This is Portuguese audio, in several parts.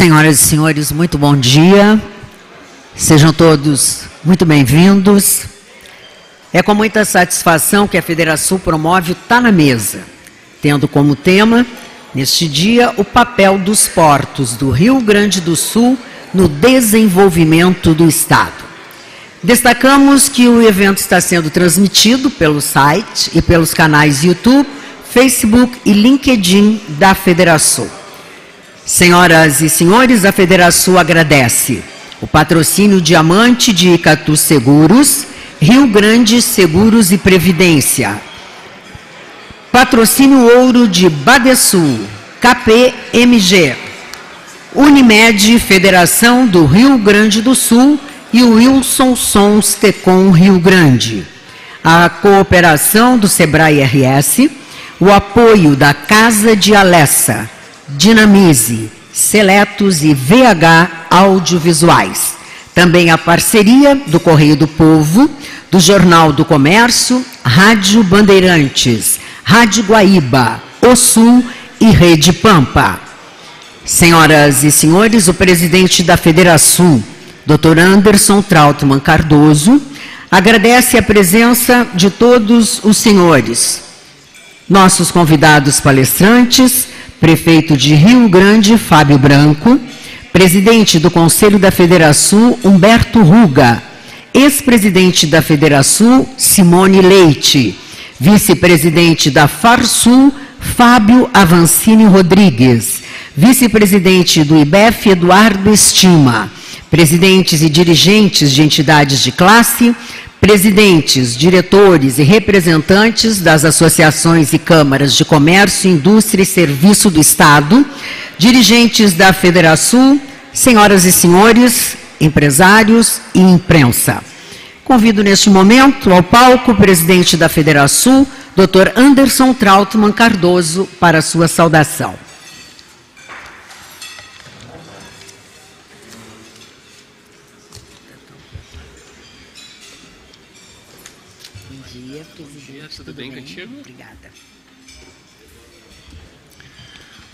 Senhoras e senhores, muito bom dia. Sejam todos muito bem-vindos. É com muita satisfação que a Federação promove o Tá na Mesa, tendo como tema, neste dia, o papel dos portos do Rio Grande do Sul no desenvolvimento do Estado. Destacamos que o evento está sendo transmitido pelo site e pelos canais YouTube, Facebook e LinkedIn da Federação. Senhoras e senhores, a Federação agradece o patrocínio Diamante de Icatu Seguros, Rio Grande Seguros e Previdência, patrocínio Ouro de Badesul, KPMG, Unimed Federação do Rio Grande do Sul e o Wilson Sons Tecom Rio Grande, a cooperação do Sebrae RS, o apoio da Casa de Alessa, Dinamize, Seletos e VH Audiovisuais. Também a parceria do Correio do Povo, do Jornal do Comércio, Rádio Bandeirantes, Rádio Guaíba, O Sul e Rede Pampa. Senhoras e senhores, o presidente da Federação, Dr. Anderson Trautmann Cardoso, agradece a presença de todos os senhores, nossos convidados palestrantes, prefeito de Rio Grande, Fábio Branco, presidente do Conselho da Federação, Humberto Ruga, ex-presidente da Federação, Simone Leite, vice-presidente da Farsul, Fábio Avancini Rodrigues, vice-presidente do IBEF, Eduardo Estima, presidentes e dirigentes de entidades de classe, presidentes, diretores e representantes das associações e câmaras de comércio, indústria e serviço do Estado, dirigentes da Federação, senhoras e senhores, empresários e imprensa. Convido neste momento ao palco o presidente da Federação, Dr. Anderson Trautmann Cardoso, para sua saudação.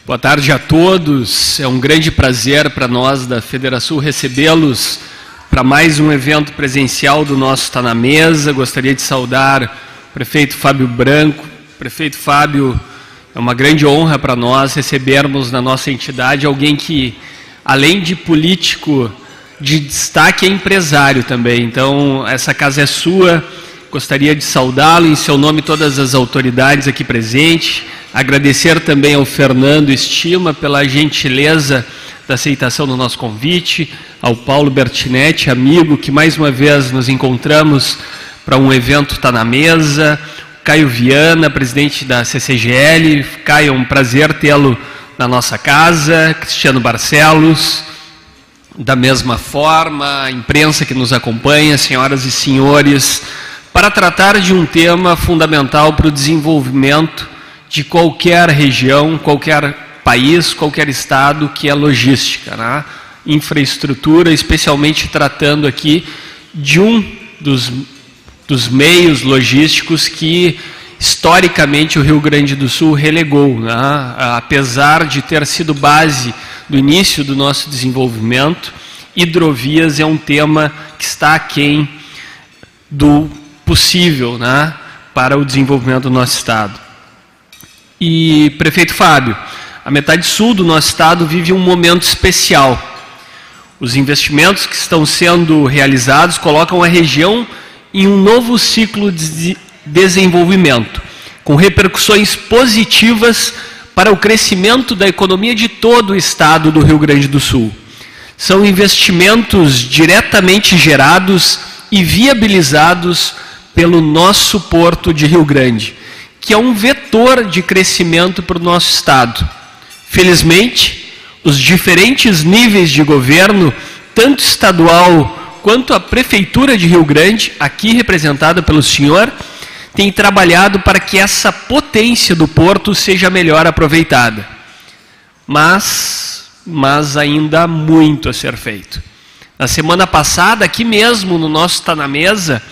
Boa tarde a todos. É um grande prazer para nós da Federação recebê-los para mais um evento presencial do nosso Está na Mesa. Gostaria de saudar o prefeito Fábio Branco. Prefeito Fábio, é uma grande honra para nós recebermos na nossa entidade alguém que, além de político de destaque, é empresário também. Então, essa casa é sua Gostaria de saudá-lo em seu nome todas as autoridades aqui presentes. Agradecer também ao Fernando Estima pela gentileza da aceitação do nosso convite, ao Paulo Bertinetti, amigo, que mais uma vez nos encontramos para um evento Está na Mesa, Caio Viana, presidente da CCGL. Caio, é um prazer tê-lo na nossa casa, Cristiano Barcelos, da mesma forma, a imprensa que nos acompanha, senhoras e senhores, para tratar de um tema fundamental para o desenvolvimento de qualquer região, qualquer país, qualquer estado, que é logística, né? infraestrutura, especialmente tratando aqui de um dos, dos meios logísticos que historicamente o Rio Grande do Sul relegou, né? apesar de ter sido base do início do nosso desenvolvimento, hidrovias é um tema que está aquém do possível né, para o desenvolvimento do nosso Estado. E, prefeito Fábio, a metade sul do nosso Estado vive um momento especial. Os investimentos que estão sendo realizados colocam a região em um novo ciclo de desenvolvimento, com repercussões positivas para o crescimento da economia de todo o estado do Rio Grande do Sul. São investimentos diretamente gerados e viabilizados pelo nosso porto de Rio Grande, que é um vetor de crescimento para o nosso Estado. Felizmente, os diferentes níveis de governo, tanto estadual quanto a Prefeitura de Rio Grande, aqui representada pelo senhor, têm trabalhado para que essa potência do porto seja melhor aproveitada. Mas, mas ainda há muito a ser feito. Na semana passada, aqui mesmo no nosso Está na Mesa,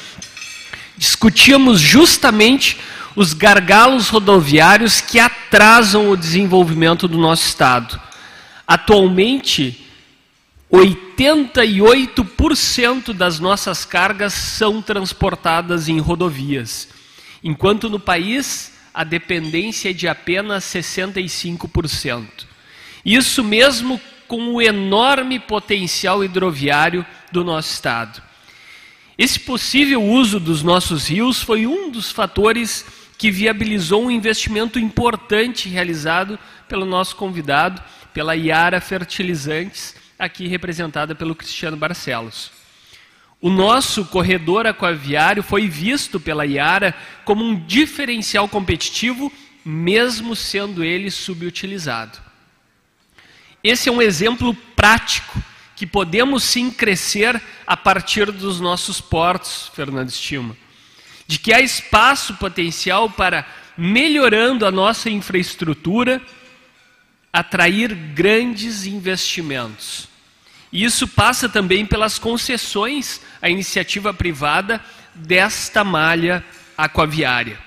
discutíamos justamente os gargalos rodoviários que atrasam o desenvolvimento do nosso Estado. Atualmente, 88% das nossas cargas são transportadas em rodovias, enquanto no país a dependência é de apenas 65%. Isso mesmo com o enorme potencial hidroviário do nosso estado. Esse possível uso dos nossos rios foi um dos fatores que viabilizou um investimento importante realizado pelo nosso convidado, pela Iara Fertilizantes, aqui representada pelo Cristiano Barcelos. O nosso corredor aquaviário foi visto pela Iara como um diferencial competitivo, mesmo sendo ele subutilizado. Esse é um exemplo prático que podemos sim crescer a partir dos nossos portos, Fernando Estima. De que há espaço potencial para, melhorando a nossa infraestrutura, atrair grandes investimentos. E isso passa também pelas concessões à iniciativa privada desta malha aquaviária.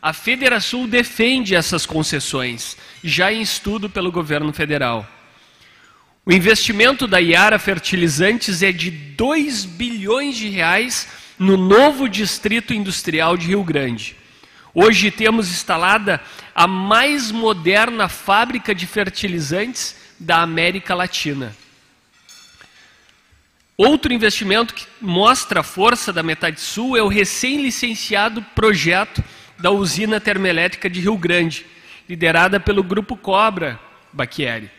A Federação defende essas concessões, já em estudo pelo governo federal. O investimento da Iara Fertilizantes é de 2 bilhões de reais no novo distrito industrial de Rio Grande. Hoje temos instalada a mais moderna fábrica de fertilizantes da América Latina. Outro investimento que mostra a força da Metade Sul é o recém-licenciado projeto da usina termoelétrica de Rio Grande, liderada pelo Grupo Cobra Baquieri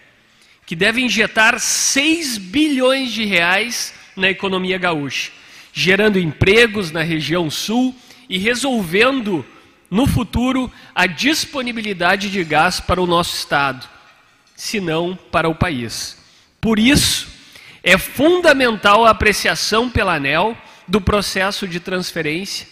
que deve injetar 6 bilhões de reais na economia gaúcha, gerando empregos na região sul e resolvendo no futuro a disponibilidade de gás para o nosso estado, se não para o país. Por isso, é fundamental a apreciação pela ANEL do processo de transferência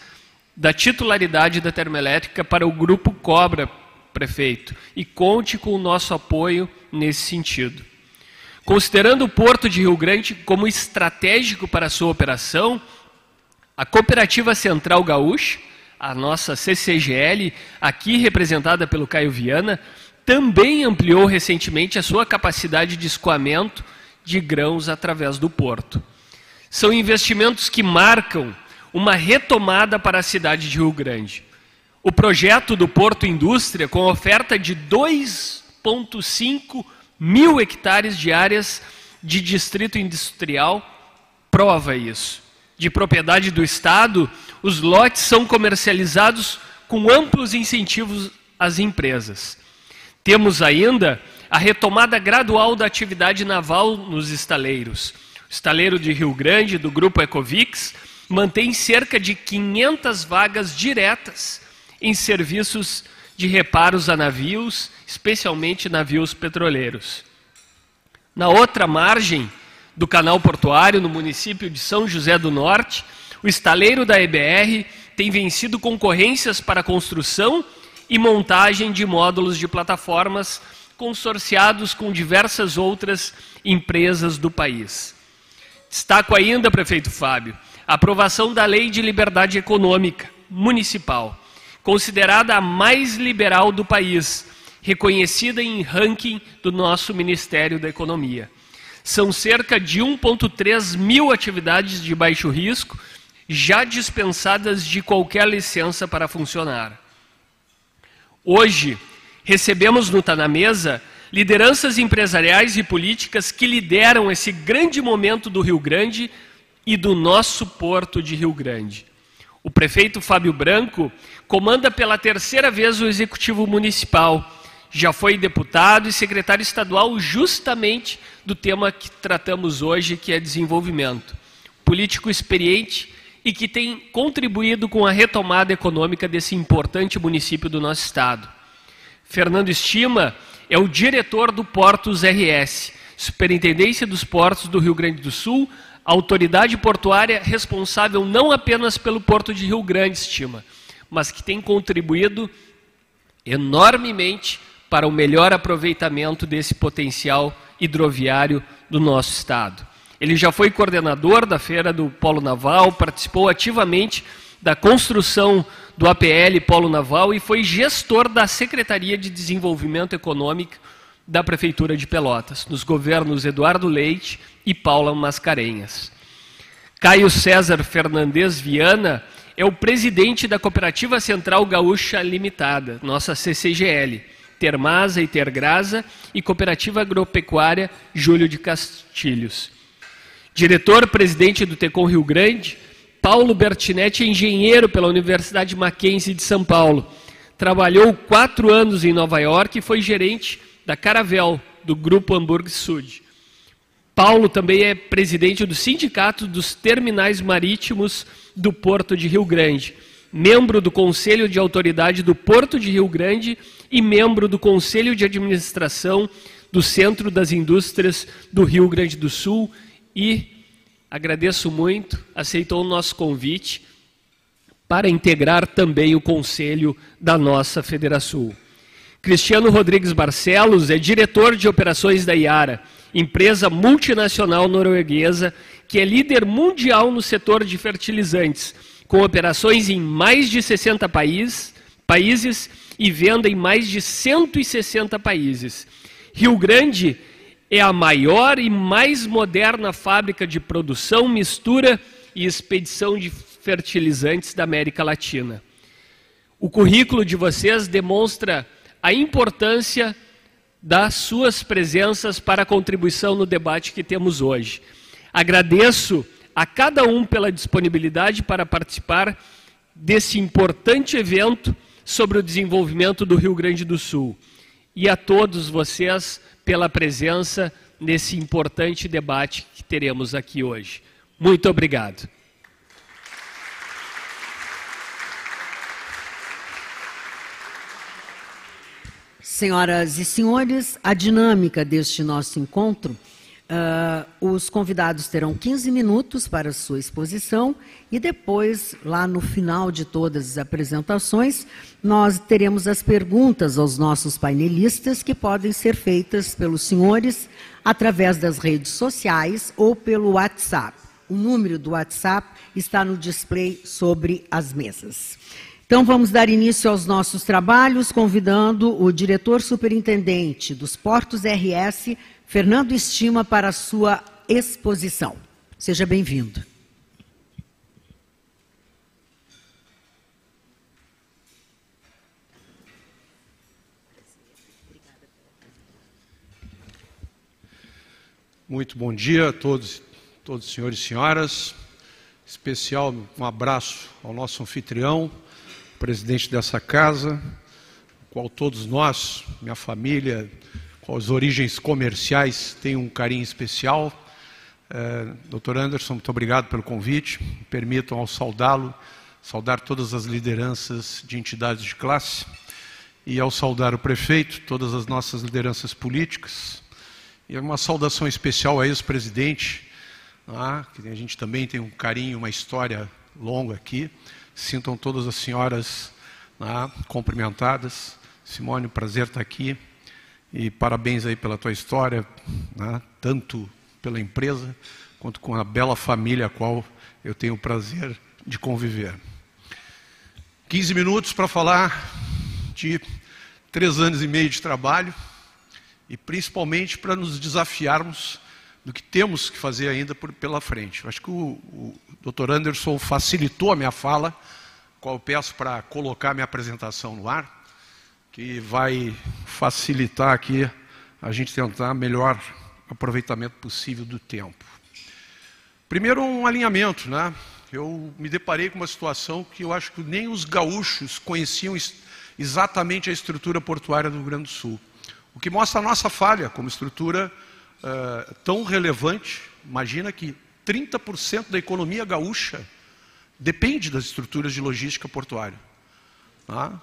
da titularidade da termoelétrica para o grupo Cobra prefeito, e conte com o nosso apoio nesse sentido. Considerando o Porto de Rio Grande como estratégico para a sua operação, a Cooperativa Central Gaúcha, a nossa CCGL, aqui representada pelo Caio Viana, também ampliou recentemente a sua capacidade de escoamento de grãos através do porto. São investimentos que marcam uma retomada para a cidade de Rio Grande. O projeto do Porto Indústria, com oferta de 2,5 mil hectares de áreas de distrito industrial, prova isso. De propriedade do Estado, os lotes são comercializados com amplos incentivos às empresas. Temos ainda a retomada gradual da atividade naval nos estaleiros. O estaleiro de Rio Grande, do grupo Ecovix, mantém cerca de 500 vagas diretas em serviços de reparos a navios, especialmente navios petroleiros. Na outra margem do canal portuário, no município de São José do Norte, o estaleiro da EBR tem vencido concorrências para construção e montagem de módulos de plataformas consorciados com diversas outras empresas do país. Destaco ainda, prefeito Fábio, a aprovação da Lei de Liberdade Econômica Municipal, considerada a mais liberal do país, reconhecida em ranking do nosso Ministério da Economia. São cerca de 1,3 mil atividades de baixo risco já dispensadas de qualquer licença para funcionar. Hoje, recebemos no Tá na Mesa lideranças empresariais e políticas que lideram esse grande momento do Rio Grande e do nosso porto de Rio Grande. O prefeito Fábio Branco comanda pela terceira vez o executivo municipal. Já foi deputado e secretário estadual justamente do tema que tratamos hoje, que é desenvolvimento. Político experiente e que tem contribuído com a retomada econômica desse importante município do nosso estado. Fernando Estima é o diretor do Portos RS, Superintendência dos Portos do Rio Grande do Sul, autoridade portuária responsável não apenas pelo Porto de Rio Grande, estima, mas que tem contribuído enormemente para o melhor aproveitamento desse potencial hidroviário do nosso estado. Ele já foi coordenador da Feira do Polo Naval, participou ativamente da construção do APL Polo Naval e foi gestor da Secretaria de Desenvolvimento Econômico da Prefeitura de Pelotas, nos governos Eduardo Leite e Paula Mascarenhas. Caio César Fernandes Viana é o presidente da Cooperativa Central Gaúcha Limitada, nossa CCGL, Termasa e Tergrasa e Cooperativa Agropecuária Júlio de Castilhos. Diretor-presidente do Tecom Rio Grande, Paulo Bertinetti é engenheiro pela Universidade Mackenzie de São Paulo. Trabalhou quatro anos em Nova York e foi gerente da Caravel, do Grupo Hamburg Sud. Paulo também é presidente do Sindicato dos Terminais Marítimos do Porto de Rio Grande, membro do Conselho de Autoridade do Porto de Rio Grande e membro do Conselho de Administração do Centro das Indústrias do Rio Grande do Sul e agradeço muito, aceitou o nosso convite para integrar também o conselho da nossa Federação. Cristiano Rodrigues Barcelos é diretor de operações da Iara, empresa multinacional norueguesa que é líder mundial no setor de fertilizantes, com operações em mais de 60 país, países e venda em mais de 160 países. Rio Grande é a maior e mais moderna fábrica de produção, mistura e expedição de fertilizantes da América Latina. O currículo de vocês demonstra a importância das suas presenças para a contribuição no debate que temos hoje. Agradeço a cada um pela disponibilidade para participar desse importante evento sobre o desenvolvimento do Rio Grande do Sul. E a todos vocês pela presença nesse importante debate que teremos aqui hoje. Muito obrigado. Senhoras e senhores, a dinâmica deste nosso encontro, uh, os convidados terão 15 minutos para sua exposição e depois, lá no final de todas as apresentações, nós teremos as perguntas aos nossos painelistas que podem ser feitas pelos senhores através das redes sociais ou pelo WhatsApp. O número do WhatsApp está no display sobre as mesas. Então, vamos dar início aos nossos trabalhos, convidando o diretor superintendente dos Portos RS, Fernando Estima, para a sua exposição. Seja bem-vindo. Muito bom dia a todos, todos senhores e senhoras. Especial um abraço ao nosso anfitrião, presidente dessa casa, qual todos nós, minha família, as origens comerciais, tem um carinho especial. É, Doutor Anderson, muito obrigado pelo convite. Permitam ao saudá-lo, saudar todas as lideranças de entidades de classe e ao saudar o prefeito, todas as nossas lideranças políticas. E uma saudação especial a ex-presidente, ah, que a gente também tem um carinho, uma história longa aqui. Sintam todas as senhoras né, cumprimentadas. Simone, prazer estar aqui. E parabéns aí pela tua história, né, tanto pela empresa quanto com a bela família a qual eu tenho o prazer de conviver. 15 minutos para falar de três anos e meio de trabalho e principalmente para nos desafiarmos do que temos que fazer ainda por, pela frente. Acho que o, o Dr. Anderson facilitou a minha fala, qual eu peço para colocar minha apresentação no ar, que vai facilitar aqui a gente tentar melhor aproveitamento possível do tempo. Primeiro, um alinhamento, né? Eu me deparei com uma situação que eu acho que nem os gaúchos conheciam exatamente a estrutura portuária do Rio Grande do Sul. O que mostra a nossa falha como estrutura uh, tão relevante. Imagina que 30% da economia gaúcha depende das estruturas de logística portuária. Tá?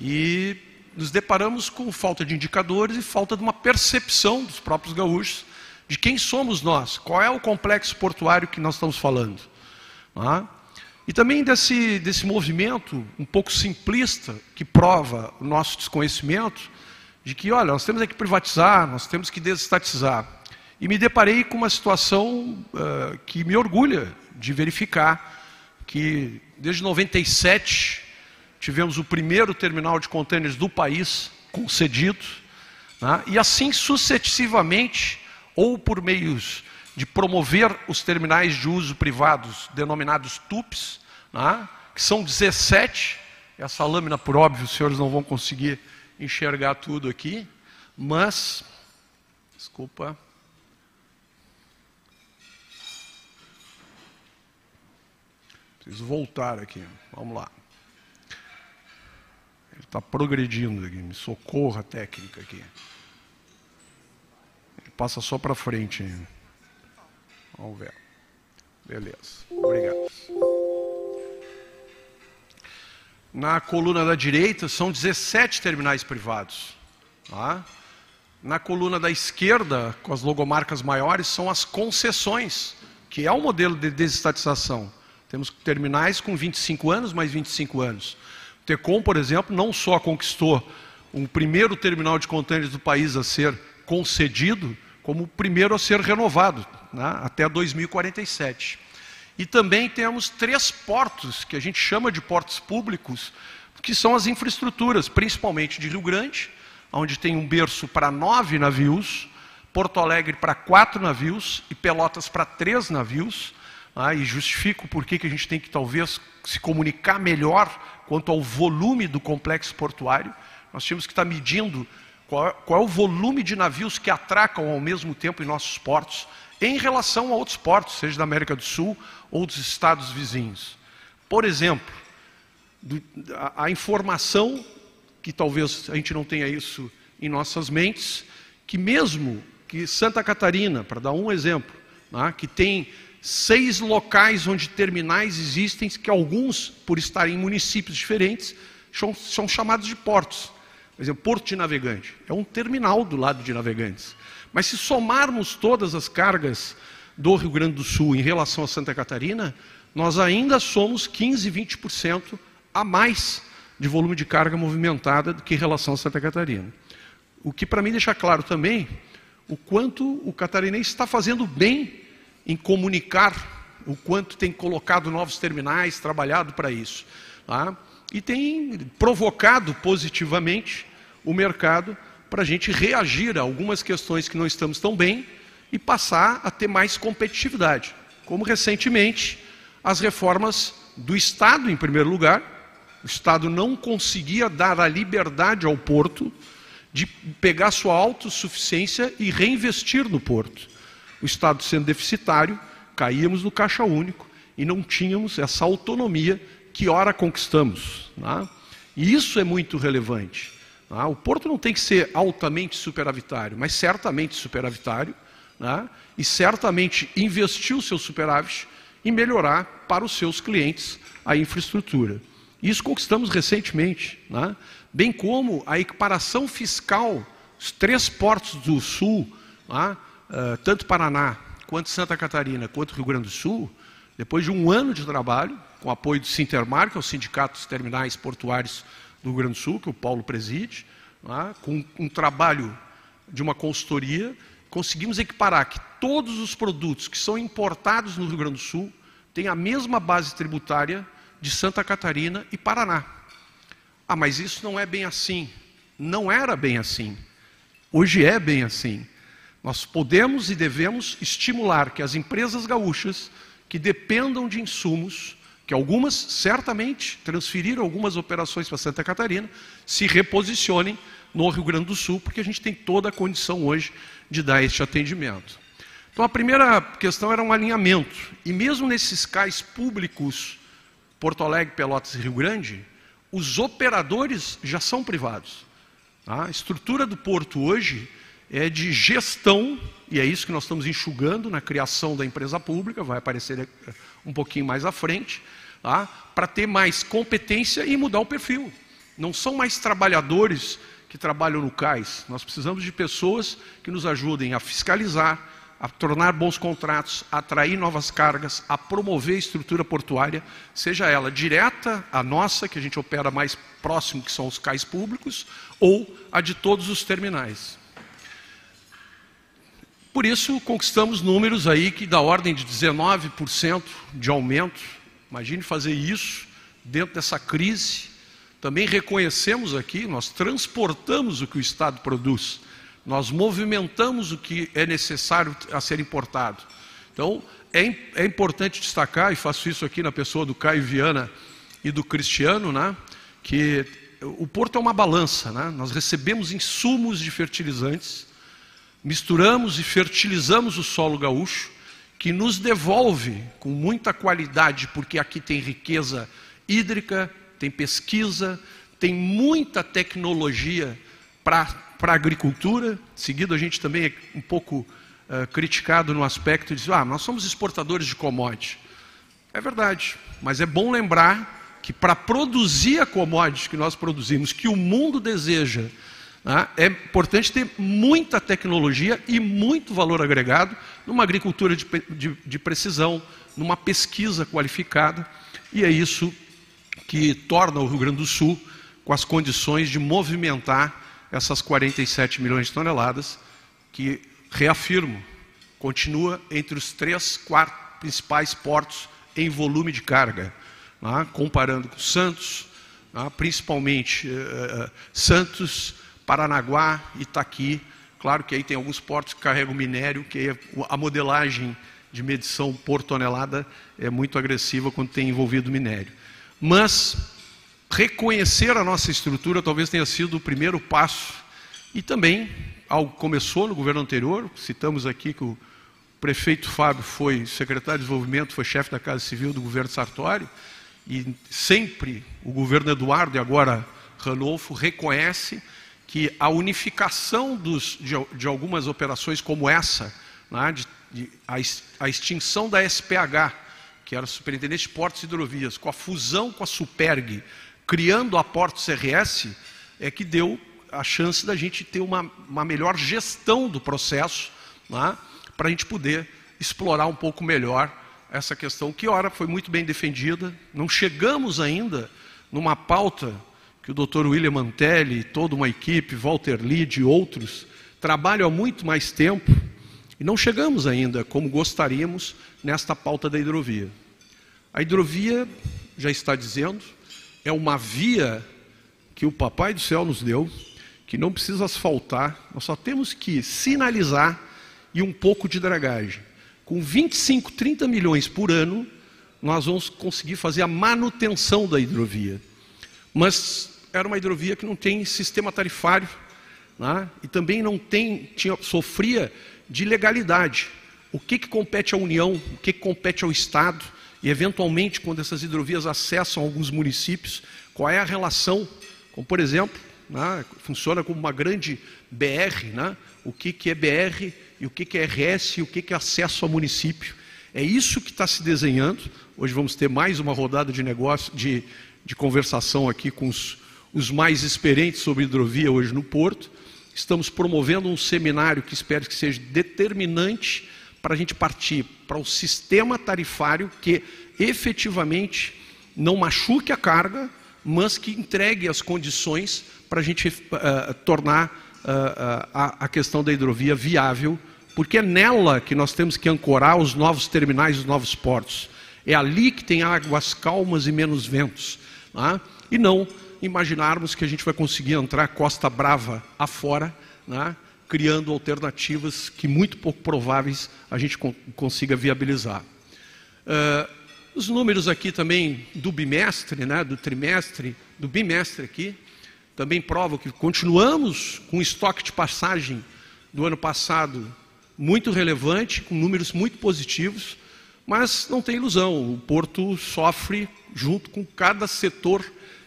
E nos deparamos com falta de indicadores e falta de uma percepção dos próprios gaúchos de quem somos nós, qual é o complexo portuário que nós estamos falando. Tá? E também desse, desse movimento um pouco simplista que prova o nosso desconhecimento de que, olha, nós temos que privatizar, nós temos que desestatizar. E me deparei com uma situação uh, que me orgulha de verificar que desde 97 tivemos o primeiro terminal de contêineres do país concedido. Né? E assim sucessivamente, ou por meios de promover os terminais de uso privados, denominados TUPs, né? que são 17. Essa lâmina, por óbvio, os senhores não vão conseguir enxergar tudo aqui, mas. Desculpa. Preciso voltar aqui. Vamos lá. Ele está progredindo aqui. Me socorra técnica aqui. Ele passa só para frente. Vamos ver. Beleza. Obrigado. Na coluna da direita são 17 terminais privados. Tá? Na coluna da esquerda, com as logomarcas maiores, são as concessões, que é o modelo de desestatização. Temos terminais com 25 anos, mais 25 anos. Tecom, por exemplo, não só conquistou o primeiro terminal de contêineres do país a ser concedido, como o primeiro a ser renovado, né, até 2047. E também temos três portos, que a gente chama de portos públicos, que são as infraestruturas, principalmente de Rio Grande, onde tem um berço para nove navios, Porto Alegre para quatro navios e Pelotas para três navios, ah, e justifico por que a gente tem que talvez se comunicar melhor quanto ao volume do complexo portuário. Nós tínhamos que estar medindo qual, qual é o volume de navios que atracam ao mesmo tempo em nossos portos, em relação a outros portos, seja da América do Sul ou dos estados vizinhos. Por exemplo, do, a, a informação, que talvez a gente não tenha isso em nossas mentes, que mesmo que Santa Catarina, para dar um exemplo, né, que tem seis locais onde terminais existem, que alguns, por estarem em municípios diferentes, são, são chamados de portos. Por exemplo, Porto de Navegante é um terminal do lado de Navegantes. Mas se somarmos todas as cargas do Rio Grande do Sul em relação a Santa Catarina, nós ainda somos 15, 20% a mais de volume de carga movimentada do que em relação a Santa Catarina. O que para mim deixa claro também o quanto o catarinense está fazendo bem em comunicar o quanto tem colocado novos terminais, trabalhado para isso. Tá? E tem provocado positivamente o mercado para a gente reagir a algumas questões que não estamos tão bem e passar a ter mais competitividade. Como recentemente as reformas do Estado, em primeiro lugar, o Estado não conseguia dar a liberdade ao porto de pegar sua autossuficiência e reinvestir no porto o Estado sendo deficitário, caíamos no caixa único e não tínhamos essa autonomia que ora conquistamos. Né? E isso é muito relevante. Né? O porto não tem que ser altamente superavitário, mas certamente superavitário, né? e certamente investir o seu superávit em melhorar para os seus clientes a infraestrutura. Isso conquistamos recentemente, né? bem como a equiparação fiscal, os três portos do Sul, né? Uh, tanto Paraná, quanto Santa Catarina, quanto Rio Grande do Sul, depois de um ano de trabalho, com apoio do Sintermar, que é o Sindicato dos Terminais Portuários do Rio Grande do Sul, que o Paulo preside, é? com um trabalho de uma consultoria, conseguimos equiparar que todos os produtos que são importados no Rio Grande do Sul têm a mesma base tributária de Santa Catarina e Paraná. Ah, mas isso não é bem assim. Não era bem assim. Hoje é bem assim. Nós podemos e devemos estimular que as empresas gaúchas que dependam de insumos, que algumas certamente transferiram algumas operações para Santa Catarina, se reposicionem no Rio Grande do Sul, porque a gente tem toda a condição hoje de dar este atendimento. Então a primeira questão era um alinhamento. E mesmo nesses cais públicos, Porto Alegre, Pelotas e Rio Grande, os operadores já são privados. A estrutura do porto hoje é de gestão, e é isso que nós estamos enxugando na criação da empresa pública, vai aparecer eh, um pouquinho mais à frente, tá? para ter mais competência e mudar o perfil. Não são mais trabalhadores que trabalham no CAIS, nós precisamos de pessoas que nos ajudem a fiscalizar, a tornar bons contratos, a atrair novas cargas, a promover a estrutura portuária, seja ela direta, a nossa, que a gente opera mais próximo, que são os cais públicos, ou a de todos os terminais. Por isso, conquistamos números aí que da ordem de 19% de aumento. Imagine fazer isso dentro dessa crise. Também reconhecemos aqui, nós transportamos o que o Estado produz. nós movimentamos o que é necessário a ser importado. Então, é, é importante destacar, e faço isso aqui na pessoa do Caio Viana e do Cristiano, né, que o porto é uma balança, né? nós recebemos insumos de fertilizantes, misturamos e fertilizamos o solo gaúcho, que nos devolve com muita qualidade, porque aqui tem riqueza hídrica, tem pesquisa, tem muita tecnologia para a agricultura. Seguido, a gente também é um pouco uh, criticado no aspecto de ah, nós somos exportadores de commodity. É verdade, mas é bom lembrar que para produzir a commodity que nós produzimos, que o mundo deseja, né, é importante ter muita tecnologia e muito valor agregado numa agricultura de, de, de precisão, numa pesquisa qualificada, e é isso que torna o Rio Grande do Sul com as condições de movimentar essas 47 milhões de toneladas, que, reafirmo, continua entre os três, quatro principais portos em volume de carga, né? comparando com Santos, né? principalmente uh, Santos, Paranaguá, Itaqui. Claro que aí tem alguns portos que carregam minério, que a modelagem de medição por tonelada é muito agressiva quando tem envolvido minério. Mas reconhecer a nossa estrutura talvez tenha sido o primeiro passo. E também, algo começou no governo anterior, citamos aqui que o prefeito Fábio foi secretário de desenvolvimento, foi chefe da Casa Civil do governo Sartori, e sempre o governo Eduardo e agora Ranolfo reconhece que a unificação dos, de, de, algumas operações como essa, né, de, de, a, a extinção da SPH, que era o Superintendente de Portos e Hidrovias, com a fusão com a Superg, criando a Portos RS, é que deu a chance da gente ter uma, uma melhor gestão do processo, né, para a gente poder explorar um pouco melhor essa questão, que, ora, foi muito bem defendida. Não chegamos ainda numa pauta que o Dr. William Mantelli, toda uma equipe, Walter Lid e outros, trabalham há muito mais tempo e não chegamos ainda, como gostaríamos, nesta pauta da hidrovia. A hidrovia, já está dizendo, é uma via que o Papai do Céu nos deu, que não precisa asfaltar, nós só temos que sinalizar e um pouco de dragagem. Com 25, 30 milhões por ano, nós vamos conseguir fazer a manutenção da hidrovia. Mas era uma hidrovia que não tem sistema tarifário né? e também não tem, tinha, sofria de legalidade. O que, que compete à União, o que, que compete ao Estado, e eventualmente, quando essas hidrovias acessam alguns municípios, qual é a relação, como por exemplo, né, funciona como uma grande BR, né, o que, que é BR e o que, que é RS e o que, que é acesso ao município. É isso que está se desenhando. Hoje vamos ter mais uma rodada de negócio, de, de conversação aqui com os, os mais experientes sobre hidrovia hoje no Porto. Estamos promovendo um seminário que espero que seja determinante para a gente partir para um sistema tarifário que efetivamente não machuque a carga, mas que entregue as condições para a gente uh, tornar uh, a, a questão da hidrovia viável, porque é nela que nós temos que ancorar os novos terminais, os novos portos. É ali que tem águas calmas e menos ventos. Né? E não imaginarmos que a gente vai conseguir entrar Costa Brava afora, né, criando alternativas que muito pouco prováveis a gente consiga viabilizar. Uh, os números aqui também do bimestre, né, do trimestre, do bimestre aqui, também provam que continuamos com estoque de passagem do ano passado muito relevante, com números muito positivos, mas não tem ilusão, o Porto sofre junto com cada setor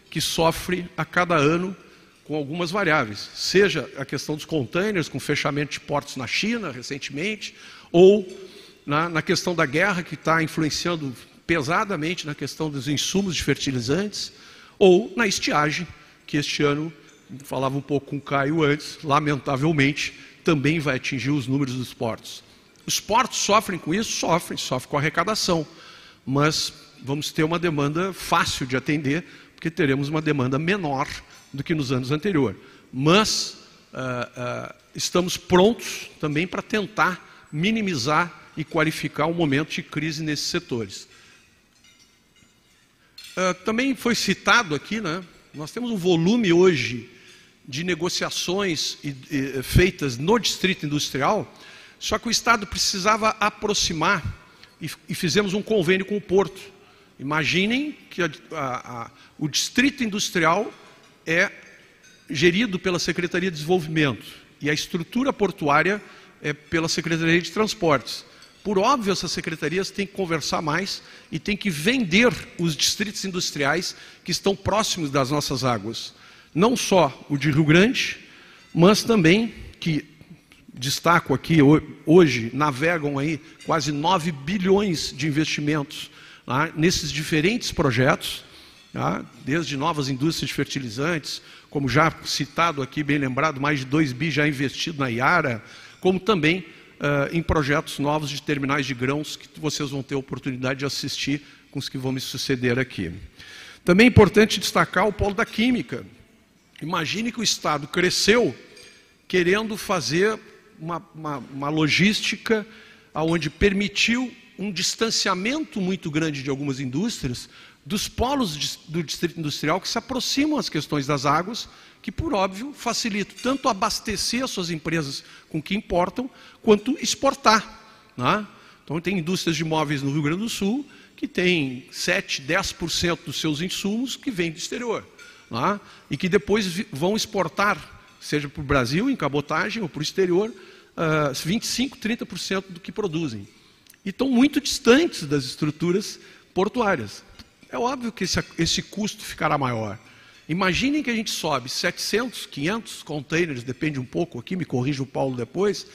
que sofre a cada ano com algumas variáveis, seja a questão dos containers, com fechamento de portos na China recentemente, ou na, na questão da guerra, que está influenciando pesadamente na questão dos insumos de fertilizantes, ou na estiagem, que este ano, falava um pouco com o Caio antes, lamentavelmente, também vai atingir os números dos portos. Os portos sofrem com isso? Sofrem, sofrem com arrecadação, mas vamos ter uma demanda fácil de atender, porque teremos uma demanda menor do que nos anos anteriores. Mas uh, uh, estamos prontos também para tentar minimizar e qualificar o momento de crise nesses setores. Uh, também foi citado aqui, né, nós temos um volume hoje de negociações feitas no distrito industrial, só que o Estado precisava aproximar e, e fizemos um convênio com o Porto. Imaginem que a, a, o distrito industrial é gerido pela Secretaria de Desenvolvimento e a estrutura portuária é pela Secretaria de Transportes. Por óbvio, essas secretarias têm que conversar mais e têm que vender os distritos industriais que estão próximos das nossas águas. Não só o de Rio Grande, mas também que destaco aqui hoje navegam aí quase 9 bilhões de investimentos tá, nesses diferentes projetos, tá, desde novas indústrias de fertilizantes, como já citado aqui, bem lembrado, mais de 2 bi já investido na Iara, como também uh, em projetos novos de terminais de grãos que vocês vão ter oportunidade de assistir com os que vão me suceder aqui. Também é importante destacar o polo da química. Imagine que o Estado cresceu querendo fazer uma, uma, uma logística onde permitiu um distanciamento muito grande de algumas indústrias dos polos do distrito industrial que se aproximam às questões das águas que, por óbvio, facilita tanto abastecer as suas empresas com o que importam, quanto exportar. Né? Então, tem indústrias de imóveis no Rio Grande do Sul que tem 7, 10% dos seus insumos que vêm do exterior. Né? E que depois vão exportar, seja para o Brasil, em cabotagem, ou para o exterior, uh, 25, 30% do que produzem. Estão muito distantes das estruturas portuárias. É óbvio que esse, esse custo ficará maior. Imaginem que a gente sobe 700, 500 containers, depende um pouco aqui, me corrija o Paulo depois,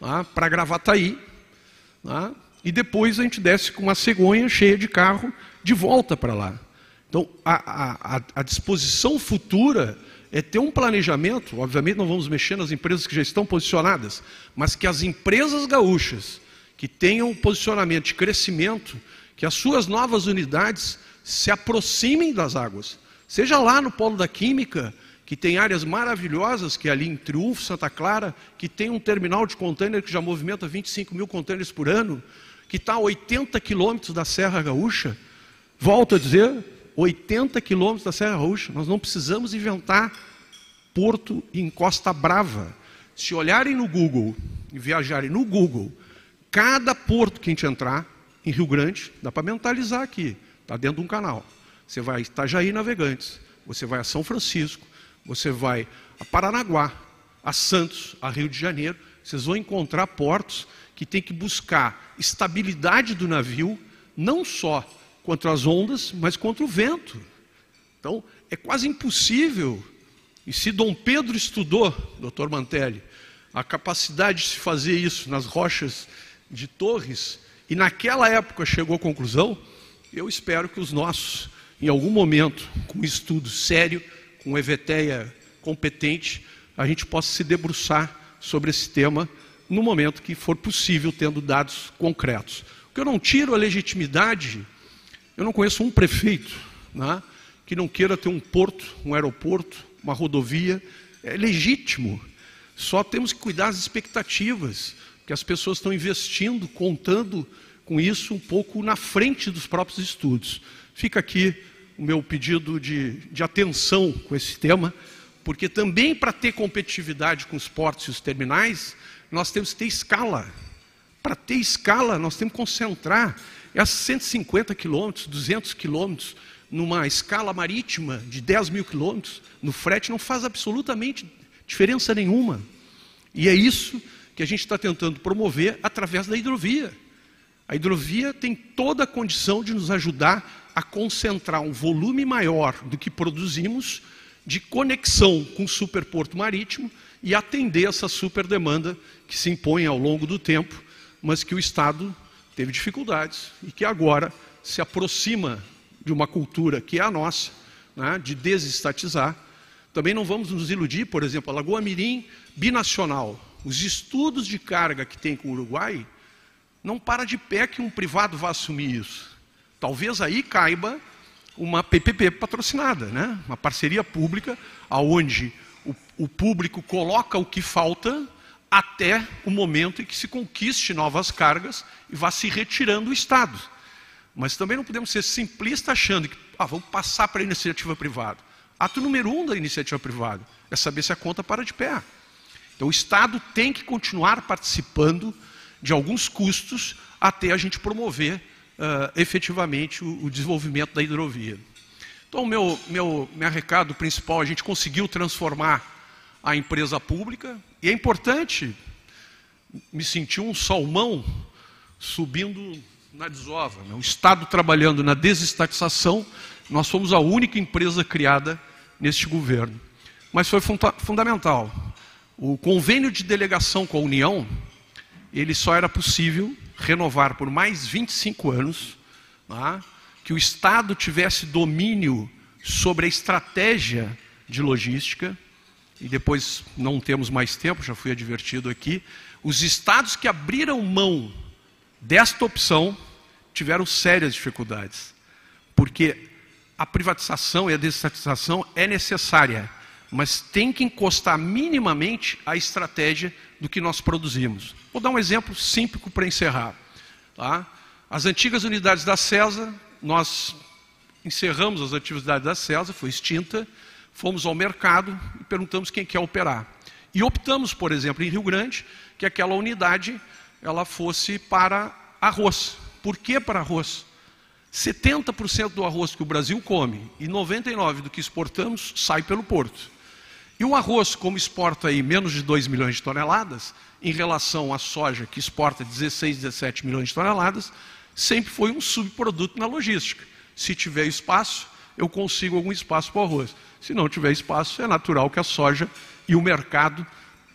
né, para Gravataí, né, e depois a gente desce com uma cegonha cheia de carro de volta para lá. Então, a, a, a, disposição futura é ter um planejamento, obviamente não vamos mexer nas empresas que já estão posicionadas, mas que as empresas gaúchas que tenham um posicionamento de crescimento, que as suas novas unidades se aproximem das águas. Seja lá no Polo da Química, que tem áreas maravilhosas, que é ali em Triunfo, Santa Clara, que tem um terminal de contêiner que já movimenta 25 mil contêineres por ano, que está a 80 quilômetros da Serra Gaúcha. Volto a dizer, 80 quilômetros da Serra Gaúcha. Nós não precisamos inventar porto em Costa Brava. Se olharem no Google e viajarem no Google, cada porto que a gente entrar em Rio Grande, dá para mentalizar aqui, está dentro de um canal. Você vai a Itajaí Navegantes, você vai a São Francisco, você vai a Paranaguá, a Santos, a Rio de Janeiro. Vocês vão encontrar portos que têm que buscar estabilidade do navio, não só contra as ondas, mas contra o vento. Então, é quase impossível. E se Dom Pedro estudou, doutor Mantelli, a capacidade de se fazer isso nas rochas de Torres, e naquela época chegou à conclusão, eu espero que os nossos em algum momento, com estudo sério, com EVTEA competente, a gente possa se debruçar sobre esse tema no momento que for possível, tendo dados concretos. Porque eu não tiro a legitimidade, eu não conheço um prefeito né, que não queira ter um porto, um aeroporto, uma rodovia, é legítimo. Só temos que cuidar das expectativas, que as pessoas estão investindo, contando com isso um pouco na frente dos próprios estudos. Fica aqui o meu pedido de, de atenção com esse tema, porque também para ter competitividade com os portos e os terminais, nós temos que ter escala. Para ter escala, nós temos que concentrar esses 150 quilômetros, 200 quilômetros, numa escala marítima de 10 mil quilômetros, no frete, não faz absolutamente diferença nenhuma. E é isso que a gente está tentando promover através da hidrovia. A hidrovia tem toda a condição de nos ajudar a concentrar um volume maior do que produzimos de conexão com o superporto marítimo e atender essa super demanda que se impõe ao longo do tempo, mas que o Estado teve dificuldades e que agora se aproxima de uma cultura que é a nossa, né, de desestatizar. Também não vamos nos iludir, por exemplo, a Lagoa Mirim binacional. Os estudos de carga que tem com o Uruguai não para de pé que um privado vá assumir isso. Talvez aí caiba uma PPP patrocinada, né? uma parceria pública, aonde o, o público coloca o que falta até o momento em que se conquiste novas cargas e vá se retirando o Estado. Mas também não podemos ser simplistas achando que ah, vamos passar para a iniciativa privada. Ato número um da iniciativa privada é saber se a conta para de pé. Então o Estado tem que continuar participando de alguns custos até a gente promover uh, efetivamente o, o, desenvolvimento da hidrovia. Então, meu, meu, meu recado principal, a gente conseguiu transformar a empresa pública, e é importante me sentir um salmão subindo na desova. Né? O Estado trabalhando na desestatização, nós fomos a única empresa criada neste governo. Mas foi funda fundamental. O convênio de delegação com a União, ele só era possível renovar por mais 25 anos, tá? que o Estado tivesse domínio sobre a estratégia de logística, e depois não temos mais tempo, já fui advertido aqui, os estados que abriram mão desta opção tiveram sérias dificuldades, porque a privatização e a desestatização é necessária, mas tem que encostar minimamente a estratégia do que nós produzimos. Vou dar um exemplo simples para encerrar. Tá? As antigas unidades da CESA, nós encerramos as atividades da CESA, foi extinta, fomos ao mercado e perguntamos quem quer operar. E optamos, por exemplo, em Rio Grande, que aquela unidade ela fosse para arroz. Por que para arroz? 70% do arroz que o Brasil come e 99% do que exportamos sai pelo porto. E o arroz, como exporta aí menos de 2 milhões de toneladas, em relação à soja, que exporta 16, 17 milhões de toneladas, sempre foi um subproduto na logística. Se tiver espaço, eu consigo algum espaço para o arroz. Se não tiver espaço, é natural que a soja e o mercado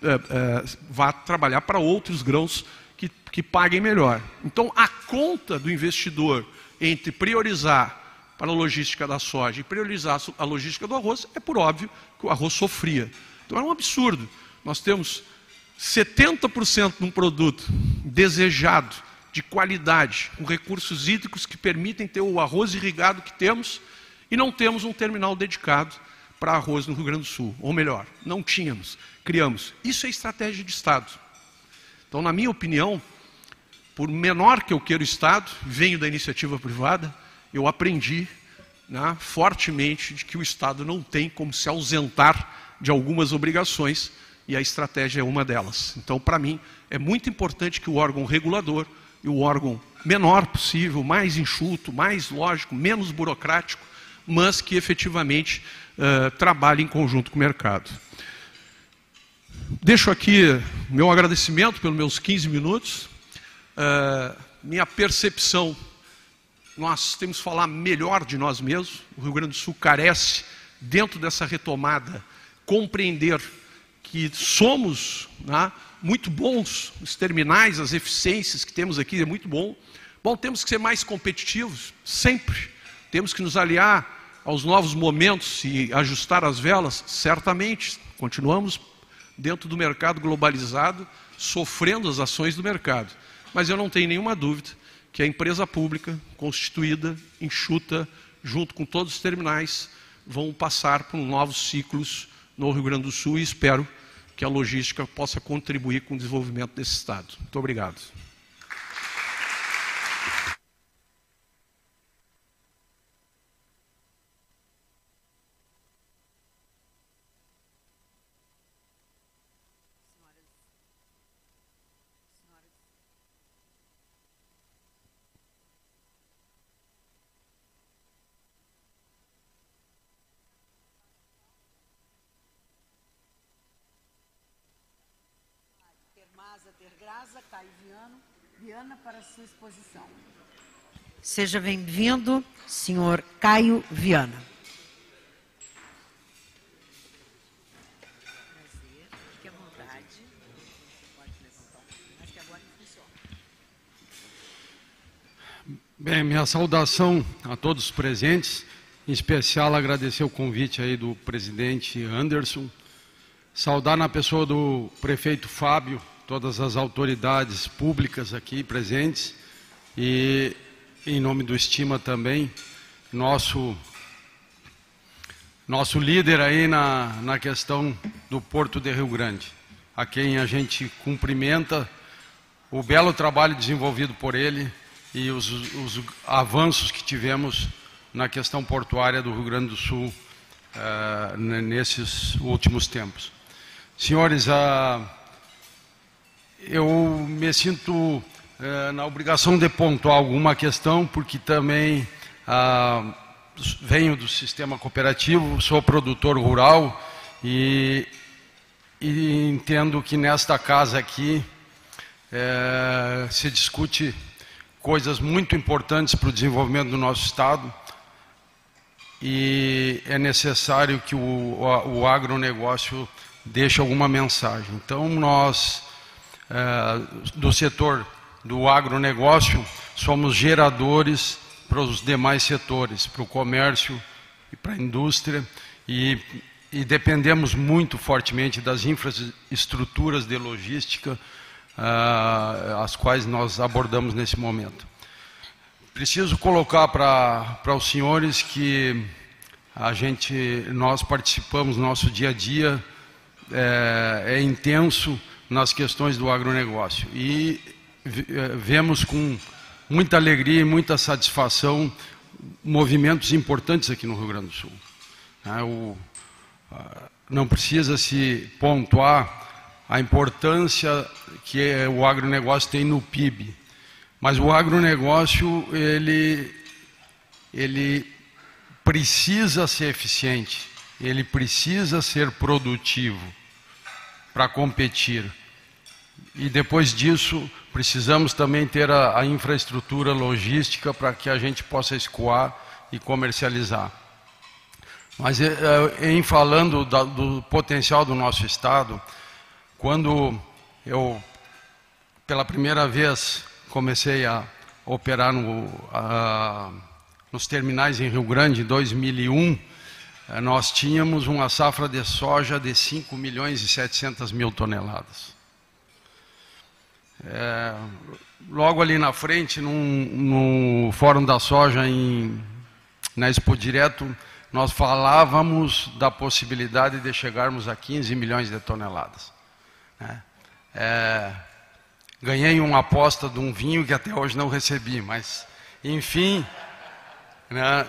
é, é, vá trabalhar para outros grãos que, que paguem melhor. Então, a conta do investidor entre priorizar para a logística da soja e priorizar a logística do arroz, é por óbvio que o arroz sofria. Então, é um absurdo. Nós temos 70% de um produto desejado, de qualidade, com recursos hídricos que permitem ter o arroz irrigado que temos, e não temos um terminal dedicado para arroz no Rio Grande do Sul. Ou melhor, não tínhamos, criamos. Isso é estratégia de Estado. Então, na minha opinião, por menor que eu queira o Estado, venho da iniciativa privada, eu aprendi né, fortemente de que o Estado não tem como se ausentar de algumas obrigações e a estratégia é uma delas. Então, para mim, é muito importante que o órgão regulador e o órgão menor possível, mais enxuto, mais lógico, menos burocrático, mas que efetivamente uh, trabalhe em conjunto com o mercado. Deixo aqui meu agradecimento pelos meus 15 minutos, uh, minha percepção. Nós temos que falar melhor de nós mesmos. O Rio Grande do Sul carece, dentro dessa retomada, compreender que somos né, muito bons, os terminais, as eficiências que temos aqui é muito bom. Bom, temos que ser mais competitivos, sempre. Temos que nos aliar aos novos momentos e ajustar as velas? Certamente, continuamos dentro do mercado globalizado, sofrendo as ações do mercado. Mas eu não tenho nenhuma dúvida que a empresa pública, constituída, enxuta, junto com todos os terminais, vão passar por novos ciclos no Rio Grande do Sul e espero que a logística possa contribuir com o desenvolvimento desse Estado. Muito obrigado. Para sua exposição. Seja bem-vindo, senhor Caio Viana. Prazer, fique à vontade. Pode levantar, mas que agora funciona. Bem, minha saudação a todos os presentes, em especial agradecer o convite aí do presidente Anderson, saudar na pessoa do prefeito Fábio, todas as autoridades públicas aqui presentes e, em nome do Estima também, nosso, nosso líder aí na, na questão do Porto de Rio Grande, a quem a gente cumprimenta o belo trabalho desenvolvido por ele e os, os avanços que tivemos na questão portuária do Rio Grande do Sul uh, nesses últimos tempos. Senhores, uh, eu me sinto uh, na obrigação de pontuar alguma questão, porque também venho do sistema cooperativo, sou produtor rural e, e entendo que nesta casa aqui é, se discute coisas muito importantes para o desenvolvimento do nosso Estado e é necessário que o, o, agronegócio deixe alguma mensagem. Então, nós, do setor do agronegócio, somos geradores para os demais setores, para o comércio e para a indústria, e, e dependemos muito fortemente das infraestruturas de logística, uh, as quais nós abordamos nesse momento. Preciso colocar para os senhores que a gente, nós participamos, nosso dia a dia é, é intenso nas questões do agronegócio e é, vemos com muita alegria e muita satisfação movimentos importantes aqui no Rio Grande do Sul. É, o, não precisa se pontuar a importância que o agronegócio tem no PIB. Mas o agronegócio, ele, ele precisa ser eficiente, ele precisa ser produtivo para competir. E depois disso, precisamos também ter a, a infraestrutura logística para que a gente possa escoar e comercializar. Mas eh, eh, em falando do potencial do nosso Estado, quando eu, pela primeira vez, comecei a operar no, a, nos terminais em Rio Grande, em 2001, eh, nós tínhamos uma safra de soja de 5 milhões e 700 mil toneladas. É, logo ali na frente, num, no Fórum da Soja, em, na Expo Direto, nós falávamos da possibilidade de chegarmos a 15 milhões de toneladas. É, ganhei uma aposta de um vinho que até hoje não recebi, mas enfim, né,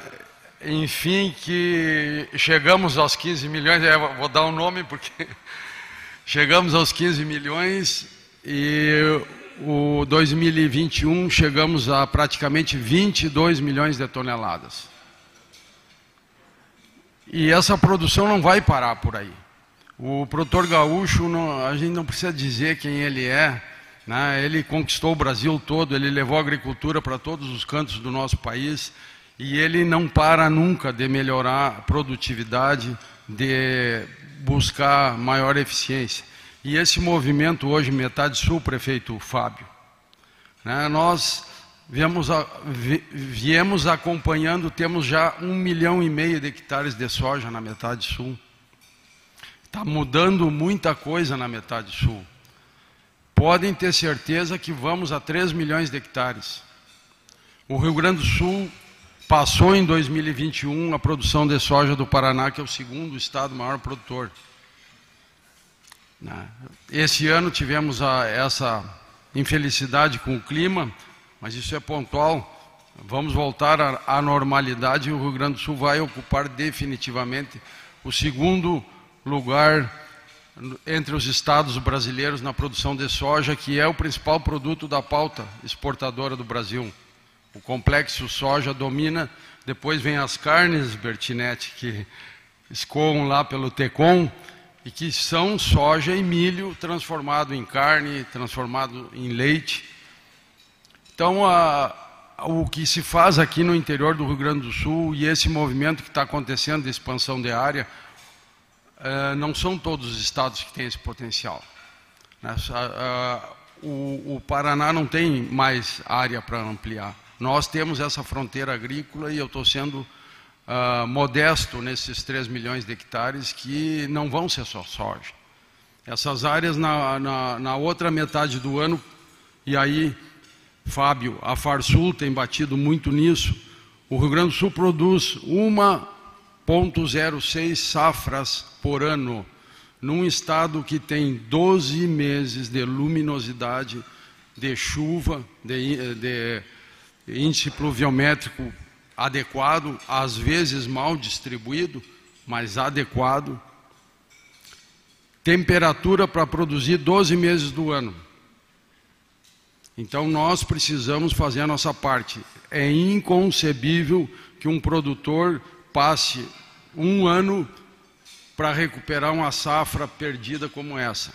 enfim que chegamos aos 15 milhões, é, vou dar um nome porque chegamos aos 15 milhões e o 2021 chegamos a praticamente 22 milhões de toneladas. E essa produção não vai parar por aí. O produtor gaúcho, não, a gente não precisa dizer quem ele é, né? ele conquistou o Brasil todo, ele levou a agricultura para todos os cantos do nosso país e ele não para nunca de melhorar a produtividade, de buscar maior eficiência. E esse movimento hoje, Metade Sul, prefeito Fábio, né? nós viemos, a, viemos acompanhando, temos já um milhão e meio de hectares de soja na Metade Sul. Está mudando muita coisa na metade sul. Podem ter certeza que vamos a 3 milhões de hectares. O Rio Grande do Sul passou em 2021 a produção de soja do Paraná, que é o segundo estado maior produtor. Né? Esse ano tivemos a, essa infelicidade com o clima, mas isso é pontual. Vamos voltar à normalidade e o Rio Grande do Sul vai ocupar definitivamente o segundo lugar entre os estados brasileiros na produção de soja, que é o principal produto da pauta exportadora do Brasil. O complexo soja domina, depois vem as carnes, Bertinete, que escoam lá pelo TECOM, e que são soja e milho transformado em carne, transformado em leite. Então, a, o que se faz aqui no interior do Rio Grande do Sul e esse movimento que está acontecendo de expansão de área, eh, não são todos os estados que têm esse potencial. Né? o, o Paraná não tem mais área para ampliar. Nós temos essa fronteira agrícola e eu estou sendo uh, modesto nesses 3 milhões de hectares que não vão ser só soja. Essas áreas na, na, na outra metade do ano, e aí, Fábio, a Farsul tem batido muito nisso, o Rio Grande do Sul produz uma 0,06 safras por ano, num estado que tem 12 meses de luminosidade, de chuva, de, de índice pluviométrico adequado, às vezes mal distribuído, mais adequado, temperatura para produzir 12 meses do ano. Então nós precisamos fazer a nossa parte. É inconcebível que um produtor passe um ano para recuperar uma safra perdida como essa.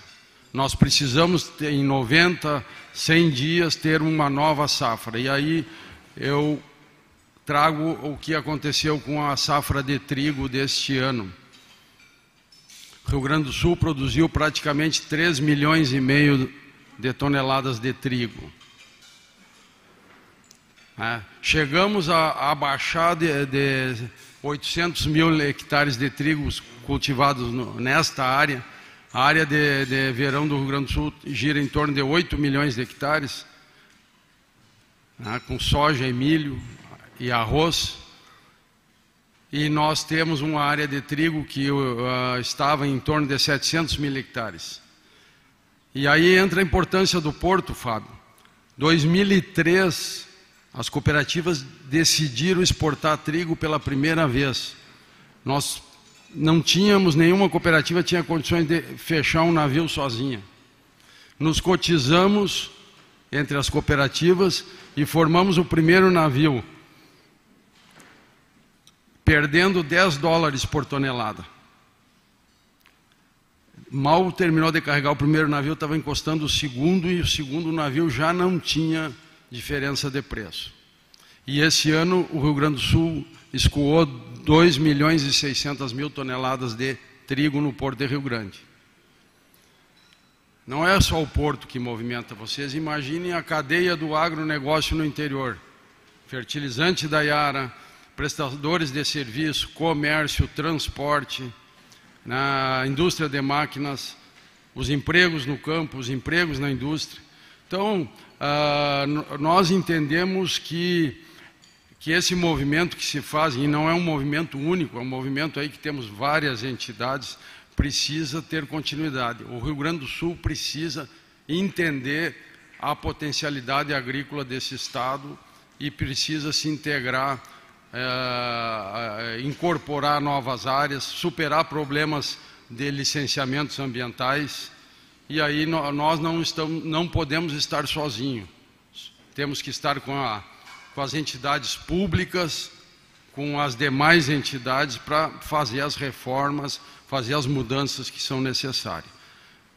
Nós precisamos, em 90, 100 dias, ter uma nova safra. E aí eu trago o que aconteceu com a safra de trigo deste ano. Rio Grande do Sul produziu praticamente 3 milhões e meio de toneladas de trigo. É, chegamos a, a baixar de, de 800 mil hectares de trigo cultivados no, nesta área. A área de, de, verão do Rio Grande do Sul gira em torno de 8 milhões de hectares, né, com soja e milho e arroz. E nós temos uma área de trigo que uh, estava em torno de 700 mil hectares. E aí entra a importância do porto, Fábio. 2003, as cooperativas decidiram exportar trigo pela primeira vez. Nós não tínhamos, nenhuma cooperativa tinha condições de fechar um navio sozinha. Nos cotizamos entre as cooperativas e formamos o primeiro navio, perdendo 10 dólares por tonelada. Mal terminou de carregar o primeiro navio, estava encostando o segundo e o segundo navio já não tinha diferença de preço. E esse ano o Rio Grande do Sul escoou 2 milhões e 600 mil toneladas de trigo no Porto de Rio Grande. Não é só o porto que movimenta vocês, imaginem a cadeia do agronegócio no interior. Fertilizante da Iara, prestadores de serviço, comércio, transporte, na indústria de máquinas, os empregos no campo, os empregos na indústria. Então, uh, nós entendemos que, que esse movimento que se faz, e não é um movimento único, é um movimento aí que temos várias entidades, precisa ter continuidade. O Rio Grande do Sul precisa entender a potencialidade agrícola desse estado e precisa se integrar, é, incorporar novas áreas, superar problemas de licenciamentos ambientais e aí nós não, estamos, não podemos estar sozinhos. Temos que estar com, a, com as entidades públicas, com as demais entidades para fazer as reformas, fazer as mudanças que são necessárias.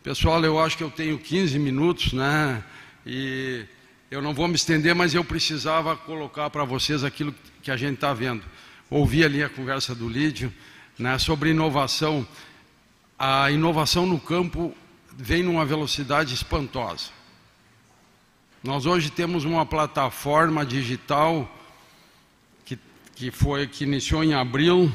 Pessoal, eu acho que eu tenho 15 minutos, né? E eu não vou me estender, mas eu precisava colocar para vocês aquilo que a gente está vendo. Ouvi ali a conversa do Lídio né, sobre inovação. A inovação no campo vem numa velocidade espantosa. Nós hoje temos uma plataforma digital que, que foi que iniciou em abril,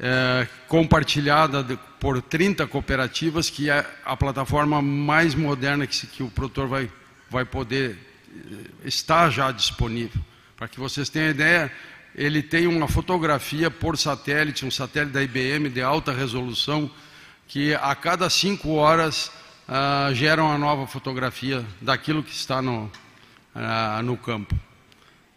é, compartilhada de, por 30 cooperativas, que é a plataforma mais moderna que, que o produtor vai, vai poder eh, estar já disponível. Para que vocês tenham ideia, ele tem uma fotografia por satélite, um satélite da IBM de alta resolução, que a cada cinco horas uh, gera uma nova fotografia daquilo que está no, uh, no campo.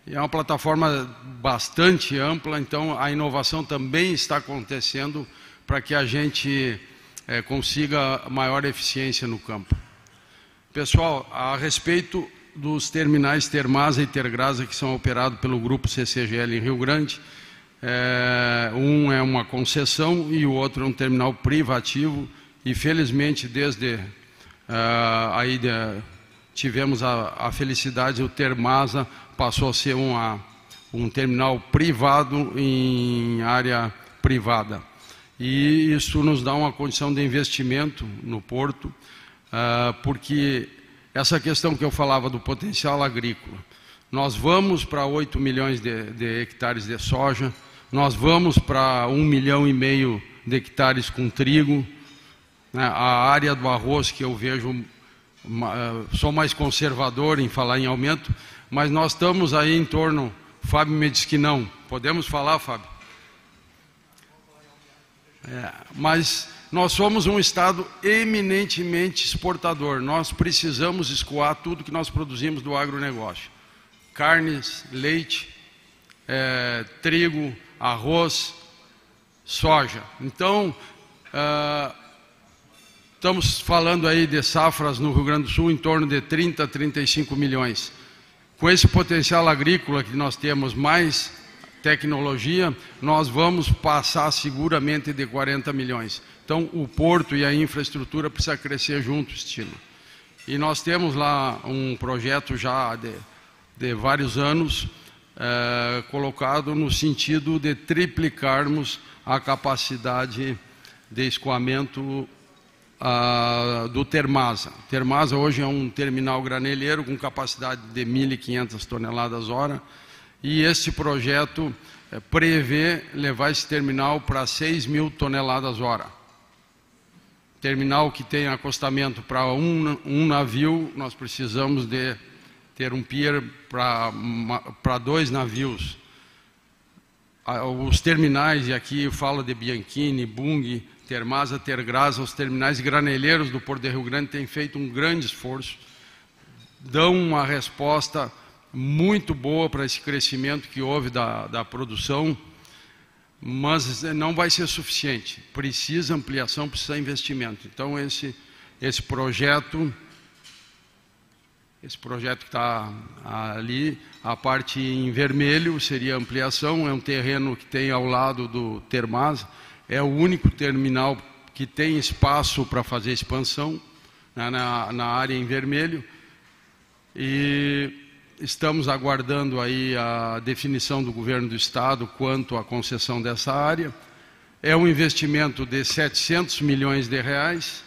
E é uma plataforma bastante ampla, então a inovação também está acontecendo para que a gente eh, consiga maior eficiência no campo. Pessoal, a respeito dos terminais Termasa e Tergrasa que são operados pelo grupo CCGL em Rio Grande, é, um é uma concessão e o outro é um terminal privativo. E felizmente, desde uh, aí de, tivemos a, a, felicidade, o Termasa passou a ser uma, um terminal privado em área privada. E isso nos dá uma condição de investimento no porto, uh, porque essa questão que eu falava do potencial agrícola, nós vamos para 8 milhões de, de hectares de soja, nós vamos para um milhão e meio de hectares com trigo. Né? A área do arroz que eu vejo, sou mais conservador em falar em aumento, mas nós estamos aí em torno. Fábio me disse que não. Podemos falar, Fábio? É, mas nós somos um estado eminentemente exportador. Nós precisamos escoar tudo que nós produzimos do agronegócio: carnes, leite, é, trigo, arroz, soja. Então, uh, estamos falando aí de safras no Rio Grande do Sul em torno de 30 a 35 milhões. Com esse potencial agrícola que nós temos, mais tecnologia, nós vamos passar seguramente de 40 milhões. Então, o porto e a infraestrutura precisa crescer junto, estilo. E nós temos lá um projeto já de, de vários anos, é, colocado no sentido de triplicarmos a capacidade de escoamento ah, do Termasa. Termasa hoje é um terminal graneleiro com capacidade de 1.500 toneladas hora e esse projeto é, prevê levar esse terminal para 6 mil toneladas hora. Terminal que tem acostamento para um, um navio, nós precisamos de ter um pier para dois navios. Os terminais, e aqui eu falo de Bianchini, Bung, Termasa, Tergrasa, os terminais graneleiros do Porto de Rio Grande têm feito um grande esforço, dão uma resposta muito boa para esse crescimento que houve da, da produção, mas não vai ser suficiente. Precisa ampliação, precisa investimento. Então, esse, esse projeto esse projeto que está ali, a parte em vermelho seria ampliação, é um terreno que tem ao lado do Termas, é o único terminal que tem espaço para fazer expansão né, na, na área em vermelho. E estamos aguardando aí a definição do governo do estado quanto à concessão dessa área. É um investimento de 700 milhões de reais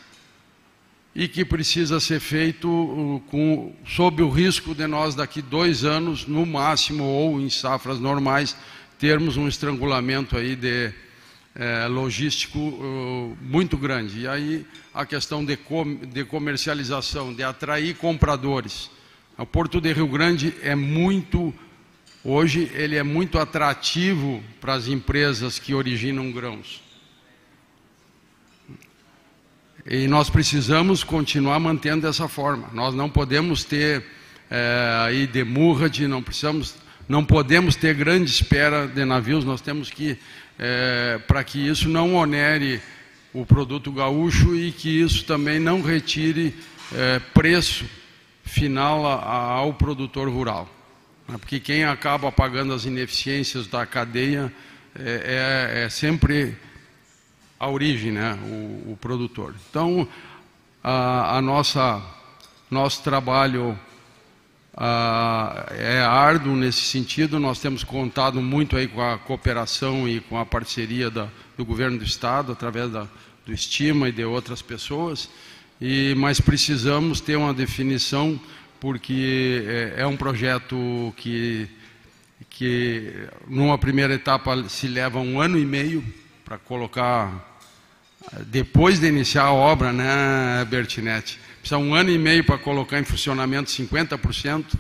e que precisa ser feito com, sob o risco de nós, daqui dois anos, no máximo, ou em safras normais, termos um estrangulamento aí de é, logístico uh, muito grande. E aí a questão de, com, de comercialização, de atrair compradores. O Porto de Rio Grande é muito, hoje, ele é muito atrativo para as empresas que originam grãos. E nós precisamos continuar mantendo dessa forma. Nós não podemos ter é, aí demurrage, não precisamos, não podemos ter grande espera de navios. Nós temos que, é, para que isso não onere o produto gaúcho e que isso também não retire é, preço final a, a, ao produtor rural. Né? Porque quem acaba pagando as ineficiências da cadeia é, é, é sempre a origem, né, o, o produtor. Então, a, a, nossa nosso trabalho a, é árduo nesse sentido. Nós temos contado muito aí com a cooperação e com a parceria da, do governo do estado através da, do Estima e de outras pessoas. E mas precisamos ter uma definição porque é, é um projeto que que numa primeira etapa se leva um ano e meio para colocar depois de iniciar a obra, né, Bertinetti? Precisa um ano e meio para colocar em funcionamento 50%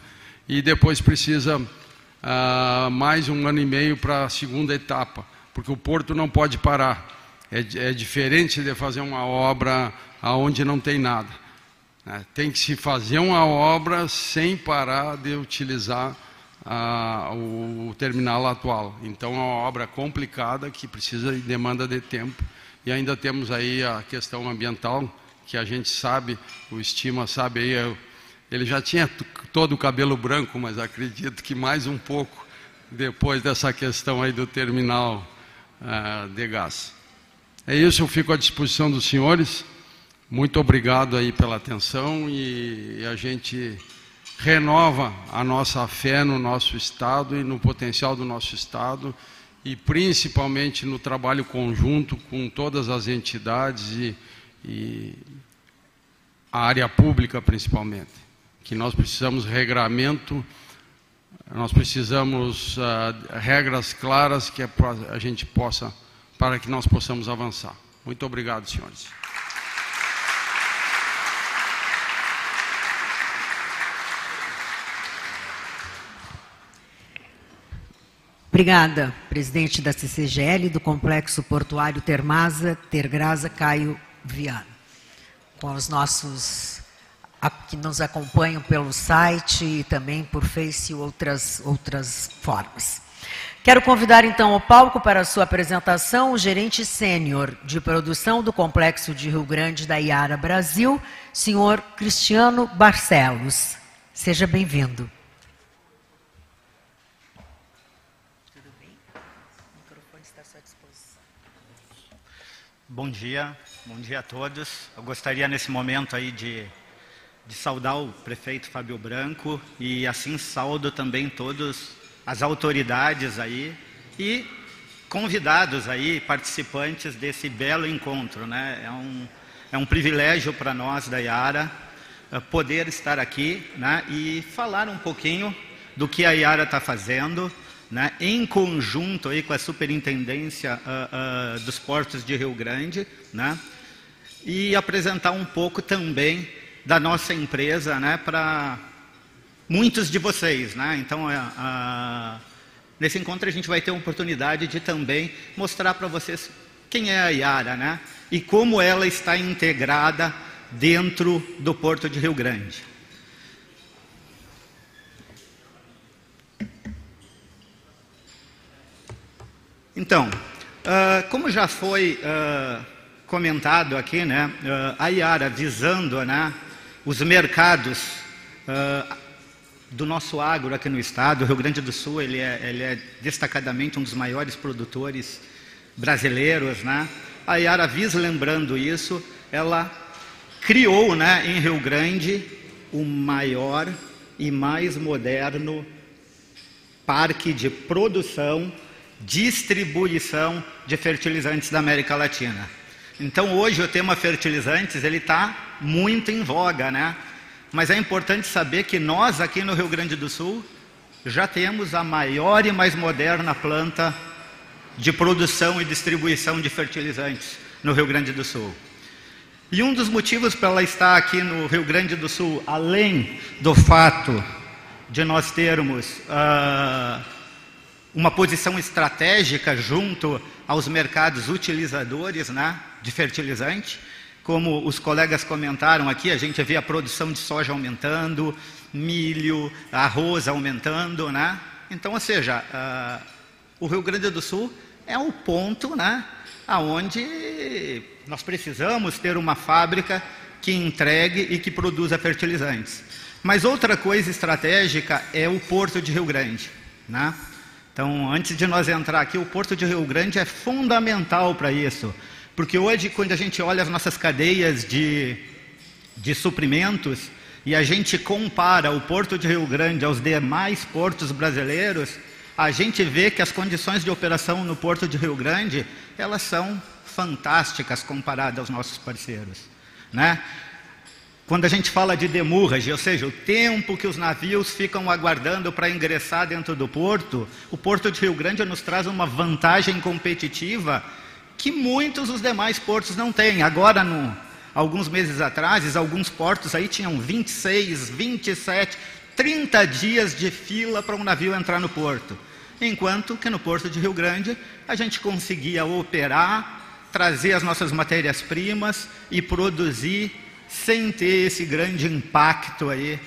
e depois precisa uh, mais um ano e meio para a segunda etapa, porque o porto não pode parar. É, é diferente de fazer uma obra aonde não tem nada. Né? Tem que se fazer uma obra sem parar de utilizar o, o terminal atual. Então é uma obra complicada que precisa e demanda de tempo e ainda temos aí a questão ambiental, que a gente sabe, o Estima sabe aí, ele já tinha todo o cabelo branco, mas acredito que mais um pouco depois dessa questão aí do terminal uh, de gás. É isso, eu fico à disposição dos senhores. Muito obrigado aí pela atenção e, e a gente renova a nossa fé no nosso Estado e no potencial do nosso Estado e principalmente no trabalho conjunto com todas as entidades e, e a área pública principalmente, que nós precisamos regramento, nós precisamos uh, regras claras que é a gente possa, para que nós possamos avançar. Muito obrigado, senhores. Obrigada, presidente da CCGL, do Complexo Portuário Termasa, Tergrasa Caio Viana. Com os nossos que nos acompanham pelo site e também por Face e outras, outras formas. Quero convidar então ao palco para a sua apresentação o gerente sênior de produção do Complexo de Rio Grande da Iara Brasil, senhor Cristiano Barcelos. Seja bem-vindo. Bom dia, bom dia a todos. Eu gostaria nesse momento aí de, de saudar o prefeito Fábio Branco e assim saudo também todos as autoridades aí e convidados aí, participantes desse belo encontro, né? É um, é um privilégio para nós da Iara eh, poder estar aqui, né? E falar um pouquinho do que a Iara está fazendo, né, em conjunto aí com a Superintendência uh, uh, dos Portos de Rio Grande, né, e apresentar um pouco também da nossa empresa né, para muitos de vocês. Né? Então, uh, nesse encontro a gente vai ter a oportunidade de também mostrar para vocês quem é a Iara né, e como ela está integrada dentro do Porto de Rio Grande. Então, uh, como já foi uh, comentado aqui, né, uh, a Iara visando né, os mercados do nosso agro aqui no estado, o Rio Grande do Sul ele é, ele é destacadamente um dos maiores produtores brasileiros, né? A Iara visa lembrando isso, ela criou, né, em Rio Grande o maior e mais moderno parque de produção distribuição de fertilizantes da América Latina. Então hoje o tema fertilizantes ele está muito em voga, né? Mas é importante saber que nós aqui no Rio Grande do Sul já temos a maior e mais moderna planta de produção e distribuição de fertilizantes no Rio Grande do Sul. E um dos motivos para ela estar aqui no Rio Grande do Sul, além do fato de nós termos uh, uma posição estratégica junto aos mercados utilizadores né, de fertilizante. Como os colegas comentaram aqui, a gente vê a produção de soja aumentando, milho, arroz aumentando, né? Então, ou seja, uh, o Rio Grande do Sul é o ponto, né, aonde nós precisamos ter uma fábrica que entregue e que produza fertilizantes. Mas outra coisa estratégica é o Porto de Rio Grande, né? Então, antes de nós entrar aqui, o Porto de Rio Grande é fundamental para isso. Porque hoje, quando a gente olha as nossas cadeias de, de suprimentos e a gente compara o Porto de Rio Grande aos demais portos brasileiros, a gente vê que as condições de operação no Porto de Rio Grande, elas são fantásticas comparadas aos nossos parceiros. Né? Quando a gente fala de demurrage, ou seja, o tempo que os navios ficam aguardando para ingressar dentro do porto, o porto de Rio Grande nos traz uma vantagem competitiva que muitos dos demais portos não têm. Agora, no, alguns meses atrás, alguns portos aí tinham 26, 27, 30 dias de fila para um navio entrar no porto. Enquanto que no porto de Rio Grande a gente conseguia operar, trazer as nossas matérias-primas e produzir sem ter esse grande impacto aí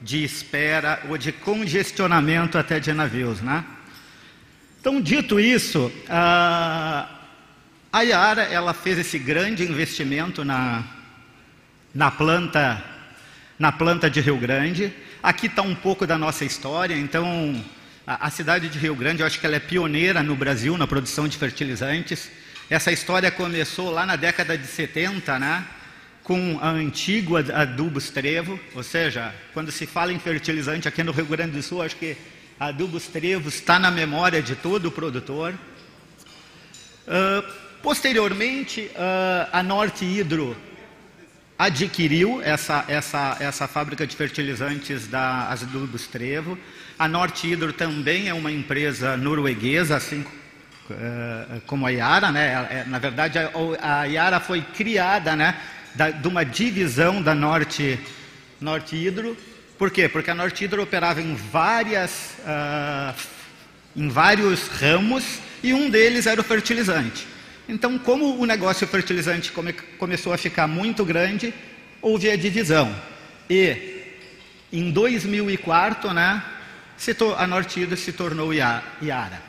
de espera ou de congestionamento até de navios, né? Então, dito isso, a, a Yara, ela fez esse grande investimento na, na planta na planta de Rio Grande. Aqui está um pouco da nossa história. Então, a, a, cidade de Rio Grande, eu acho que ela é pioneira no Brasil na produção de fertilizantes. Essa história começou lá na década de 70, né? Com a antiga adubos trevo, ou seja, quando se fala em fertilizante aqui no Rio Grande do Sul, acho que adubos trevo está na memória de todo o produtor. Uh, posteriormente, uh, a Norte Hidro adquiriu essa, essa, essa fábrica de fertilizantes da Adubos Trevo. A Norte Hidro também é uma empresa norueguesa, assim uh, como a Yara, né? É, na verdade, a, a Yara foi criada, né? Da, de uma divisão da Norte, Norte Hidro. Por quê? Porque a Norte Hidro operava em, várias, uh, em vários ramos e um deles era o fertilizante. Então, como o negócio fertilizante come, começou a ficar muito grande, houve a divisão. E em 2004, né, a Norte Hidro se tornou Iara.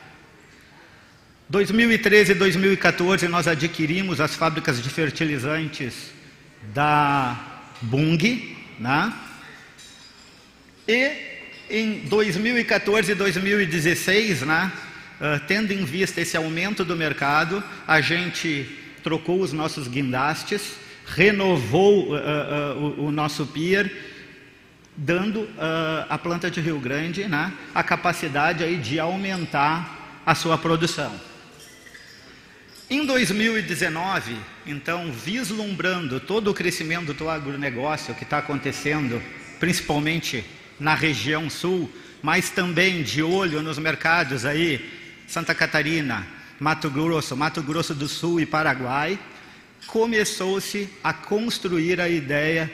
2013 e 2014 nós adquirimos as fábricas de fertilizantes da Bung, né? E em 2014 e 2016, né, uh, tendo em vista esse aumento do mercado, a gente trocou os nossos guindastes, renovou uh, uh, o, o, nosso pier, dando à planta de Rio Grande né, a capacidade aí de aumentar a sua produção. Em 2019, então, vislumbrando todo o crescimento do agronegócio que está acontecendo, principalmente na região sul, mas também de olho nos mercados aí, Santa Catarina, Mato Grosso, Mato Grosso do Sul e Paraguai, começou-se a construir a ideia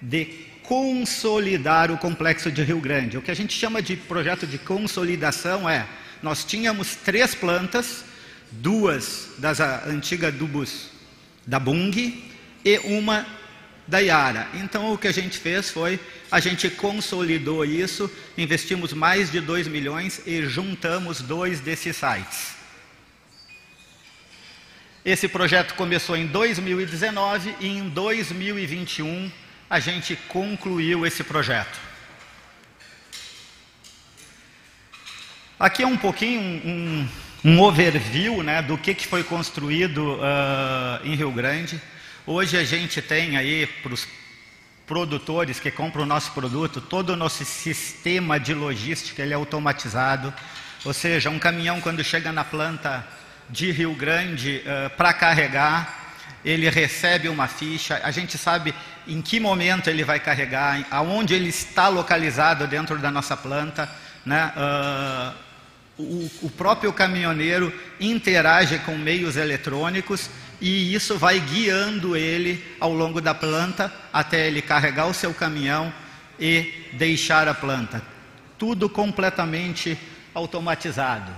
de consolidar o complexo de Rio Grande. O que a gente chama de projeto de consolidação é, nós tínhamos três plantas, duas das antigas dubos da Bung e uma da Yara. Então o que a gente fez foi, a gente consolidou isso, investimos mais de 2 milhões e juntamos dois desses sites. Esse projeto começou em 2019 e em 2021 a gente concluiu esse projeto. Aqui é um pouquinho um, um overview né, do que, que foi construído uh, em Rio Grande. Hoje a gente tem aí para os produtores que compram o nosso produto, todo o nosso sistema de logística ele é automatizado. Ou seja, um caminhão quando chega na planta de Rio Grande uh, para carregar, ele recebe uma ficha, a gente sabe em que momento ele vai carregar, aonde ele está localizado dentro da nossa planta, né? Uh, o, o próprio caminhoneiro interage com meios eletrônicos e isso vai guiando ele ao longo da planta até ele carregar o seu caminhão e deixar a planta. Tudo completamente automatizado.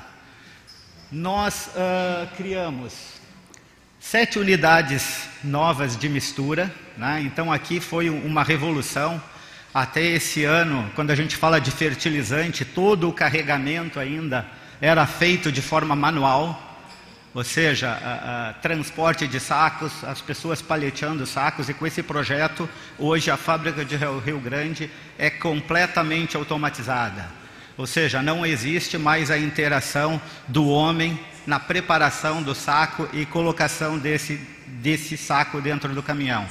Nós uh, criamos sete unidades novas de mistura, né? então aqui foi uma revolução. Até esse ano, quando a gente fala de fertilizante, todo o carregamento ainda era feito de forma manual, ou seja, a, a, transporte de sacos, as pessoas paleteando sacos, e com esse projeto, hoje a fábrica de Rio Grande é completamente automatizada. Ou seja, não existe mais a interação do homem na preparação do saco e colocação desse, desse saco dentro do caminhão.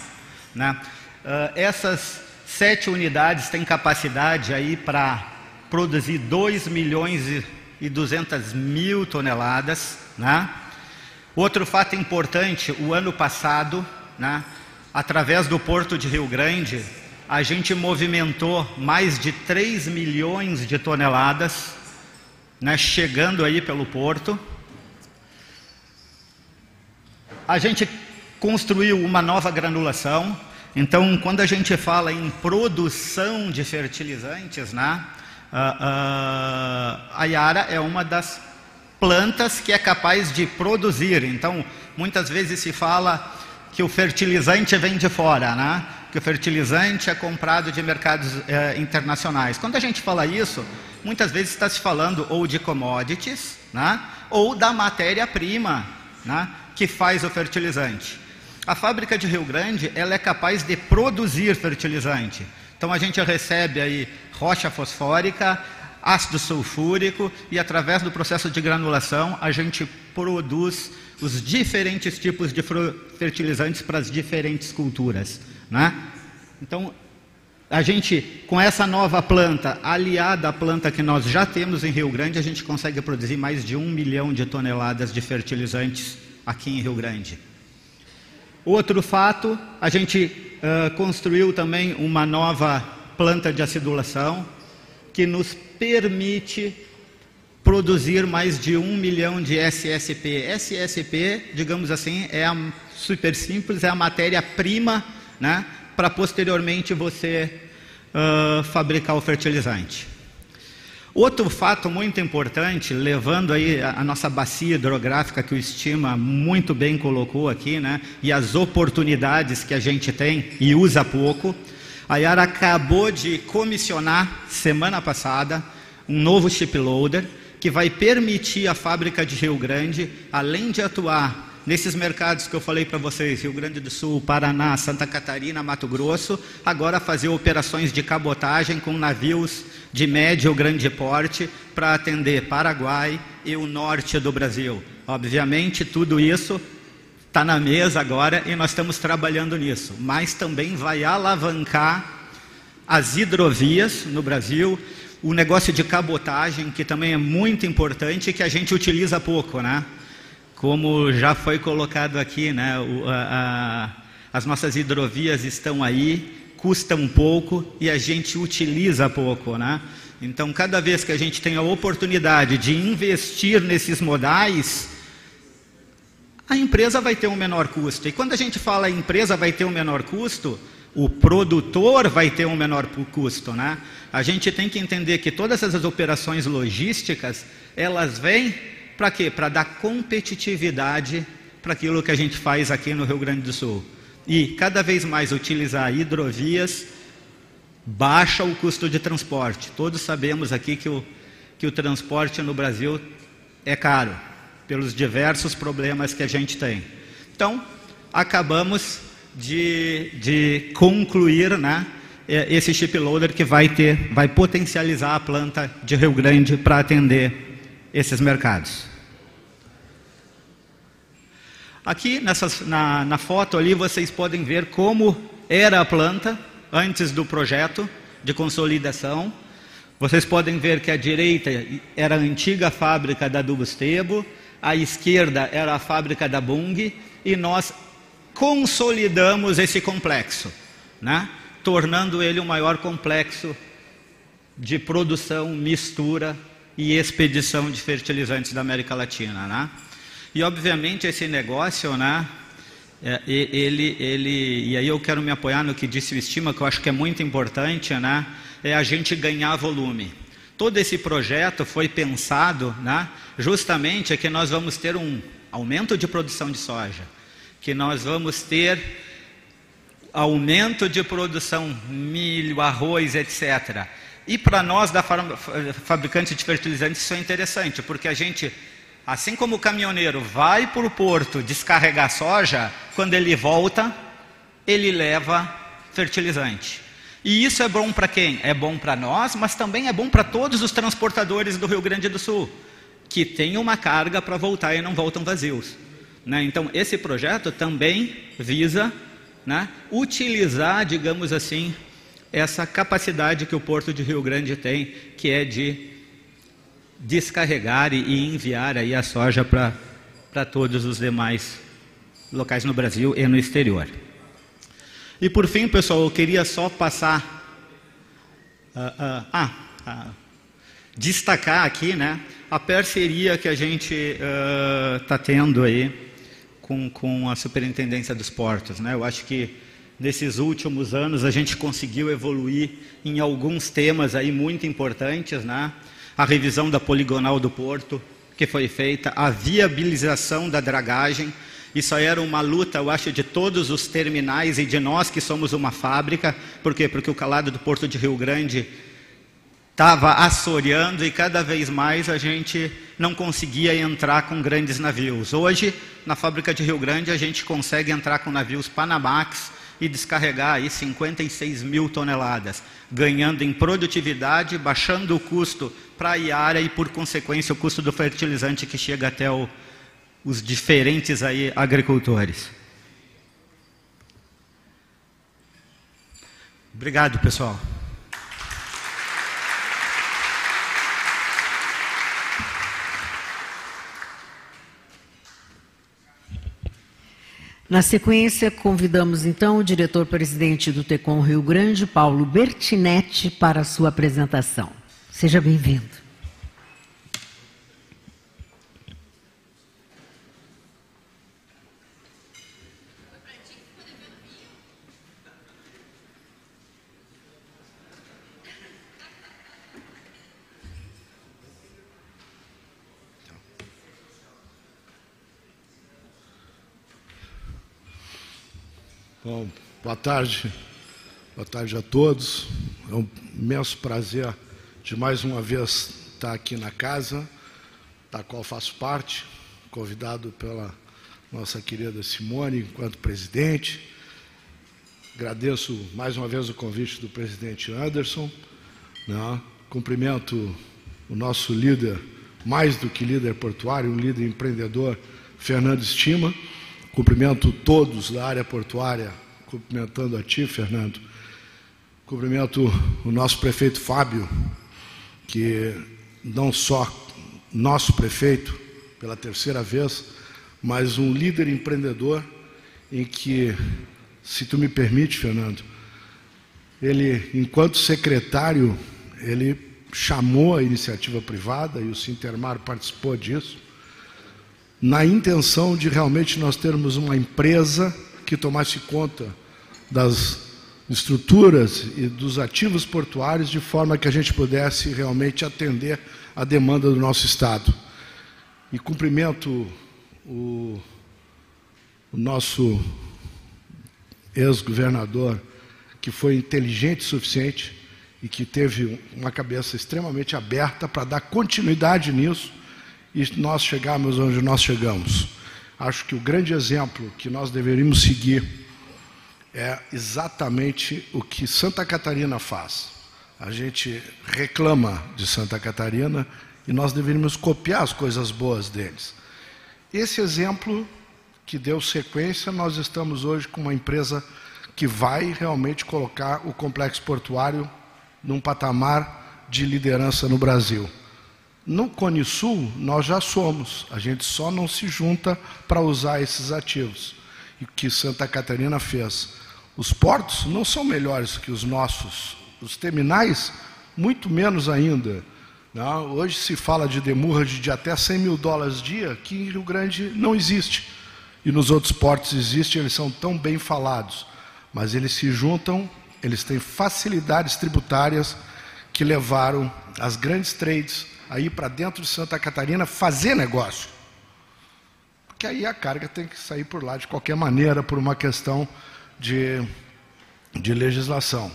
Né? Uh, essas sete unidades têm capacidade aí para produzir 2 milhões e 200 mil toneladas, né? Outro fato importante, o ano passado, né, através do Porto de Rio Grande, a gente movimentou mais de 3 milhões de toneladas, né, chegando aí pelo porto. A gente construiu uma nova granulação. Então, quando a gente fala em produção de fertilizantes, né, a Yara é uma das plantas que é capaz de produzir. Então, muitas vezes se fala que o fertilizante vem de fora, né? que o fertilizante é comprado de mercados eh, internacionais. Quando a gente fala isso, muitas vezes está se falando ou de commodities, né? ou da matéria-prima né? que faz o fertilizante. A fábrica de Rio Grande ela é capaz de produzir fertilizante. Então a gente recebe aí rocha fosfórica, ácido sulfúrico e através do processo de granulação a gente produz os diferentes tipos de fertilizantes para as diferentes culturas. Né? Então, a gente, com essa nova planta, aliada à planta que nós já temos em Rio Grande, a gente consegue produzir mais de um milhão de toneladas de fertilizantes aqui em Rio Grande. Outro fato, a gente uh, construiu também uma nova planta de acidulação, que nos permite produzir mais de um milhão de SSP. SSP, digamos assim, é a, super simples, é a matéria-prima né, para posteriormente você uh, fabricar o fertilizante. Outro fato muito importante, levando aí a, nossa bacia hidrográfica que o Estima muito bem colocou aqui, né, e as oportunidades que a gente tem e usa pouco, a Yara acabou de comissionar semana passada um novo chip loader que vai permitir a fábrica de Rio Grande, além de atuar nesses mercados que eu falei para vocês, Rio Grande do Sul, Paraná, Santa Catarina, Mato Grosso, agora fazer operações de cabotagem com navios de médio ou grande porte para atender Paraguai e o norte do Brasil. Obviamente, tudo isso está na mesa agora e nós estamos trabalhando nisso, mas também vai alavancar as hidrovias no Brasil, o negócio de cabotagem, que também é muito importante e que a gente utiliza pouco, né? Como já foi colocado aqui, né? O, a, a, as nossas hidrovias estão aí, custam pouco e a gente utiliza pouco, né? Então, cada vez que a gente tem a oportunidade de investir nesses modais, a empresa vai ter um menor custo. E quando a gente fala a empresa vai ter um menor custo, o produtor vai ter um menor custo, né? A gente tem que entender que todas essas operações logísticas, elas vêm para quê? Para dar competitividade para aquilo que a gente faz aqui no Rio Grande do Sul. E cada vez mais utilizar hidrovias baixa o custo de transporte. Todos sabemos aqui que o, que o transporte no Brasil é caro, pelos diversos problemas que a gente tem. Então, acabamos de, de concluir né, é, esse chip loader que vai ter, vai potencializar a planta de Rio Grande para atender esses mercados. Aqui nessas, na, na foto ali vocês podem ver como era a planta antes do projeto de consolidação. Vocês podem ver que a direita era a antiga fábrica da Dubustebo, a esquerda era a fábrica da Bung e nós consolidamos esse complexo, né? tornando ele o maior complexo de produção, mistura e expedição de fertilizantes da América Latina. Né? E obviamente esse negócio, né, é, ele, ele, e aí eu quero me apoiar no que disse o Estima, que eu acho que é muito importante, né, é a gente ganhar volume. Todo esse projeto foi pensado né, justamente é que nós vamos ter um aumento de produção de soja que nós vamos ter aumento de produção, milho, arroz, etc. E para nós da fabricante de fertilizantes isso é interessante, porque a gente, assim como o caminhoneiro vai para o porto descarregar soja, quando ele volta, ele leva fertilizante. E isso é bom para quem? É bom para nós, mas também é bom para todos os transportadores do Rio Grande do Sul, que têm uma carga para voltar e não voltam vazios. Né? Então, esse projeto também visa né, utilizar, digamos assim, essa capacidade que o Porto de Rio Grande tem, que é de descarregar e enviar aí a soja para todos os demais locais no Brasil e no exterior. E por fim, pessoal, eu queria só passar. Uh, uh, ah, uh, destacar aqui né, a parceria que a gente está tendo aí com, com a superintendência dos portos. Né? Eu acho que nesses últimos anos a gente conseguiu evoluir em alguns temas aí muito importantes, né? A revisão da poligonal do porto que foi feita, a viabilização da dragagem. Isso era uma luta, eu acho, de todos os terminais e de nós que somos uma fábrica. Por quê? Porque o calado do Porto de Rio Grande estava assoreando e cada vez mais a gente não conseguia entrar com grandes navios. Hoje, na fábrica de Rio Grande, a gente consegue entrar com navios Panamax e descarregar aí 56 mil toneladas, ganhando em produtividade, baixando o custo para a Iara e, por consequência, o custo do fertilizante que chega até o, os diferentes aí agricultores. Obrigado, pessoal. Na sequência, convidamos então o diretor-presidente do TECOM Rio Grande, Paulo Bertinetti, para a sua apresentação. Seja bem-vindo. Bom, boa tarde. Boa tarde a todos. É um imenso prazer de mais uma vez estar aqui na casa, da qual faço parte, convidado pela nossa querida Simone, enquanto presidente. Agradeço mais uma vez o convite do presidente Anderson. Né? Cumprimento o nosso líder, mais do que líder portuário, um líder empreendedor, Fernando Estima. Cumprimento todos da área portuária, cumprimentando a ti, Fernando. Cumprimento o nosso prefeito Fábio, que não só nosso prefeito, pela terceira vez, mas um líder empreendedor em que, se tu me permite, Fernando, ele, enquanto secretário, ele chamou a iniciativa privada e o Sintermar participou disso na intenção de realmente nós termos uma empresa que tomasse conta das estruturas e dos ativos portuários de forma que a gente pudesse realmente atender a demanda do nosso Estado. E cumprimento o, o nosso ex-governador, que foi inteligente o suficiente e que teve uma cabeça extremamente aberta para dar continuidade nisso e nós chegarmos onde nós chegamos. Acho que o grande exemplo que nós deveríamos seguir é exatamente o que Santa Catarina faz. A gente reclama de Santa Catarina e nós deveríamos copiar as coisas boas deles. Esse exemplo que deu sequência, nós estamos hoje com uma empresa que vai realmente colocar o complexo portuário num patamar de liderança no Brasil. No Cone Sul, nós já somos, a gente só não se junta para usar esses ativos. E o que Santa Catarina fez? Os portos não são melhores que os nossos, os terminais, muito menos ainda. Não, né? hoje se fala de demurrage de até 100 mil dólares dia, que em Rio Grande não existe. E nos outros portos existe, eles são tão bem falados. Mas eles se juntam, eles têm facilidades tributárias que levaram as grandes trades aí para dentro de Santa Catarina fazer negócio. Porque aí a carga tem que sair por lá de qualquer maneira, por uma questão de, de legislação.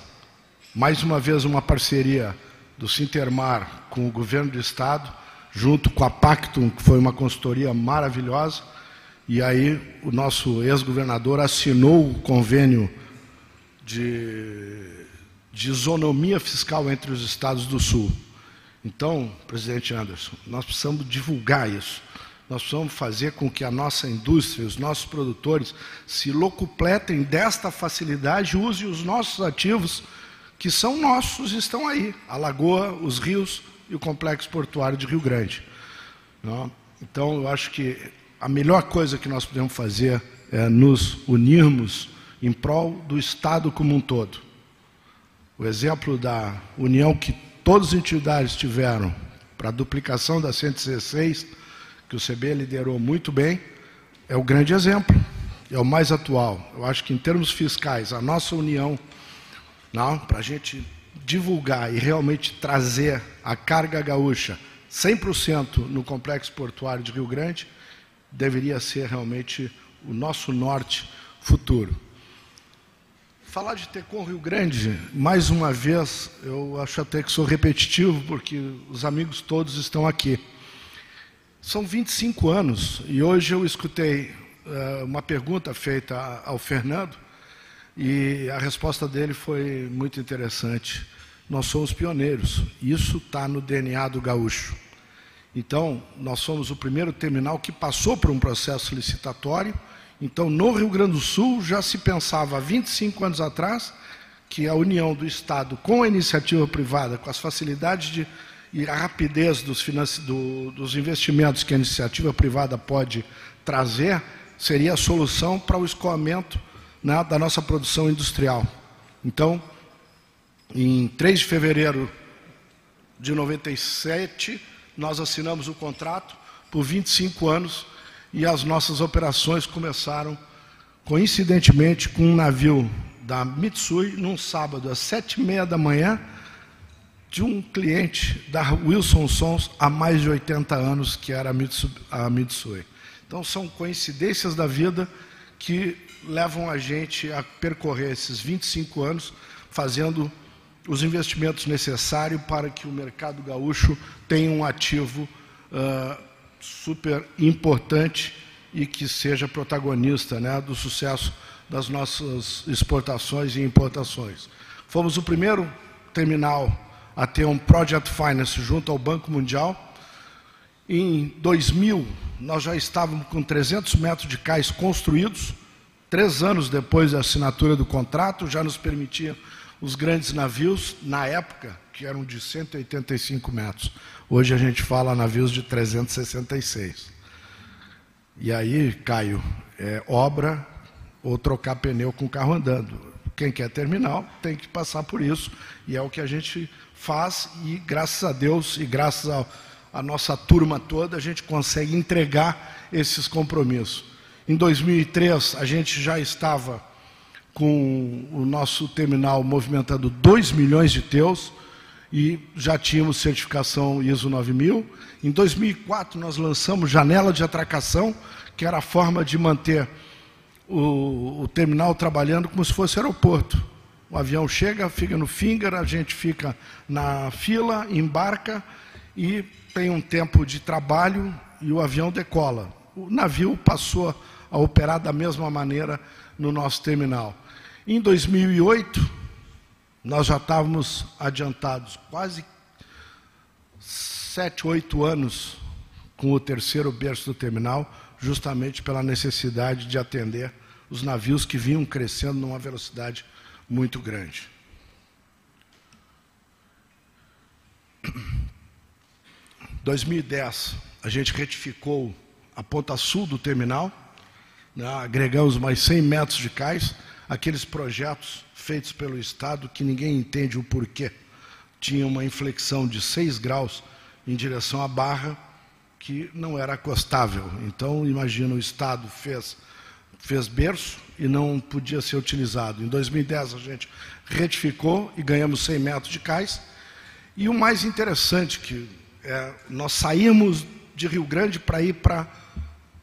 Mais uma vez, uma parceria do Sintermar com o governo do estado, junto com a Pactum, que foi uma consultoria maravilhosa, e aí o nosso ex-governador assinou o convênio de, de isonomia fiscal entre os estados do Sul. Então, presidente Anderson, nós precisamos divulgar isso. Nós precisamos fazer com que a nossa indústria, os nossos produtores, se locupletem desta facilidade, usem os nossos ativos, que são nossos, estão aí. A lagoa, os rios e o complexo portuário de Rio Grande. Então, eu acho que a melhor coisa que nós podemos fazer é nos unirmos em prol do Estado como um todo. O exemplo da união que todas as entidades tiveram para a duplicação da 116, que o CB liderou muito bem, é o grande exemplo, é o mais atual. Eu acho que, em termos fiscais, a nossa união, para a gente divulgar e realmente trazer a carga gaúcha 100% no complexo portuário de Rio Grande, deveria ser realmente o nosso norte futuro. Falar de Tecom Rio Grande, mais uma vez, eu acho até que sou repetitivo, porque os amigos todos estão aqui. São 25 anos, e hoje eu escutei uh, uma pergunta feita ao Fernando, e a resposta dele foi muito interessante. Nós somos pioneiros, isso está no DNA do gaúcho. Então, nós somos o primeiro terminal que passou por um processo licitatório, então, no Rio Grande do Sul, já se pensava há 25 anos atrás que a união do Estado com a iniciativa privada, com as facilidades de, e a rapidez dos, do, dos investimentos que a iniciativa privada pode trazer, seria a solução para o escoamento né, da nossa produção industrial. Então, em 3 de fevereiro de 97, nós assinamos o contrato por 25 anos e as nossas operações começaram, coincidentemente, com um navio da Mitsui, num sábado, às sete e meia da manhã, de um cliente da Wilson Sons há mais de 80 anos, que era a Mitsui. Então, são coincidências da vida que levam a gente a percorrer esses 25 anos fazendo os investimentos necessários para que o mercado gaúcho tenha um ativo uh, super importante e que seja protagonista né, do sucesso das nossas exportações e importações. Fomos o primeiro terminal a ter um Project Finance junto ao Banco Mundial. Em 2000, nós já estávamos com 300 metros de cais construídos. Três anos depois da assinatura do contrato, já nos permitia os grandes navios, na época, que eram de 185 metros. Hoje a gente fala navios de 366. E aí, Caio, é obra ou trocar pneu com carro andando. Quem quer terminal tem que passar por isso. E é o que a gente faz e, graças a Deus e graças à nossa turma toda, a gente consegue entregar esses compromissos. Em 2003, a gente já estava com o nosso terminal movimentando 2 milhões de teus e já tínhamos certificação ISO 9000. Em 2004, nós lançamos janela de atracação, que era a forma de manter o, o terminal trabalhando como se fosse aeroporto. O avião chega, fica no finger, a gente fica na fila, embarca e tem um tempo de trabalho e o avião decola. O navio passou a operar da mesma maneira no nosso terminal. Em 2008, nós já estávamos adiantados quase sete, oito anos com o terceiro berço do terminal, justamente pela necessidade de atender os navios que vinham crescendo numa velocidade muito grande. Em 2010, a gente retificou a ponta sul do terminal, né, agregamos mais 100 metros de cais, aqueles projetos feitos pelo Estado que ninguém entende o porquê. Tinha uma inflexão de 6 graus em direção à barra que não era acostável. Então, imagina, o Estado fez, fez berço e não podia ser utilizado. Em 2010, a gente retificou e ganhamos 100 metros de cais. E o mais interessante que é, nós saímos de Rio Grande para ir para,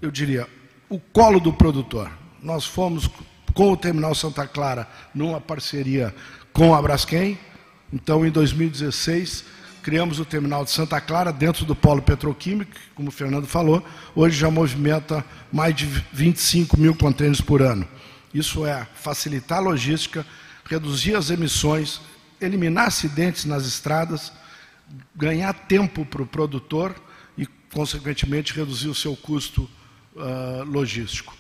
eu diria, o colo do produtor. Nós fomos com o Terminal Santa Clara numa parceria com a Braskem. Então, em 2016, criamos o Terminal de Santa Clara dentro do polo petroquímico, como o Fernando falou. Hoje já movimenta mais de 25 mil contêineres por ano. Isso é facilitar a logística, reduzir as emissões, eliminar acidentes nas estradas, ganhar tempo para o produtor e, consequentemente, reduzir o seu custo uh, logístico.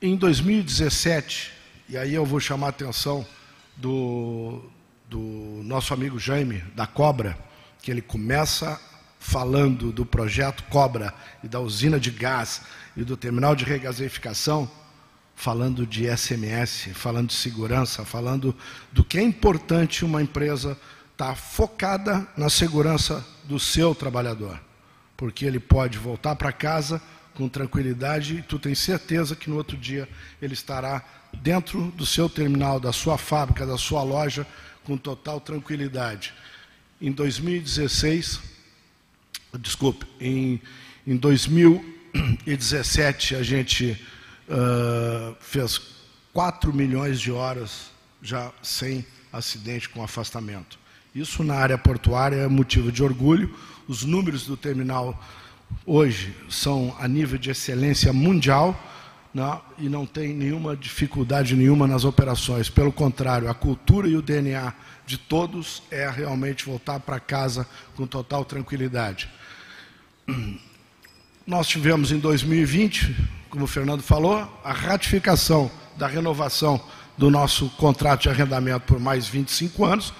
Em 2017, e aí eu vou chamar a atenção do, do nosso amigo Jaime, da Cobra, que ele começa falando do projeto Cobra e da usina de gás e do terminal de regaseificação, falando de SMS, falando de segurança, falando do que é importante uma empresa estar tá focada na segurança do seu trabalhador, porque ele pode voltar para casa com tranquilidade e tu tens certeza que no outro dia ele estará dentro do seu terminal, da sua fábrica, da sua loja, com total tranquilidade. Em 2016, desculpe, em, em 2017 a gente uh, fez 4 milhões de horas já sem acidente com afastamento. Isso na área portuária é motivo de orgulho. Os números do terminal hoje são a nível de excelência mundial né, e não tem nenhuma dificuldade nenhuma nas operações. Pelo contrário, a cultura e o DNA de todos é realmente voltar para casa com total tranquilidade. Nós tivemos em 2020, como o Fernando falou, a ratificação da renovação do nosso contrato de arrendamento por mais 25 anos,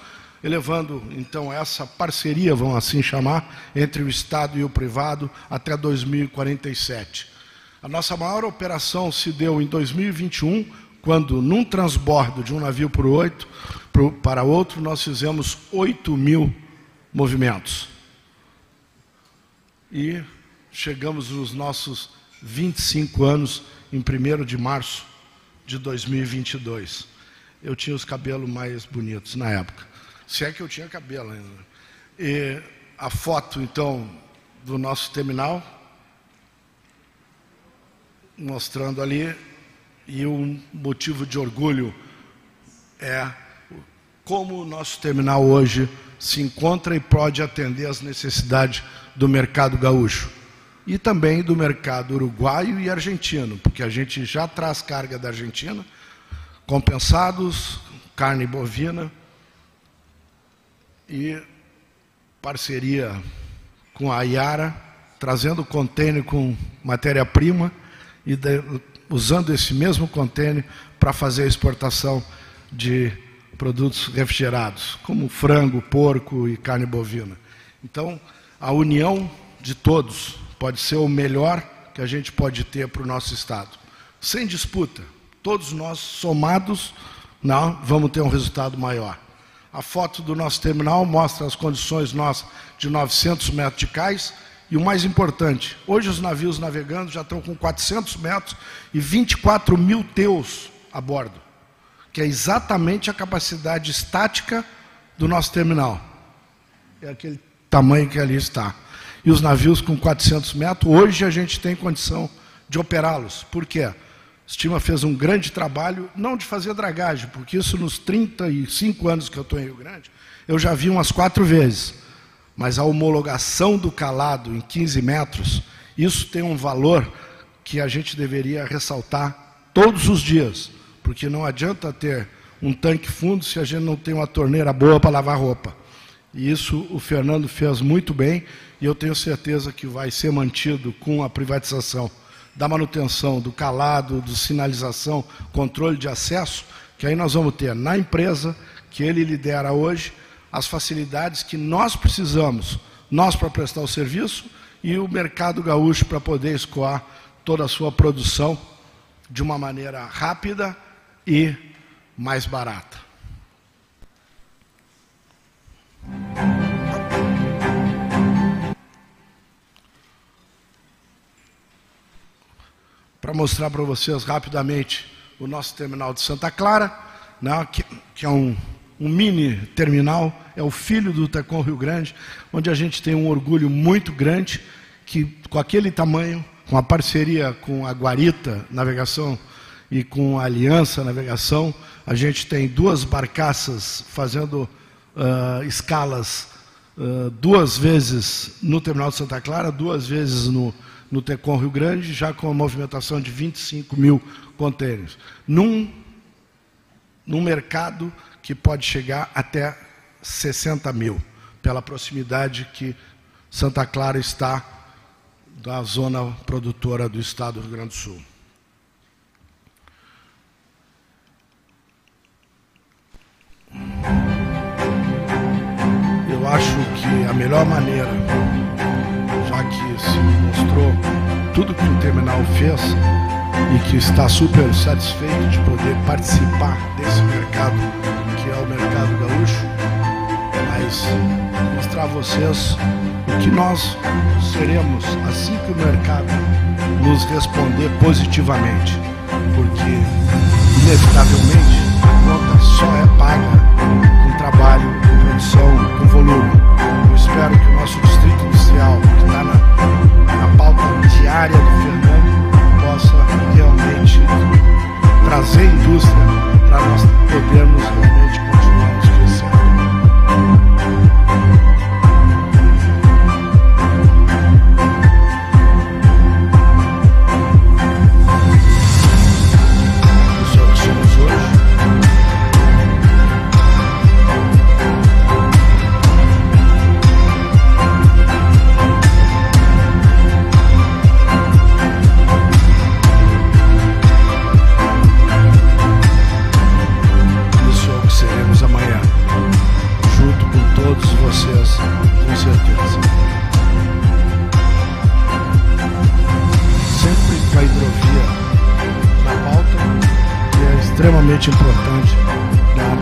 elevando então essa parceria, vamos assim chamar, entre o Estado e o privado até 2047. A nossa maior operação se deu em 2021, quando, num transbordo de um navio para, oito, para outro, nós fizemos 8 mil movimentos. E chegamos nos nossos 25 anos em 1 de março de 2022. Eu tinha os cabelos mais bonitos na época. Se é que eu tinha cabelo ainda. E a foto, então, do nosso terminal, mostrando ali, e um motivo de orgulho é como o nosso terminal hoje se encontra e pode atender às necessidades do mercado gaúcho. e também do mercado uruguaio e argentino, porque a gente já traz carga da Argentina, compensados, carne bovina e parceria com a Iara, trazendo contêiner com matéria-prima e de, usando esse mesmo contêiner para fazer a exportação de produtos refrigerados, como frango, porco e carne bovina. Então, a união de todos pode ser o melhor que a gente pode ter para o nosso Estado. Sem disputa, todos nós somados, não, vamos ter um resultado maior. A foto do nosso terminal mostra as condições nossas de 900 metros de cais, e o mais importante, hoje os navios navegando já estão com 400 metros e 24 mil teus a bordo, que é exatamente a capacidade estática do nosso terminal. É aquele tamanho que ali está. E os navios com 400 metros, hoje a gente tem condição de operá-los. Por quê? Estima fez um grande trabalho, não de fazer dragagem, porque isso nos 35 anos que eu estou em Rio Grande, eu já vi umas quatro vezes mas a homologação do calado em 15 metros, isso tem um valor que a gente deveria ressaltar todos os dias, porque não adianta ter um tanque fundo se a gente não tem uma torneira boa para lavar roupa. E isso o Fernando fez muito bem e eu tenho certeza que vai ser mantido com a privatização da manutenção, do calado, do sinalização, controle de acesso, que aí nós vamos ter na empresa que ele lidera hoje as facilidades que nós precisamos, nós para prestar o serviço e o mercado gaúcho para poder escoar toda a sua produção de uma maneira rápida e mais barata. Para mostrar para vocês rapidamente o nosso terminal de Santa Clara, né, que, que é um um mini terminal, é o filho do Tecom Rio Grande, onde a gente tem um orgulho muito grande que com aquele tamanho, com a parceria com a Guarita Navegação e com a Aliança Navegação, a gente tem duas barcaças fazendo uh, escalas uh, duas vezes no terminal de Santa Clara, duas vezes no, no Tecom Rio Grande, já com a movimentação de 25 mil contêineres. Num, num mercado que pode chegar até 60 mil, pela proximidade que Santa Clara está da zona produtora do estado do Rio Grande do Sul. Eu acho que a melhor maneira, que se mostrou tudo que o terminal fez e que está super satisfeito de poder participar desse mercado que é o mercado gaúcho, mas mostrar a vocês o que nós seremos assim que o mercado nos responder positivamente, porque inevitavelmente a conta só é paga com trabalho, com produção, com volume. Eu espero que o nosso distrito industrial, diária do Fernando, possa realmente trazer indústria para nós podermos realmente continuarmos extremamente importante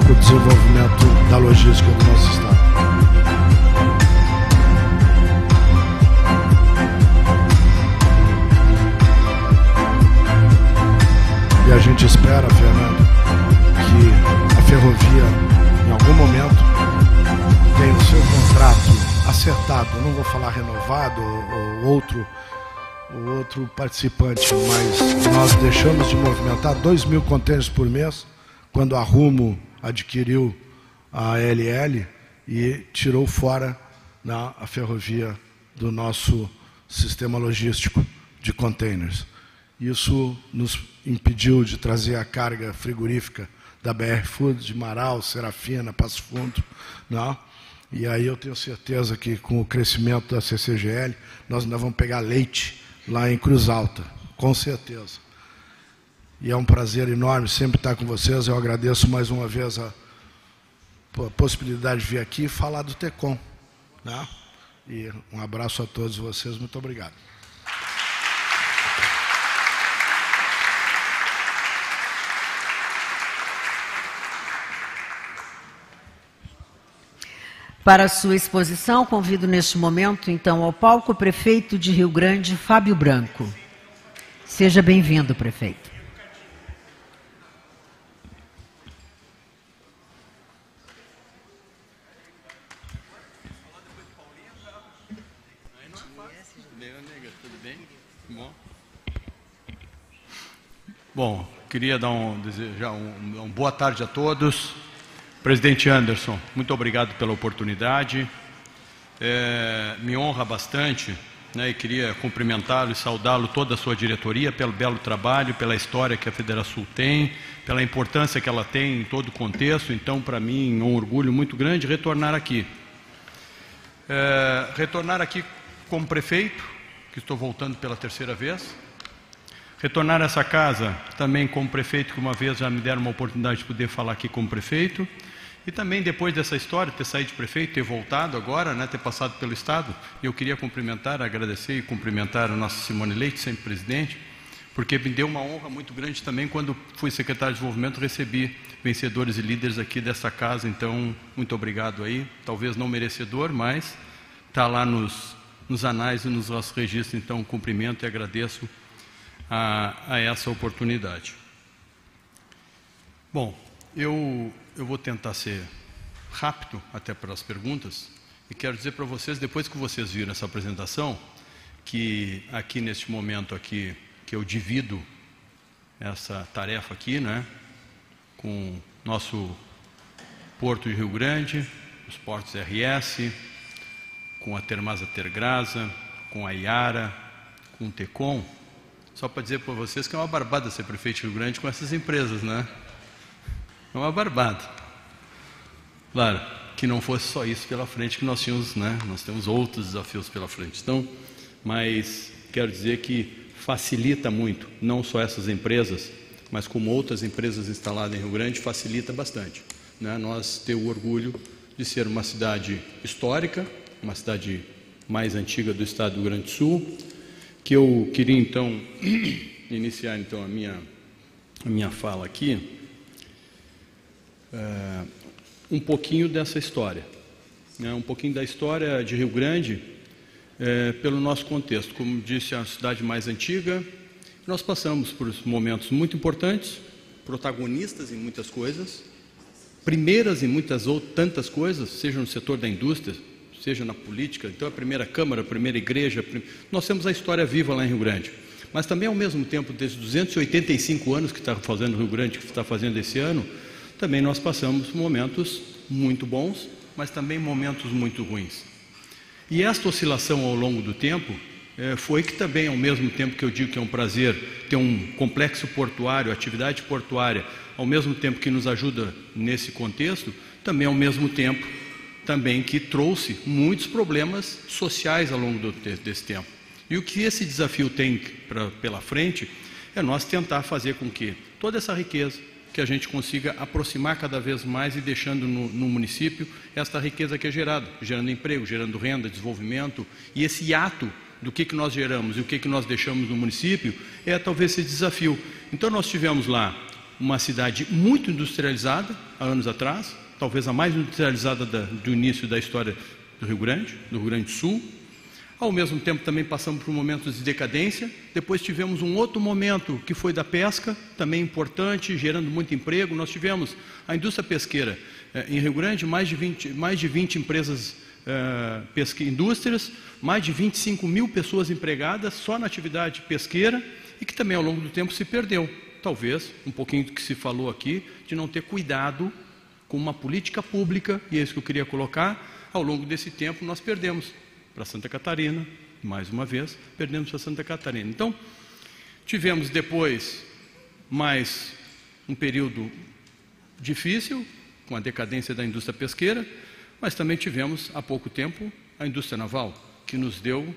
para o desenvolvimento da logística do nosso estado. E a gente espera, Fernando, que a ferrovia, em algum momento, tenha o seu contrato acertado. Não vou falar renovado ou outro outro participante, mas nós deixamos de movimentar 2 mil contêineres por mês quando a Rumo adquiriu a LL e tirou fora na, a ferrovia do nosso sistema logístico de containers. Isso nos impediu de trazer a carga frigorífica da BR Food, de Marau, Serafina, Passo Fundo. Não? Né? E aí eu tenho certeza que com o crescimento da CCGL, nós ainda vamos pegar leite lá em Cruz Alta, com certeza. E é um prazer enorme sempre estar com vocês. Eu agradeço mais uma vez a, a possibilidade de vir aqui e falar do TECOM. Né? E um abraço a todos vocês. Muito obrigado. Para sua exposição, convido neste momento, então, ao palco o prefeito de Rio Grande, Fábio Branco. Seja bem-vindo, prefeito. Bom, queria dar um, desejar um, um boa tarde a todos. Presidente Anderson, muito obrigado pela oportunidade. É, me honra bastante né, e queria cumprimentá-lo e saudá-lo, toda a sua diretoria, pelo belo trabalho, pela história que a Federação tem, pela importância que ela tem em todo o contexto. Então, para mim, é um orgulho muito grande retornar aqui. É, retornar aqui como prefeito, que estou voltando pela terceira vez. Retornar a essa casa também como prefeito, que uma vez já me deram uma oportunidade de poder falar aqui como prefeito. E também depois dessa história, ter saído de prefeito, ter voltado agora, né, ter passado pelo Estado, eu queria cumprimentar, agradecer e cumprimentar a nossa Simone Leite, sempre presidente, porque me deu uma honra muito grande também quando fui secretário de desenvolvimento, recebi vencedores e líderes aqui dessa casa, então muito obrigado aí, talvez não merecedor, mas está lá nos, nos anais e nos nossos registros, então cumprimento e agradeço a, a essa oportunidade. Bom, eu eu vou tentar ser rápido até para as perguntas e quero dizer para vocês, depois que vocês viram essa apresentação, que aqui neste momento aqui, que eu divido essa tarefa aqui, né, com nosso Porto de Rio Grande, os portos RS, com a Termasa Tergrasa, com a Iara, com o Tecom, só para dizer para vocês que é uma barbada ser prefeito de Rio Grande com essas empresas, né? É uma barbada. Claro, que não fosse só isso pela frente que nós tínhamos, né? Nós temos outros desafios pela frente. Então, mas quero dizer que facilita muito, não só essas empresas, mas como outras empresas instaladas em Rio Grande, facilita bastante. Né? Nós temos o orgulho de ser uma cidade histórica, uma cidade mais antiga do estado do Rio Grande do Sul, que eu queria então iniciar então a minha, a minha fala aqui é, um pouquinho dessa história, né, um pouquinho da história de Rio Grande é, pelo nosso contexto. Como disse, é a cidade mais antiga. Nós passamos por momentos muito importantes, protagonistas em muitas coisas, primeiras em muitas outras tantas coisas, seja no setor da indústria, seja na política. Então, a primeira Câmara, a primeira igreja, nós temos a história viva lá em Rio Grande. Mas também, ao mesmo tempo, desses 285 anos que está fazendo Rio Grande, que está fazendo esse ano, também nós passamos momentos muito bons, mas também momentos muito ruins. E esta oscilação ao longo do tempo é, foi que também, ao mesmo tempo que eu digo que é um prazer ter um complexo portuário, atividade portuária, ao mesmo tempo que nos ajuda nesse contexto, também ao mesmo tempo também que trouxe muitos problemas sociais ao longo do, desse tempo. E o que esse desafio tem pra, pela frente é nós tentar fazer com que toda essa riqueza, que a gente consiga aproximar cada vez mais e deixando no, no, município esta riqueza que é gerada, gerando emprego, gerando renda, desenvolvimento, e esse ato do que, que nós geramos e o que, que nós deixamos no município é talvez esse desafio. Então nós tivemos lá uma cidade muito industrializada há anos atrás, talvez a mais industrializada da, do início da história do Rio Grande, do Rio Grande do Sul, ao mesmo tempo, também passamos por momentos de decadência. Depois tivemos um outro momento que foi da pesca, também importante, gerando muito emprego. Nós tivemos a indústria pesqueira eh, em Rio Grande, mais de 20, mais de 20 empresas, eh, pesque, indústrias, mais de 25 mil pessoas empregadas só na atividade pesqueira e que também ao longo do tempo se perdeu. Talvez um pouquinho do que se falou aqui, de não ter cuidado com uma política pública, e é isso que eu queria colocar. Ao longo desse tempo, nós perdemos para Santa Catarina, mais uma vez, perdemos para Santa Catarina. Então, tivemos depois mais um período difícil, com a decadência da indústria pesqueira, mas também tivemos há pouco tempo a indústria naval, que nos deu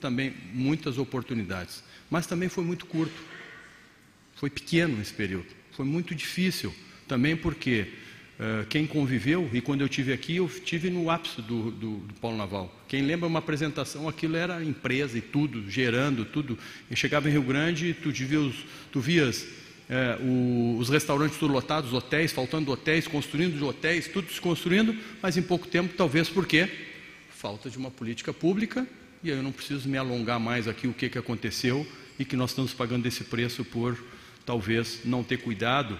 também muitas oportunidades. Mas também foi muito curto, foi pequeno esse período, foi muito difícil, também porque uh, quem conviveu, e quando eu tive aqui, eu tive no ápice do, do, do Polo Naval. Quem lembra uma apresentação, aquilo era empresa e tudo, gerando tudo. Eu chegava em Rio Grande, tu, tu vias é, o, os restaurantes tudo lotados, hotéis, faltando hotéis, construindo hotéis, tudo se construindo, mas em pouco tempo, talvez por quê? Falta de uma política pública, e aí eu não preciso me alongar mais aqui o que, que aconteceu e que nós estamos pagando esse preço por talvez não ter cuidado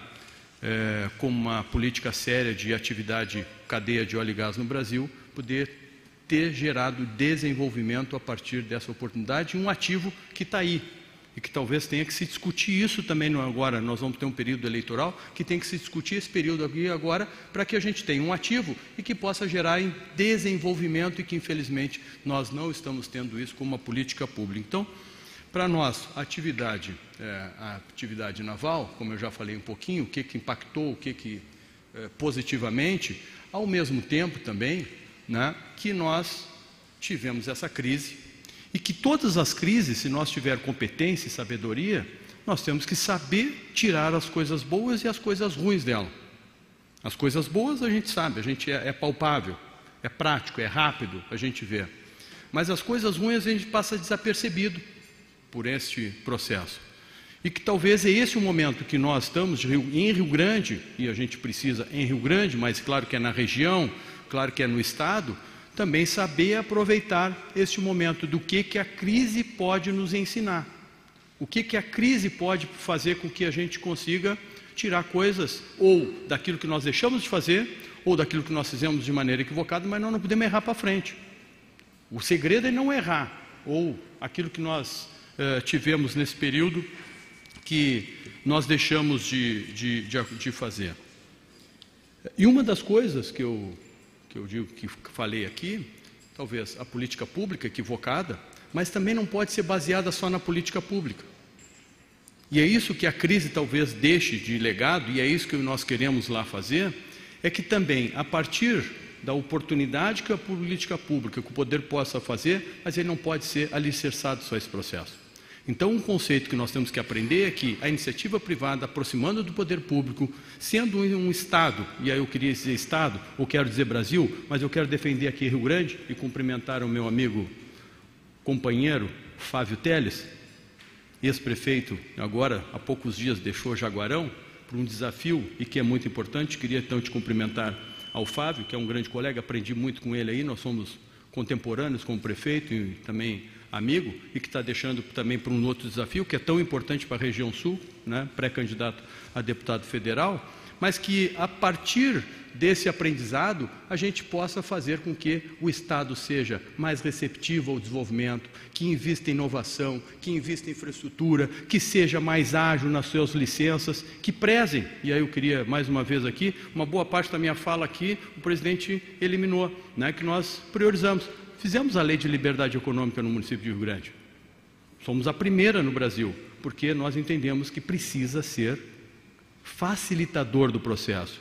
é, com uma política séria de atividade cadeia de óleo e gás no Brasil, poder ter gerado desenvolvimento a partir dessa oportunidade, um ativo que está aí, e que talvez tenha que se discutir isso também agora. Nós vamos ter um período eleitoral que tem que se discutir esse período aqui agora para que a gente tenha um ativo e que possa gerar desenvolvimento e que infelizmente nós não estamos tendo isso como uma política pública. Então, para nós, atividade, é, a atividade naval, como eu já falei um pouquinho, o que, que impactou, o que, que é, positivamente, ao mesmo tempo também, né, que nós tivemos essa crise e que todas as crises, se nós tivermos competência e sabedoria, nós temos que saber tirar as coisas boas e as coisas ruins dela. As coisas boas a gente sabe, a gente é, é palpável, é prático, é rápido, a gente vê. Mas as coisas ruins a gente passa desapercebido por este processo. E que talvez é esse o momento que nós estamos em Rio Grande, e a gente precisa em Rio Grande, mas claro que é na região, claro que é no estado, também saber aproveitar este momento do que, que a crise pode nos ensinar. O que, que a crise pode fazer com que a gente consiga tirar coisas ou daquilo que nós deixamos de fazer ou daquilo que nós fizemos de maneira equivocada, mas nós não podemos errar para frente. O segredo é não errar, ou aquilo que nós uh, tivemos nesse período que nós deixamos de, de, de, de fazer. E uma das coisas que eu que eu digo que falei aqui, talvez a política pública equivocada, mas também não pode ser baseada só na política pública. E é isso que a crise talvez deixe de legado, e é isso que nós queremos lá fazer, é que também, a partir da oportunidade que a política pública, que o poder possa fazer, mas ele não pode ser alicerçado só esse processo. Então, um conceito que nós temos que aprender é que a iniciativa privada, aproximando do poder público, sendo um Estado, e aí eu queria dizer Estado, ou quero dizer Brasil, mas eu quero defender aqui Rio Grande e cumprimentar o meu amigo, companheiro, Fávio Teles, ex-prefeito, agora há poucos dias deixou Jaguarão, por um desafio e que é muito importante. Queria então te cumprimentar ao Fávio, que é um grande colega, aprendi muito com ele aí, nós somos contemporâneos como prefeito e também amigo e que está deixando também para um outro desafio que é tão importante para a região sul, né, pré-candidato a deputado federal, mas que a partir desse aprendizado a gente possa fazer com que o Estado seja mais receptivo ao desenvolvimento, que invista em inovação, que invista em infraestrutura, que seja mais ágil nas suas licenças, que prezem. E aí eu queria mais uma vez aqui, uma boa parte da minha fala aqui, o presidente eliminou, né, que nós priorizamos Fizemos a lei de liberdade econômica no município de Rio Grande. Somos a primeira no Brasil, porque nós entendemos que precisa ser facilitador do processo.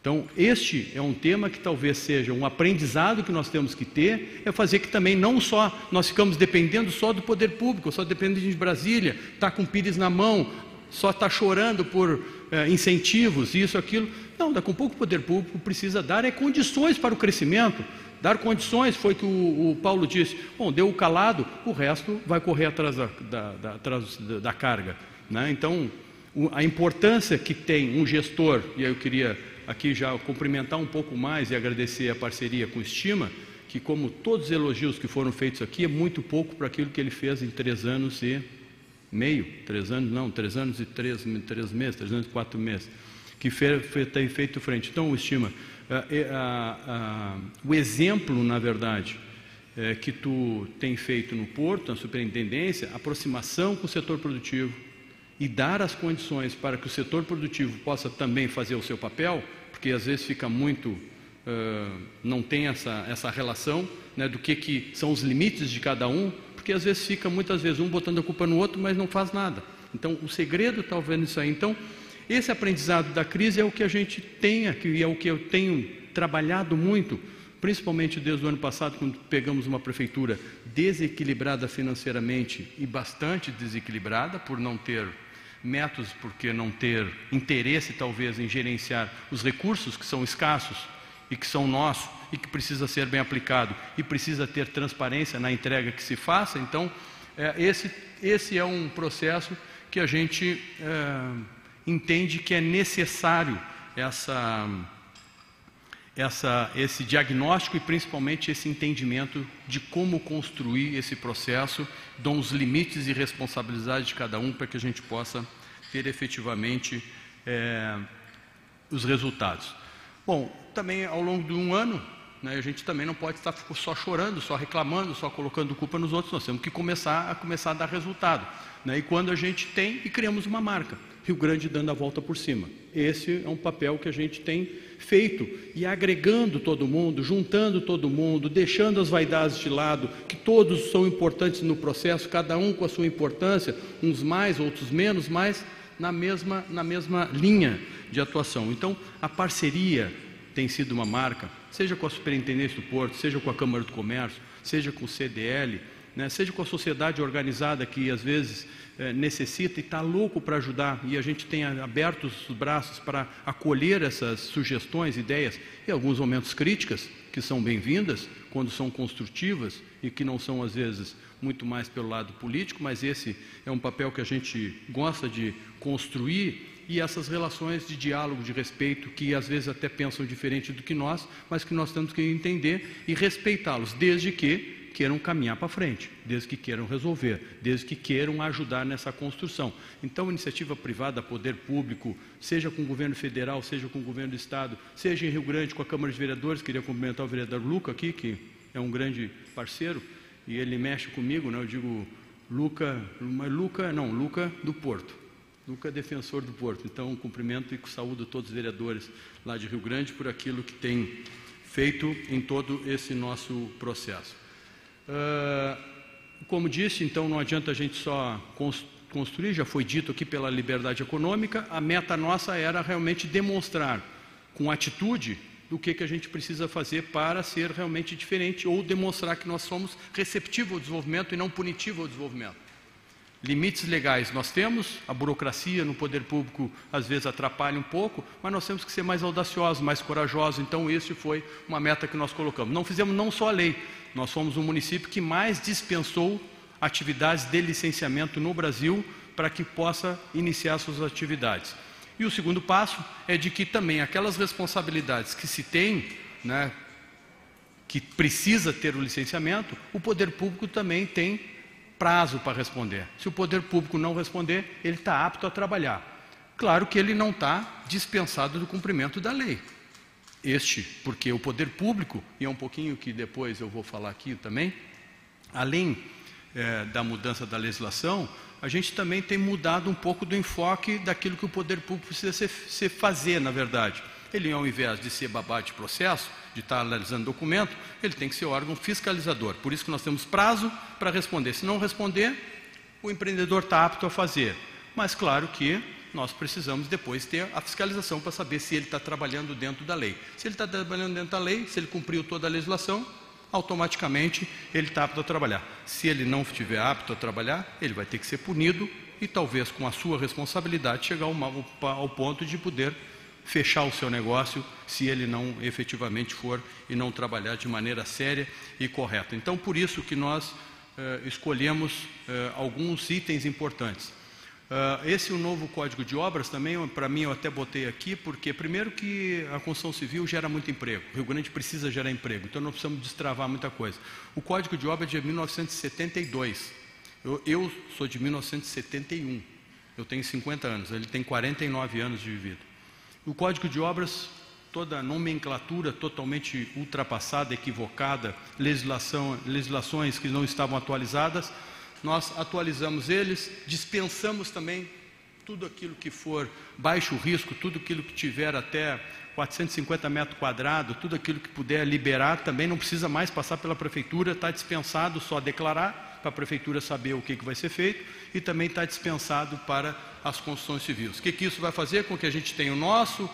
Então, este é um tema que talvez seja um aprendizado que nós temos que ter, é fazer que também não só nós ficamos dependendo só do poder público, só dependendo de Brasília, está com o pires na mão, só está chorando por é, incentivos, isso, aquilo. Não, com pouco poder público precisa dar é condições para o crescimento. Dar condições, foi que o, o, Paulo disse, bom, deu o calado, o resto vai correr atrás da, da, da, atrás da carga. Né? Então, o, a importância que tem um gestor, e aí eu queria aqui já cumprimentar um pouco mais e agradecer a parceria com Estima, que como todos os elogios que foram feitos aqui, é muito pouco para aquilo que ele fez em três anos e meio, três anos, não, três anos e três, três meses, três anos e quatro meses, que fez, tem feito frente. Então, Estima, o exemplo, na verdade, é, que tu tem feito no Porto, na superintendência, aproximação com o setor produtivo e dar as condições para que o setor produtivo possa também fazer o seu papel, porque às vezes fica muito, uh, não tem essa, essa relação né, do que, que são os limites de cada um, porque às vezes fica muitas vezes um botando a culpa no outro, mas não faz nada. Então, o segredo talvez nisso aí. Então, esse aprendizado da crise é o que a gente tem aqui, é o que eu tenho trabalhado muito, principalmente desde o ano passado, quando pegamos uma prefeitura desequilibrada financeiramente e bastante desequilibrada por não ter métodos, porque não ter interesse talvez em gerenciar os recursos que são escassos e que são nossos e que precisa ser bem aplicado e precisa ter transparência na entrega que se faça. Então, é, esse, esse é um processo que a gente é, entende que é necessário essa, essa, esse diagnóstico e principalmente esse entendimento de como construir esse processo, dão os limites e responsabilidades de cada um para que a gente possa ter efetivamente é, os resultados. Bom, também ao longo de um ano, né, a gente também não pode estar só chorando, só reclamando, só colocando culpa nos outros, nós temos que começar a começar a dar resultado. Né, e quando a gente tem e criamos uma marca, Rio Grande dando a volta por cima. Esse é um papel que a gente tem feito e agregando todo mundo, juntando todo mundo, deixando as vaidades de lado, que todos são importantes no processo, cada um com a sua importância, uns mais, outros menos, mas na mesma, na mesma linha de atuação. Então, a parceria tem sido uma marca, seja com a Superintendência do Porto, seja com a Câmara do Comércio, seja com o CDL, né, seja com a sociedade organizada que às vezes é, necessita e está louco para ajudar, e a gente tem aberto os braços para acolher essas sugestões, ideias, e alguns momentos críticas, que são bem-vindas, quando são construtivas e que não são às vezes muito mais pelo lado político, mas esse é um papel que a gente gosta de construir e essas relações de diálogo, de respeito, que às vezes até pensam diferente do que nós, mas que nós temos que entender e respeitá-los, desde que queiram caminhar para frente, desde que queiram resolver, desde que queiram ajudar nessa construção. Então, iniciativa privada, poder público, seja com o governo federal, seja com o governo do estado, seja em Rio Grande com a Câmara de Vereadores, queria cumprimentar o vereador Luca aqui, que é um grande parceiro, e ele mexe comigo, né? eu digo Luca, mas Luca, não, Luca do Porto. Luca é defensor do Porto. Então, cumprimento e saúdo todos os vereadores lá de Rio Grande por aquilo que tem feito em todo esse nosso processo. Uh, como disse, então não adianta a gente só construir, já foi dito aqui pela liberdade econômica, a meta nossa era realmente demonstrar com atitude do que, que a gente precisa fazer para ser realmente diferente ou demonstrar que nós somos receptivos ao desenvolvimento e não punitivos ao desenvolvimento. Limites legais nós temos, a burocracia no poder público às vezes atrapalha um pouco, mas nós temos que ser mais audaciosos, mais corajosos. Então, esse foi uma meta que nós colocamos. Não fizemos não só a lei, nós fomos o município que mais dispensou atividades de licenciamento no Brasil para que possa iniciar suas atividades. E o segundo passo é de que também aquelas responsabilidades que se tem, né, que precisa ter o licenciamento, o poder público também tem prazo para responder. Se o poder público não responder, ele está apto a trabalhar. Claro que ele não está dispensado do cumprimento da lei. Este, porque o poder público, e é um pouquinho que depois eu vou falar aqui também, além é, da mudança da legislação, a gente também tem mudado um pouco do enfoque daquilo que o poder público precisa ser fazer, na verdade. Ele, ao invés de ser babá de processo, de estar analisando documento, ele tem que ser órgão fiscalizador. Por isso que nós temos prazo para responder. Se não responder, o empreendedor está apto a fazer. Mas claro que nós precisamos depois ter a fiscalização para saber se ele está trabalhando dentro da lei. Se ele está trabalhando dentro da lei, se ele cumpriu toda a legislação, automaticamente ele está apto a trabalhar. Se ele não estiver apto a trabalhar, ele vai ter que ser punido e talvez com a sua responsabilidade chegar ao, ao ponto de poder fechar o seu negócio se ele não efetivamente for e não trabalhar de maneira séria e correta. Então, por isso que nós eh, escolhemos eh, alguns itens importantes. Uh, esse o novo Código de Obras também, para mim, eu até botei aqui, porque primeiro que a construção civil gera muito emprego. O Rio Grande precisa gerar emprego, então não precisamos destravar muita coisa. O Código de Obras é de 1972. Eu, eu sou de 1971. Eu tenho 50 anos, ele tem 49 anos de vida. O Código de Obras, toda nomenclatura totalmente ultrapassada, equivocada, legislações que não estavam atualizadas, nós atualizamos eles, dispensamos também tudo aquilo que for baixo risco, tudo aquilo que tiver até 450 metros quadrados, tudo aquilo que puder liberar, também não precisa mais passar pela prefeitura, está dispensado, só declarar. Para a prefeitura saber o que, que vai ser feito e também está dispensado para as construções civis. O que, que isso vai fazer com que a gente tenha o nosso,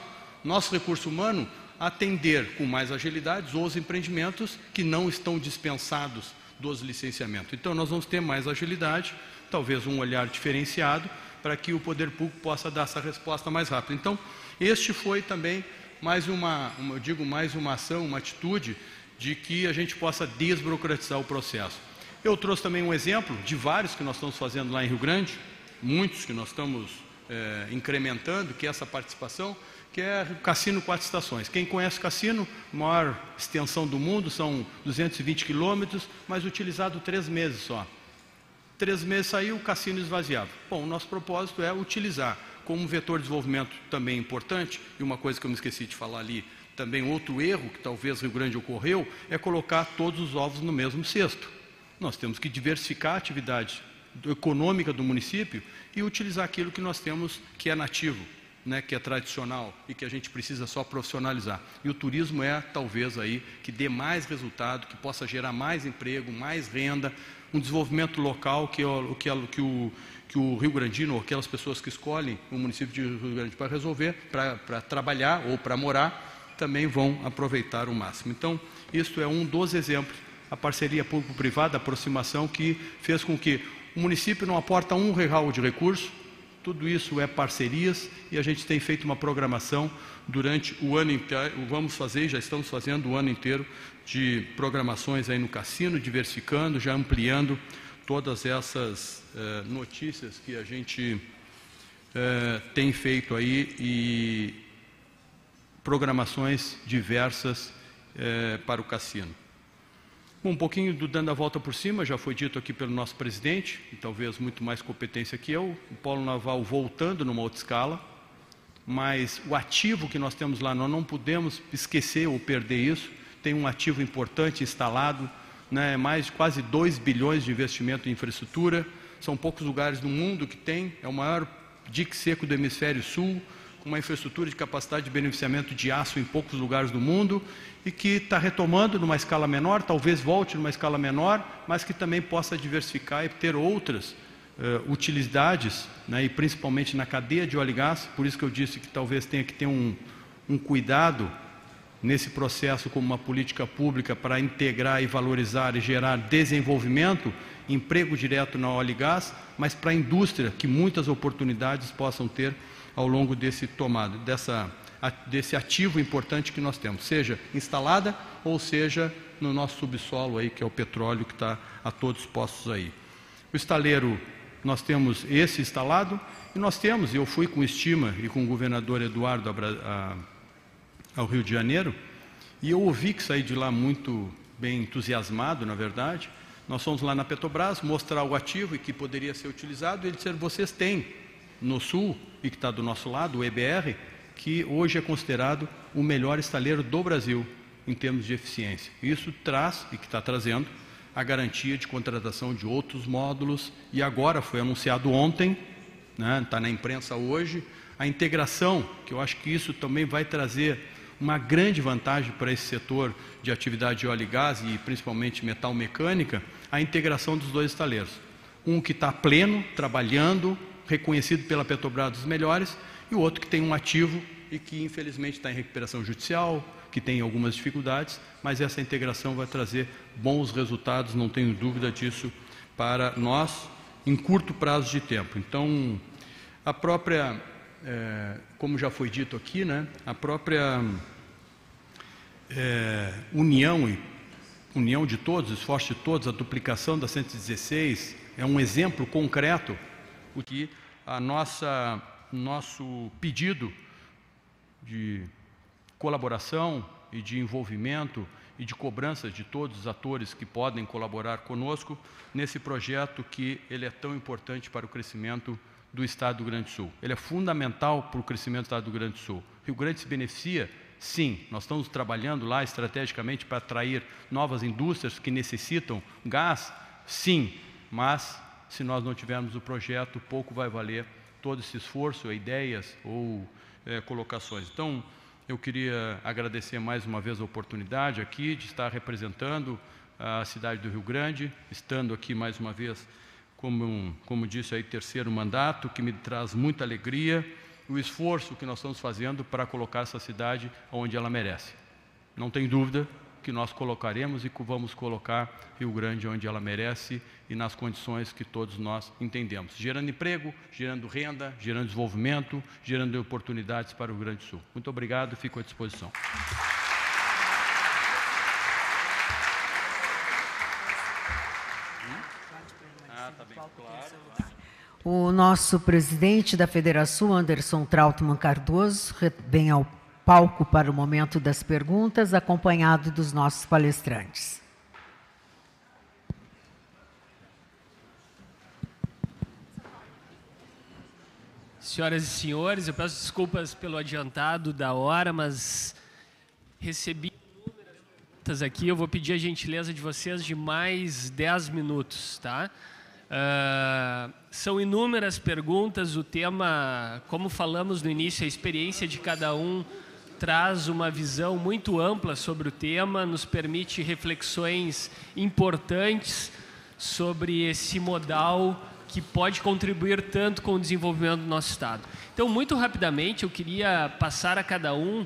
nosso recurso humano atender com mais agilidade os empreendimentos que não estão dispensados dos licenciamentos. Então, nós vamos ter mais agilidade, talvez um olhar diferenciado, para que o poder público possa dar essa resposta mais rápida. Então, este foi também mais uma, uma, eu digo, mais uma ação, uma atitude de que a gente possa desburocratizar o processo. Eu trouxe também um exemplo de vários que nós estamos fazendo lá em Rio Grande, muitos que nós estamos é, incrementando, que é essa participação, que é o Cassino Quatro Estações. Quem conhece o Cassino, maior extensão do mundo, são 220 quilômetros, mas utilizado três meses só. Três meses saiu, o cassino esvaziado. Bom, o nosso propósito é utilizar como vetor de desenvolvimento também importante, e uma coisa que eu me esqueci de falar ali, também outro erro que talvez Rio Grande ocorreu, é colocar todos os ovos no mesmo cesto. Nós temos que diversificar a atividade econômica do município e utilizar aquilo que nós temos que é nativo, né, que é tradicional e que a gente precisa só profissionalizar. E o turismo é talvez aí que dê mais resultado, que possa gerar mais emprego, mais renda, um desenvolvimento local que, o, que, que, o, que o Rio Grandino, ou aquelas pessoas que escolhem o município de Rio Grande para resolver, para trabalhar ou para morar, também vão aproveitar o máximo. Então, isso é um dos exemplos, a parceria público-privada, a aproximação que fez com que o município não aporta um real de recurso, tudo isso é parcerias e a gente tem feito uma programação durante o ano inteiro, vamos fazer, já estamos fazendo o ano inteiro de programações aí no cassino, diversificando, já ampliando todas essas eh, notícias que a gente eh, tem feito aí e programações diversas eh, para o cassino um pouquinho do dando a volta por cima, já foi dito aqui pelo nosso presidente, e talvez muito mais competência que eu, o polo naval voltando numa outra escala, mas o ativo que nós temos lá, nós não podemos esquecer ou perder isso, tem um ativo importante instalado, né, mais de quase 2 bilhões de investimento em infraestrutura, são poucos lugares no mundo que tem, é o maior dique seco do hemisfério sul, uma infraestrutura de capacidade de beneficiamento de aço em poucos lugares do mundo e que está retomando numa escala menor, talvez volte numa escala menor, mas que também possa diversificar e ter outras uh, utilidades, né, e principalmente na cadeia de óleo e gás. Por isso que eu disse que talvez tenha que ter um, um cuidado nesse processo como uma política pública para integrar e valorizar e gerar desenvolvimento, emprego direto na óleo e gás, mas para a indústria que muitas oportunidades possam ter ao longo desse tomado, dessa, desse ativo importante que nós temos, seja instalada ou seja no nosso subsolo aí, que é o petróleo que está a todos postos aí. O estaleiro, nós temos esse instalado e nós temos, eu fui com estima e com o governador Eduardo a, a, ao Rio de Janeiro, e eu ouvi que saí de lá muito bem entusiasmado, na verdade. Nós fomos lá na Petrobras mostrar o ativo e que poderia ser utilizado, e eles disseram: vocês têm no sul e que está do nosso lado, o EBR, que hoje é considerado o melhor estaleiro do Brasil em termos de eficiência. Isso traz e que está trazendo a garantia de contratação de outros módulos e agora foi anunciado ontem, está né, tá na imprensa hoje, a integração, que eu acho que isso também vai trazer uma grande vantagem para esse setor de atividade de óleo e gás e principalmente metal mecânica, a integração dos dois estaleiros. Um que está pleno, trabalhando, reconhecido pela Petrobras dos melhores, e o outro que tem um ativo e que infelizmente está em recuperação judicial, que tem algumas dificuldades, mas essa integração vai trazer bons resultados, não tenho dúvida disso, para nós em curto prazo de tempo. Então, a própria, é, como já foi dito aqui, né, a própria é, união e união de todos, esforço de todos, a duplicação da 116 é um exemplo concreto o que a nossa nosso pedido de colaboração e de envolvimento e de cobrança de todos os atores que podem colaborar conosco nesse projeto que ele é tão importante para o crescimento do Estado do Rio Grande do Sul. Ele é fundamental para o crescimento do Estado do Rio Grande do Sul. Rio Grande se beneficia? Sim, nós estamos trabalhando lá estrategicamente para atrair novas indústrias que necessitam gás? Sim, mas se nós não tivermos o projeto, pouco vai valer todo esse esforço, ideias ou é, colocações. Então, eu queria agradecer mais uma vez a oportunidade aqui de estar representando à cidade do Rio Grande, estando aqui mais uma vez, como, como disse aí, terceiro mandato, que me traz muita alegria, o esforço que nós estamos fazendo para colocar essa cidade onde ela merece. Não tem dúvida que nós colocaremos e que vamos colocar Rio Grande onde ela merece e nas condições que todos nós entendemos, gerando emprego, gerando renda, gerando desenvolvimento, gerando oportunidades para o Rio Grande do Sul. Muito obrigado, fico à disposição. O nosso presidente da Federação, Anderson Trautmann Cardoso, vem ao palco para o momento das perguntas, acompanhado dos nossos palestrantes. Senhoras e senhores, eu peço desculpas pelo adiantado da hora, mas recebi inúmeras perguntas aqui. Eu vou pedir a gentileza de vocês de mais 10 minutos, tá? Uh, são inúmeras perguntas. O tema, como falamos no início, a experiência de cada um traz uma visão muito ampla sobre o tema, nos permite reflexões importantes sobre esse modal que pode contribuir tanto com o desenvolvimento do nosso Estado. Então, muito rapidamente, eu queria passar a cada um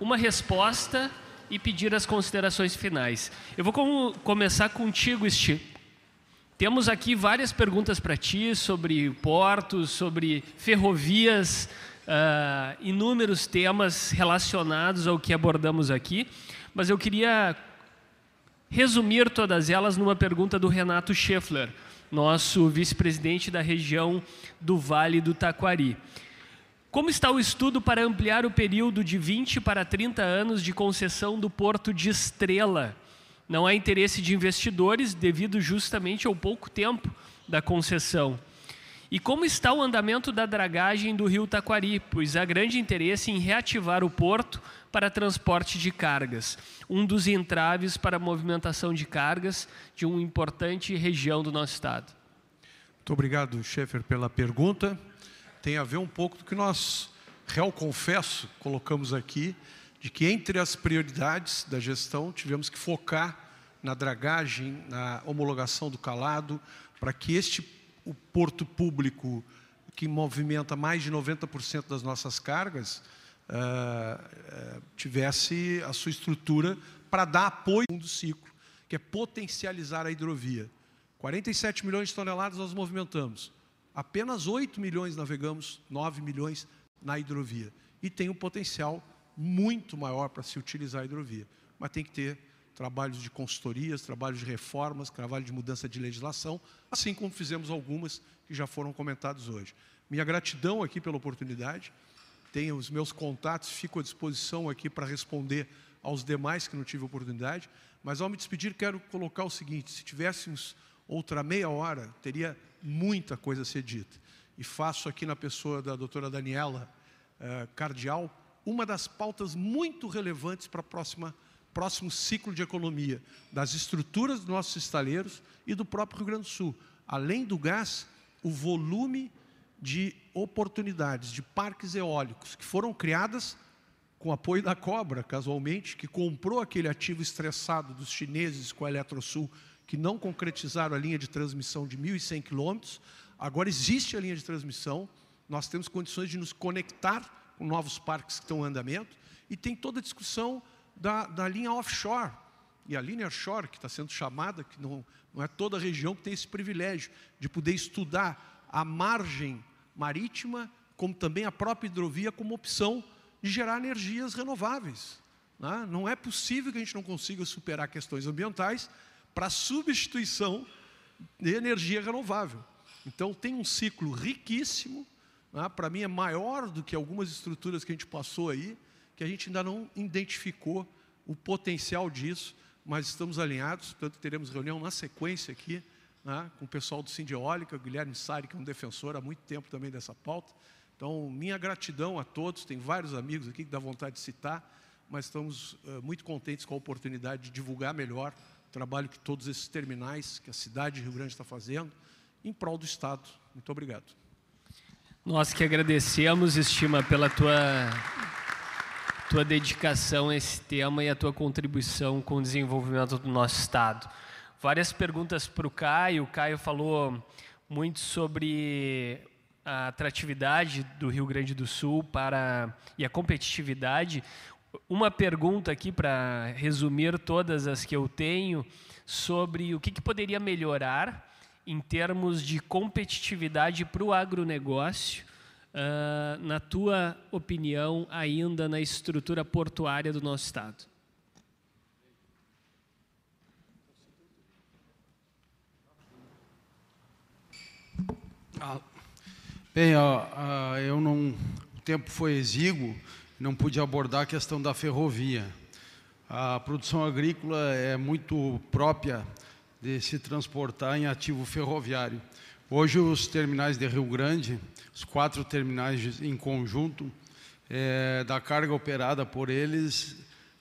uma resposta e pedir as considerações finais. Eu vou com, começar contigo, Esti. Temos aqui várias perguntas para ti sobre portos, sobre ferrovias, uh, inúmeros temas relacionados ao que abordamos aqui, mas eu queria resumir todas elas numa pergunta do Renato Scheffler, nosso vice-presidente da região do Vale do Taquari. Como está o estudo para ampliar o período de 20 para 30 anos de concessão do Porto de Estrela? Não há interesse de investidores devido justamente ao pouco tempo da concessão. E como está o andamento da dragagem do rio Taquari, pois há grande interesse em reativar o porto para transporte de cargas, um dos entraves para a movimentação de cargas de uma importante região do nosso estado. Muito obrigado, Schaefer, pela pergunta. Tem a ver um pouco do que nós, real confesso, colocamos aqui, de que entre as prioridades da gestão tivemos que focar na dragagem, na homologação do calado, para que este o porto público, que movimenta mais de 90% das nossas cargas, uh, tivesse a sua estrutura para dar apoio ao segundo ciclo, que é potencializar a hidrovia. 47 milhões de toneladas nós movimentamos. Apenas 8 milhões navegamos, 9 milhões na hidrovia. E tem um potencial muito maior para se utilizar a hidrovia. Mas tem que ter trabalhos de consultorias, trabalhos de reformas, trabalho de mudança de legislação, assim como fizemos algumas que já foram comentadas hoje. Minha gratidão aqui pela oportunidade, tenho os meus contatos, fico à disposição aqui para responder aos demais que não tive oportunidade, mas ao me despedir quero colocar o seguinte, se tivéssemos outra meia hora, teria muita coisa a ser dita. E faço aqui na pessoa da doutora Daniela eh, Cardial, uma das pautas muito relevantes para a próxima próximo ciclo de economia das estruturas dos nossos estaleiros e do próprio Rio Grande do Sul. Além do gás, o volume de oportunidades de parques eólicos que foram criadas com apoio da Cobra, casualmente, que comprou aquele ativo estressado dos chineses com a Eletrosul, que não concretizaram a linha de transmissão de 1.100 quilômetros. Agora existe a linha de transmissão, nós temos condições de nos conectar com novos parques que estão em andamento, e tem toda a discussão da, da linha offshore. E a linha offshore, que está sendo chamada, que não, não é toda a região que tem esse privilégio de poder estudar a margem marítima, como também a própria hidrovia, como opção de gerar energias renováveis. Né? Não é possível que a gente não consiga superar questões ambientais para substituição de energia renovável. Então, tem um ciclo riquíssimo, né? para mim é maior do que algumas estruturas que a gente passou aí, que a gente ainda não identificou o potencial disso, mas estamos alinhados, portanto teremos reunião na sequência aqui, né, com o pessoal do Sindiólica, o Guilherme Sari, que é um defensor há muito tempo também dessa pauta. Então, minha gratidão a todos, tem vários amigos aqui que dá vontade de citar, mas estamos uh, muito contentes com a oportunidade de divulgar melhor o trabalho que todos esses terminais, que a cidade de Rio Grande está fazendo, em prol do Estado. Muito obrigado. Nós que agradecemos, Estima, pela tua tua dedicação a esse tema e a tua contribuição com o desenvolvimento do nosso Estado. Várias perguntas para o Caio. O Caio falou muito sobre a atratividade do Rio Grande do Sul para e a competitividade. Uma pergunta aqui para resumir todas as que eu tenho sobre o que, que poderia melhorar em termos de competitividade para o agronegócio, uh, na tua opinião, ainda na estrutura portuária do nosso Estado? Ah, bem, ó, eu não, o tempo foi exíguo, não pude abordar a questão da ferrovia. A produção agrícola é muito própria de se transportar em ativo ferroviário. Hoje, os terminais de Rio Grande, os quatro terminais em conjunto, é, da carga operada por eles,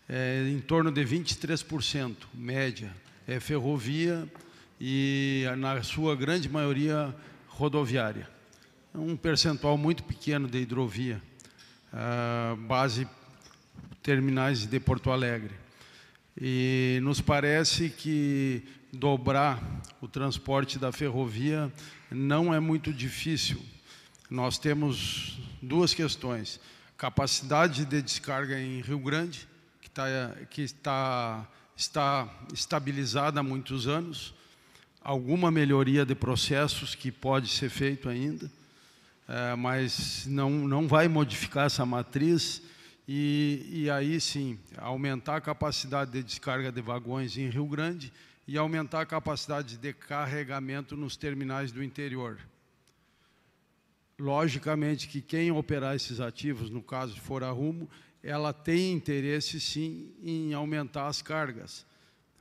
é em torno de 23%, média. É ferrovia e, na sua grande maioria, rodoviária. É um percentual muito pequeno de hidrovia, base terminais de Porto Alegre. E nos parece que dobrar o transporte da ferrovia não é muito difícil. Nós temos duas questões. Capacidade de descarga em Rio Grande, que, tá, que está, está estabilizada há muitos anos, alguma melhoria de processos que pode ser feito ainda, é, mas não, não vai modificar essa matriz e, e aí sim aumentar a capacidade de descarga de vagões em Rio Grande e aumentar a capacidade de carregamento nos terminais do interior. Logicamente que quem operar esses ativos, no caso for a Rumo, ela tem interesse sim em aumentar as cargas.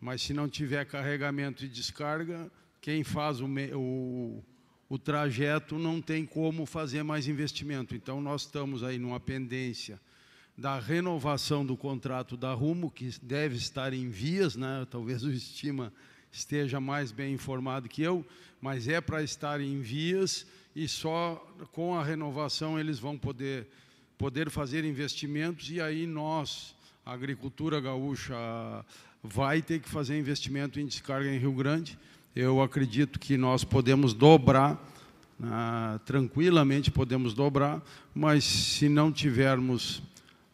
Mas se não tiver carregamento e descarga, quem faz o, o, o trajeto não tem como fazer mais investimento. Então nós estamos aí numa pendência da renovação do contrato da Rumo, que deve estar em vias, né? talvez o Estima esteja mais bem informado que eu, mas é para estar em vias e só com a renovação eles vão poder, poder fazer investimentos e aí nós, a agricultura gaúcha, vai ter que fazer investimento em descarga em Rio Grande. Eu acredito que nós podemos dobrar, né? tranquilamente podemos dobrar, mas se não tivermos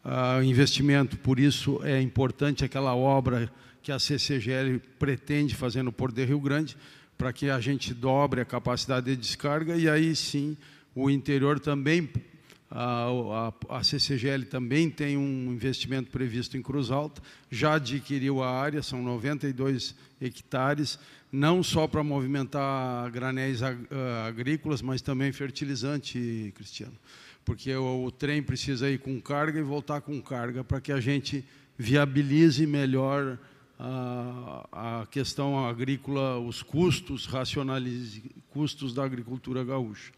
uh, investimento, por isso é importante aquela obra que a CCGL pretende fazer no Porto de Rio Grande, para que a gente dobre a capacidade de descarga e aí sim o interior também, a, a, a CCGL também tem um investimento previsto em Cruz Alta, já adquiriu a área, são 92 hectares, não só para movimentar granéis agrícolas, mas também fertilizante, Cristiano porque o, o trem precisa ir com carga e voltar com carga para que a gente viabilize melhor a, a, questão agrícola, os custos, racionalize custos da agricultura gaúcha.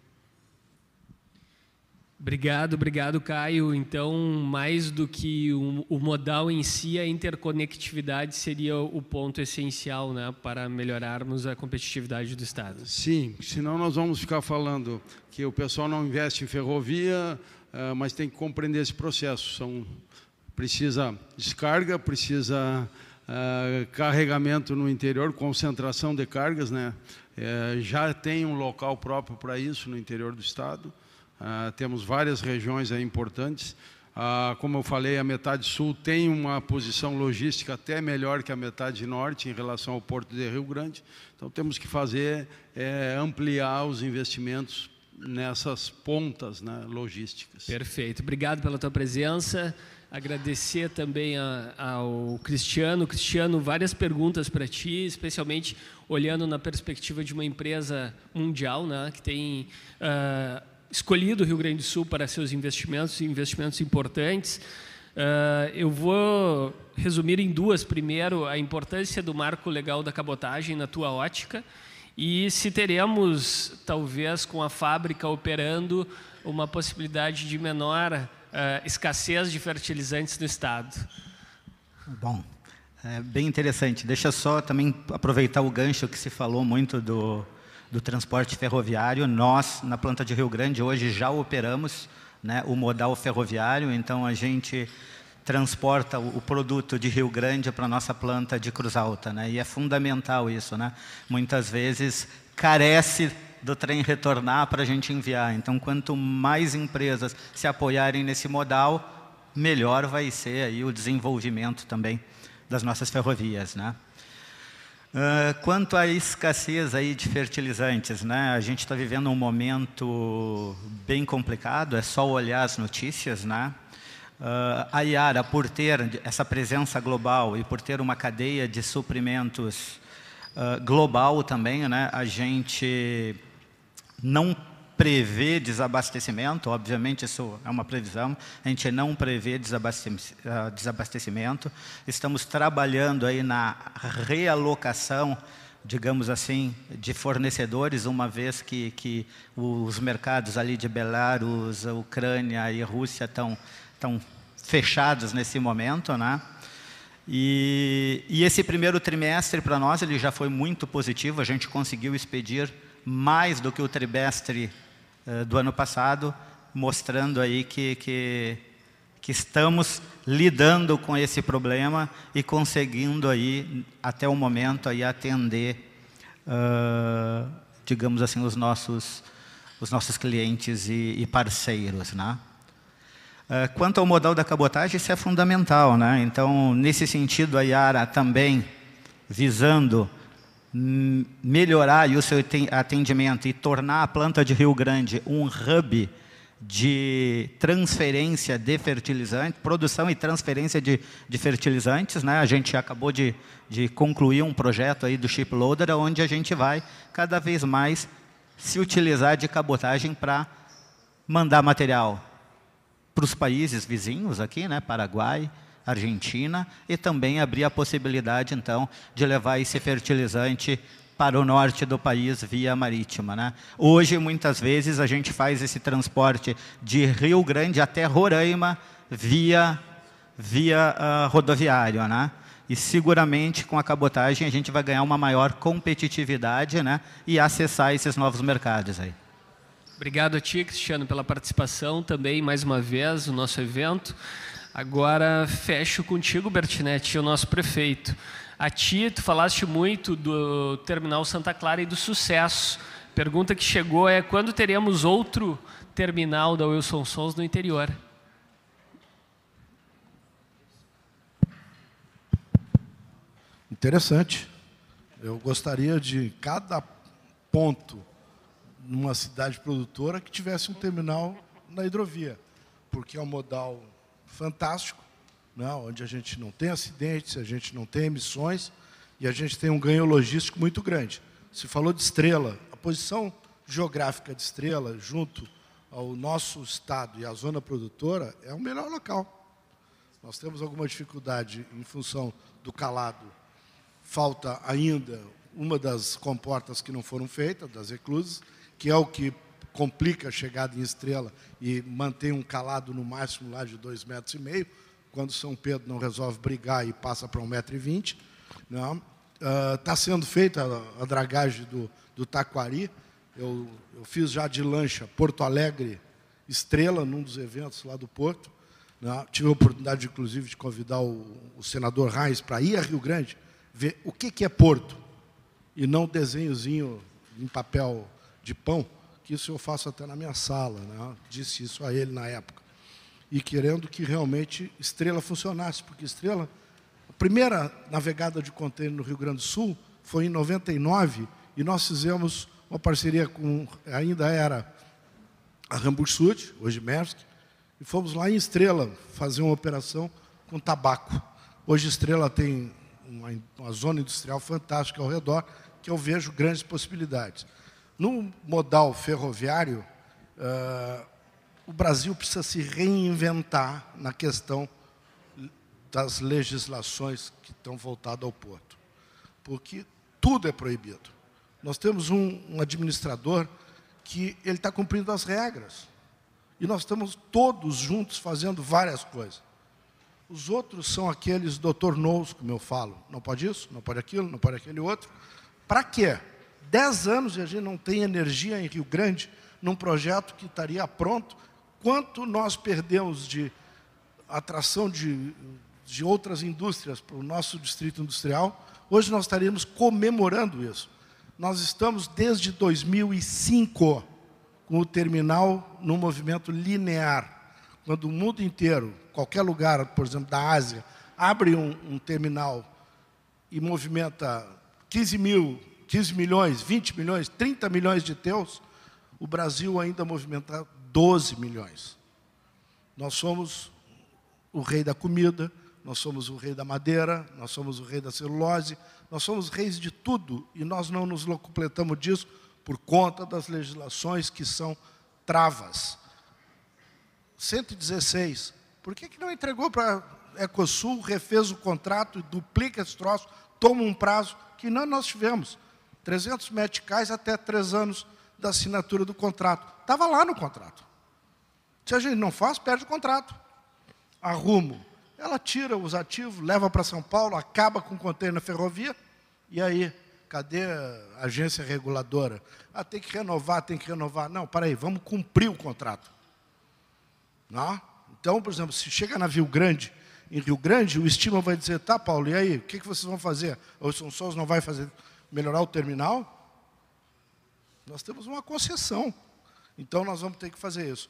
Obrigado, obrigado, Caio. Então, mais do que o, o, modal em si, a interconectividade seria o ponto essencial né, para melhorarmos a competitividade do Estado. Sim, senão nós vamos ficar falando que o pessoal não investe em ferrovia, uh, mas tem que compreender esse processo. São, precisa descarga, precisa uh, carregamento no interior, concentração de cargas. Né? Uh, já tem um local próprio para isso no interior do Estado. Uh, temos várias regiões aí importantes. Uh, como eu falei, a metade sul tem uma posição logística até melhor que a metade norte em relação ao Porto de Rio Grande. Então temos que fazer é, ampliar os investimentos nessas pontas né, logísticas. Perfeito. Obrigado pela tua presença. Agradecer também a, ao Cristiano. Cristiano, várias perguntas para ti, especialmente olhando na perspectiva de uma empresa mundial, né, que tem uh, escolhido o Rio Grande do Sul para seus investimentos, investimentos importantes. Uh, eu vou resumir em duas. Primeiro, a importância do marco legal da cabotagem na tua ótica e se teremos, talvez, com a fábrica operando, uma possibilidade de menor uh, escassez de fertilizantes no Estado. Bom, é bem interessante. Deixa só também aproveitar o gancho que se falou muito do, do transporte ferroviário. Nós, na planta de Rio Grande, hoje já operamos né, o modal ferroviário, então a gente transporta o, produto de Rio Grande para a nossa planta de Cruz Alta. Né? E é fundamental isso. Né? Muitas vezes carece do trem retornar para a gente enviar. Então, quanto mais empresas se apoiarem nesse modal, melhor vai ser aí o desenvolvimento também das nossas ferrovias. Né? Uh, quanto à escassez aí de fertilizantes, né? a gente está vivendo um momento bem complicado, é só olhar as notícias. Né? Uh, a Iara, por ter essa presença global e por ter uma cadeia de suprimentos uh, global também, né? a gente não prevê desabastecimento, obviamente isso é uma previsão, a gente não prevê ah, desabastecimento. Estamos trabalhando aí na realocação, digamos assim, de fornecedores, uma vez que, que os mercados ali de Belarus, Ucrânia e Rússia estão, estão fechados nesse momento, né? E, e esse primeiro trimestre para nós ele já foi muito positivo, a gente conseguiu expedir mais do que o trimestre uh, do ano passado, mostrando aí que, que, que, estamos lidando com esse problema e conseguindo aí, até o momento, aí, atender, uh, digamos assim, os nossos, os nossos clientes e, e parceiros. Né? Uh, quanto ao modal da cabotagem, isso é fundamental. Né? Então, nesse sentido, a Yara também visando melhorar o seu atendimento e tornar a planta de Rio Grande um hub de transferência de fertilizantes, produção e transferência de, de fertilizantes. Né? A gente acabou de, de concluir um projeto aí do Ship Loader, onde a gente vai cada vez mais se utilizar de cabotagem para mandar material para os países vizinhos aqui, né? Paraguai, Argentina, e também abrir a possibilidade, então, de levar esse fertilizante para o norte do país via marítima. Né? Hoje, muitas vezes, a gente faz esse transporte de Rio Grande até Roraima via, via uh, rodoviário. Né? E seguramente, com a cabotagem, a gente vai ganhar uma maior competitividade né? e acessar esses novos mercados. Aí. Obrigado a ti, Cristiano, pela participação também, mais uma vez, no nosso evento. Agora fecho contigo, Bertinetti, o nosso prefeito. A ti, tu falaste muito do terminal Santa Clara e do sucesso. Pergunta que chegou é quando teremos outro terminal da Wilson Sons no interior? Interessante. Eu gostaria de cada ponto numa cidade produtora que tivesse um terminal na hidrovia, porque é um modal fantástico, né, onde a gente não tem acidentes, a gente não tem emissões e a gente tem um ganho logístico muito grande. Se falou de Estrela, a posição geográfica de Estrela, junto ao nosso estado e à zona produtora, é o melhor local. Nós temos alguma dificuldade em função do calado. Falta ainda uma das comportas que não foram feitas, das reclusas, que é o que complica a chegada em Estrela e mantém um calado no máximo lá de dois metros e meio, quando São Pedro não resolve brigar e passa para um metro e vinte. Está uh, sendo feita a, a dragagem do, do Taquari. Eu, eu, fiz já de lancha Porto Alegre Estrela, num dos eventos lá do Porto. Né? Tive a oportunidade, inclusive, de convidar o, o senador Reis para ir a Rio Grande, ver o que, que é Porto, e não desenhozinho em papel de pão que isso eu faço até na minha sala, né? disse isso a ele na época. E querendo que realmente Estrela funcionasse, porque Estrela, a primeira navegada de contêiner no Rio Grande do Sul foi em 99 e nós fizemos uma parceria com, ainda era a Hamburg Sud, hoje Maersk, e fomos lá em Estrela fazer uma operação com tabaco. Hoje Estrela tem uma, uma zona industrial fantástica ao redor, que eu vejo grandes possibilidades. No modal ferroviário, uh, o Brasil precisa se reinventar na questão das legislações que estão voltadas ao porto, porque tudo é proibido. Nós temos um, um administrador que ele está cumprindo as regras e nós estamos todos juntos fazendo várias coisas. Os outros são aqueles doutor nous, como eu falo, não pode isso, não pode aquilo, não pode aquele outro. Para quê? Dez anos e a gente não tem energia em Rio Grande, num projeto que estaria pronto. Quanto nós perdemos de atração de, de outras indústrias para o nosso distrito industrial, hoje nós estaríamos comemorando isso. Nós estamos desde 2005 com o terminal no movimento linear. Quando o mundo inteiro, qualquer lugar, por exemplo, da Ásia, abre um, um terminal e movimenta 15 mil, 15 milhões, 20 milhões, 30 milhões de teus, o Brasil ainda movimenta 12 milhões. Nós somos o rei da comida, nós somos o rei da madeira, nós somos o rei da celulose, nós somos reis de tudo e nós não nos completamos disso por conta das legislações que são travas. 116. Por que, que não entregou para a Ecosul, refez o contrato, duplica esse troço, toma um prazo que não nós tivemos? 300 meticais até três anos da assinatura do contrato. Estava lá no contrato. Se a gente não faz, perde o contrato. Arrumo. Ela tira os ativos, leva para São Paulo, acaba com o container ferrovia, e aí Cadê a agência reguladora? Ah, tem que renovar, tem que renovar. Não, para aí, vamos cumprir o contrato. Não? Então, por exemplo, se chega na Rio Grande, em Rio Grande, o estima vai dizer, tá, Paulo, e aí, o que, que vocês vão fazer? O São Souza não vai fazer melhorar o terminal? Nós temos uma concessão. Então, nós vamos ter que fazer isso.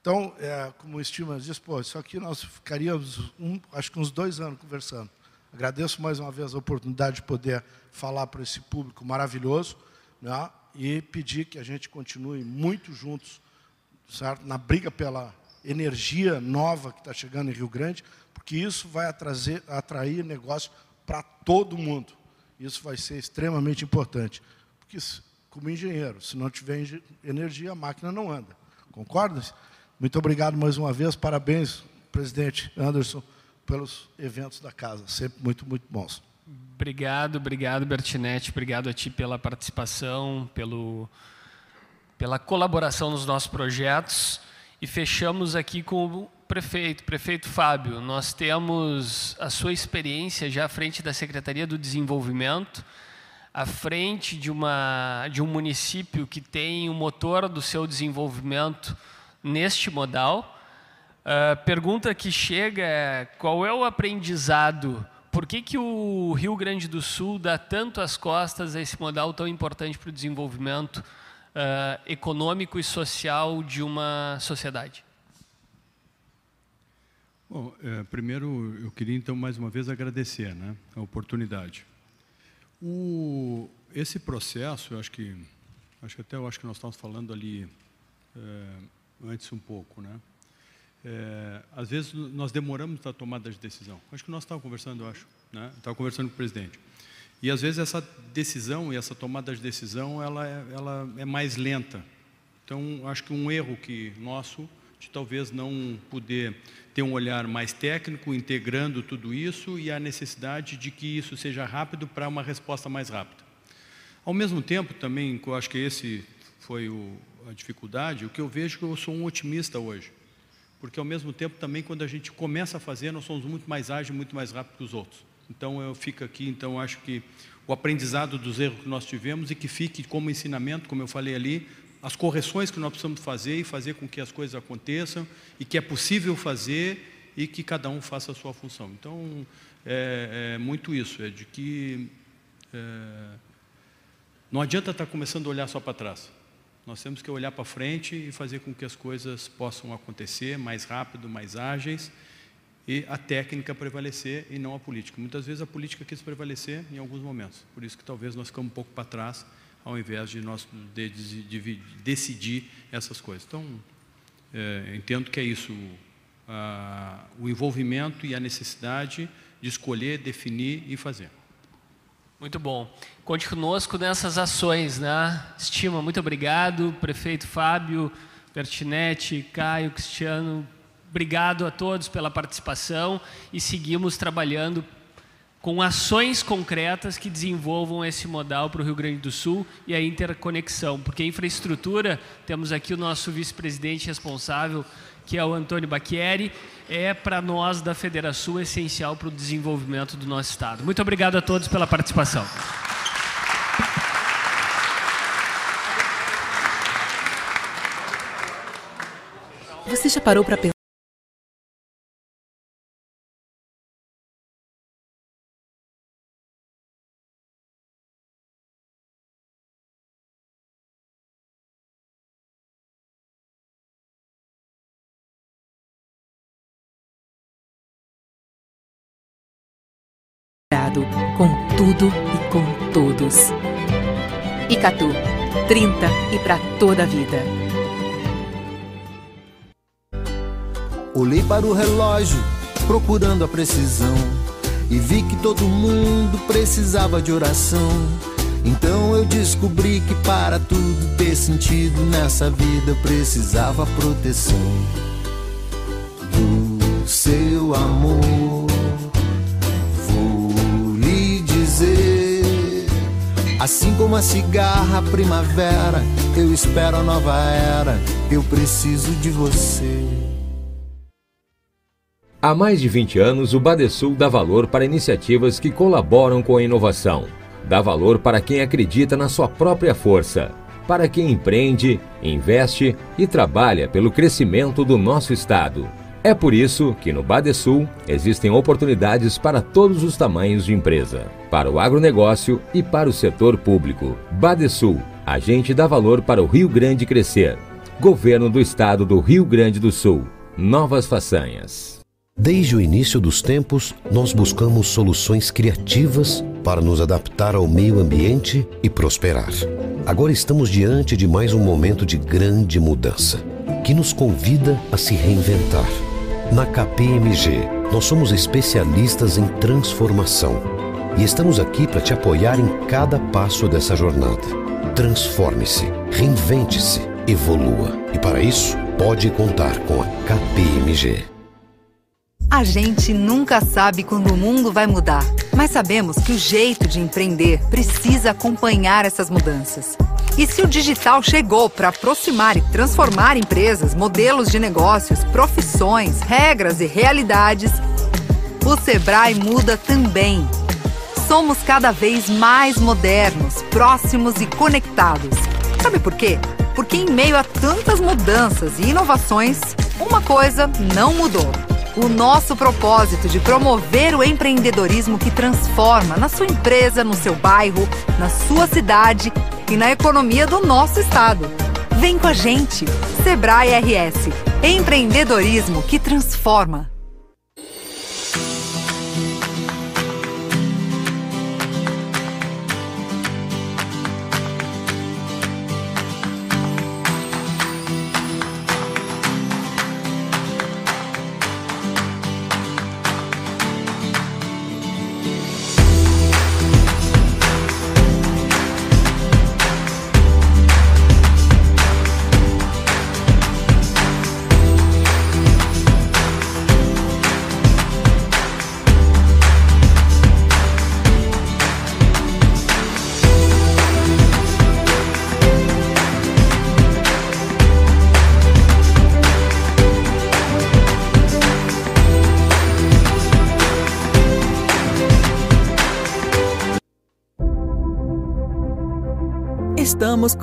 Então, é, como o estima diz, pô, isso aqui nós ficaríamos, um, acho que uns dois anos conversando. Agradeço mais uma vez a oportunidade de poder falar para esse público maravilhoso né? e pedir que a gente continue muito juntos certo? na briga pela energia nova que está chegando em Rio Grande, porque isso vai atrazer, atrair negócio para todo mundo. Isso vai ser extremamente importante. Porque, como engenheiro, se não tiver energia, a máquina não anda. Concorda? Muito obrigado mais uma vez. Parabéns, presidente Anderson pelos eventos da casa, sempre muito, muito bons. Obrigado, obrigado, Bertinete, obrigado a ti pela participação, pelo, pela colaboração nos nossos projetos. E fechamos aqui com prefeito, prefeito Fábio. Nós temos a sua experiência já à frente da Secretaria do Desenvolvimento, à frente de, uma, de um município que tem o motor do seu desenvolvimento neste modal, a pergunta que chega é qual é o aprendizado? Por que, que o Rio Grande do Sul dá tanto as costas a esse modal tão importante para o desenvolvimento uh, econômico e social de uma sociedade? Bom, é, primeiro eu queria então mais uma vez agradecer né, a oportunidade. O, esse processo, eu acho que, acho que até eu acho que nós estávamos falando ali é, antes um pouco, né? É, às vezes nós demoramos na tomada de decisão. Acho que nós estávamos conversando, eu acho, né? Estava conversando com o presidente. E às vezes essa decisão e essa tomada de decisão ela é, ela é mais lenta. Então acho que um erro que nosso de talvez não poder ter um olhar mais técnico, integrando tudo isso e a necessidade de que isso seja rápido para uma resposta mais rápida. Ao mesmo tempo, também, eu acho que esse foi o, a dificuldade, o que eu vejo é que eu sou um otimista hoje porque ao mesmo tempo também quando a gente começa a fazer, nós somos muito mais ágeis, muito mais rápidos que os outros. Então eu fico aqui, então acho que o aprendizado dos erros que nós tivemos e que fique como ensinamento, como eu falei ali, as correções que nós precisamos fazer e fazer com que as coisas aconteçam e que é possível fazer e que cada um faça a sua função. Então é, é muito isso, é de que é, não adianta estar começando a olhar só para trás. Nós temos que olhar para frente e fazer com que as coisas possam acontecer mais rápido, mais ágeis e a técnica prevalecer e não a política. Muitas vezes a política quis prevalecer em alguns momentos, por isso que talvez nós ficamos um pouco para trás ao invés de nós de, de, de, decidir essas coisas. Então, é, entendo que é isso, a, o envolvimento e a necessidade de escolher, definir e fazer. Muito bom. Conte conosco nessas ações, né? Estima, muito obrigado. Prefeito Fábio, Bertinete, Caio, Cristiano, obrigado a todos pela participação e seguimos trabalhando com ações concretas que desenvolvam esse modal para o Rio Grande do Sul e a interconexão, porque a infraestrutura, temos aqui o nosso vice-presidente responsável, que é o Antônio Bacchieri, é para nós da Federação essencial para o desenvolvimento do nosso Estado. Muito obrigado a todos pela participação. Você já parou para pensar? Tudo e com todos. Icatu, 30 e para toda a vida. Olhei para o relógio, procurando a precisão, e vi que todo mundo precisava de oração. Então eu descobri que para tudo ter sentido nessa vida eu precisava proteção do seu amor. Dizer, assim como a cigarra primavera, eu espero a nova era, eu preciso de você. Há mais de 20 anos, o Badesul dá valor para iniciativas que colaboram com a inovação Dá valor para quem acredita na sua própria força, para quem empreende, investe e trabalha pelo crescimento do nosso Estado. É por isso que no Badesul existem oportunidades para todos os tamanhos de empresa, para o agronegócio e para o setor público. Badesul, a gente dá valor para o Rio Grande crescer. Governo do Estado do Rio Grande do Sul. Novas façanhas. Desde o início dos tempos, nós buscamos soluções criativas para nos adaptar ao meio ambiente e prosperar. Agora estamos diante de mais um momento de grande mudança, que nos convida a se reinventar. Na KPMG, nós somos especialistas em transformação e estamos aqui para te apoiar em cada passo dessa jornada. Transforme-se, reinvente-se, evolua. E para isso, pode contar com a KPMG. A gente nunca sabe quando o mundo vai mudar, mas sabemos que o jeito de empreender precisa acompanhar essas mudanças. E se o digital chegou para aproximar e transformar empresas, modelos de negócios, profissões, regras e realidades, o Sebrae muda também. Somos cada vez mais modernos, próximos e conectados. Sabe por quê? Porque em meio a tantas mudanças e inovações, uma coisa não mudou o nosso propósito de promover o empreendedorismo que transforma na sua empresa, no seu bairro, na sua cidade e na economia do nosso estado. Vem com a gente, Sebrae RS. Empreendedorismo que transforma.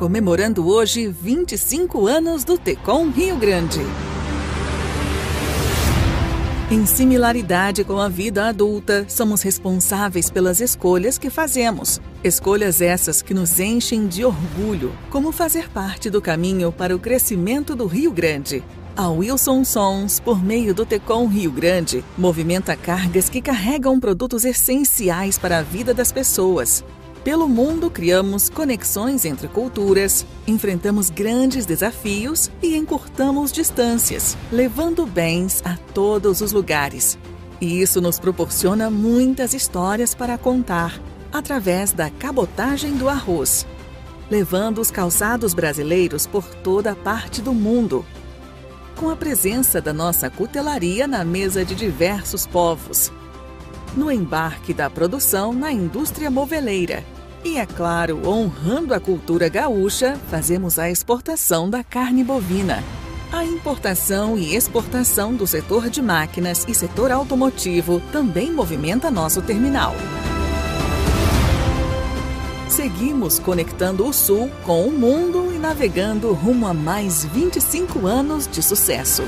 Comemorando hoje 25 anos do Tecom Rio Grande. Em similaridade com a vida adulta, somos responsáveis pelas escolhas que fazemos. Escolhas essas que nos enchem de orgulho, como fazer parte do caminho para o crescimento do Rio Grande. A Wilson Sons, por meio do Tecom Rio Grande, movimenta cargas que carregam produtos essenciais para a vida das pessoas, pelo mundo, criamos conexões entre culturas, enfrentamos grandes desafios e encurtamos distâncias, levando bens a todos os lugares. E isso nos proporciona muitas histórias para contar através da cabotagem do arroz, levando os calçados brasileiros por toda a parte do mundo. Com a presença da nossa cutelaria na mesa de diversos povos, no embarque da produção na indústria moveleira. E é claro, honrando a cultura gaúcha, fazemos a exportação da carne bovina. A importação e exportação do setor de máquinas e setor automotivo também movimenta nosso terminal. Seguimos conectando o Sul com o mundo e navegando rumo a mais 25 anos de sucesso.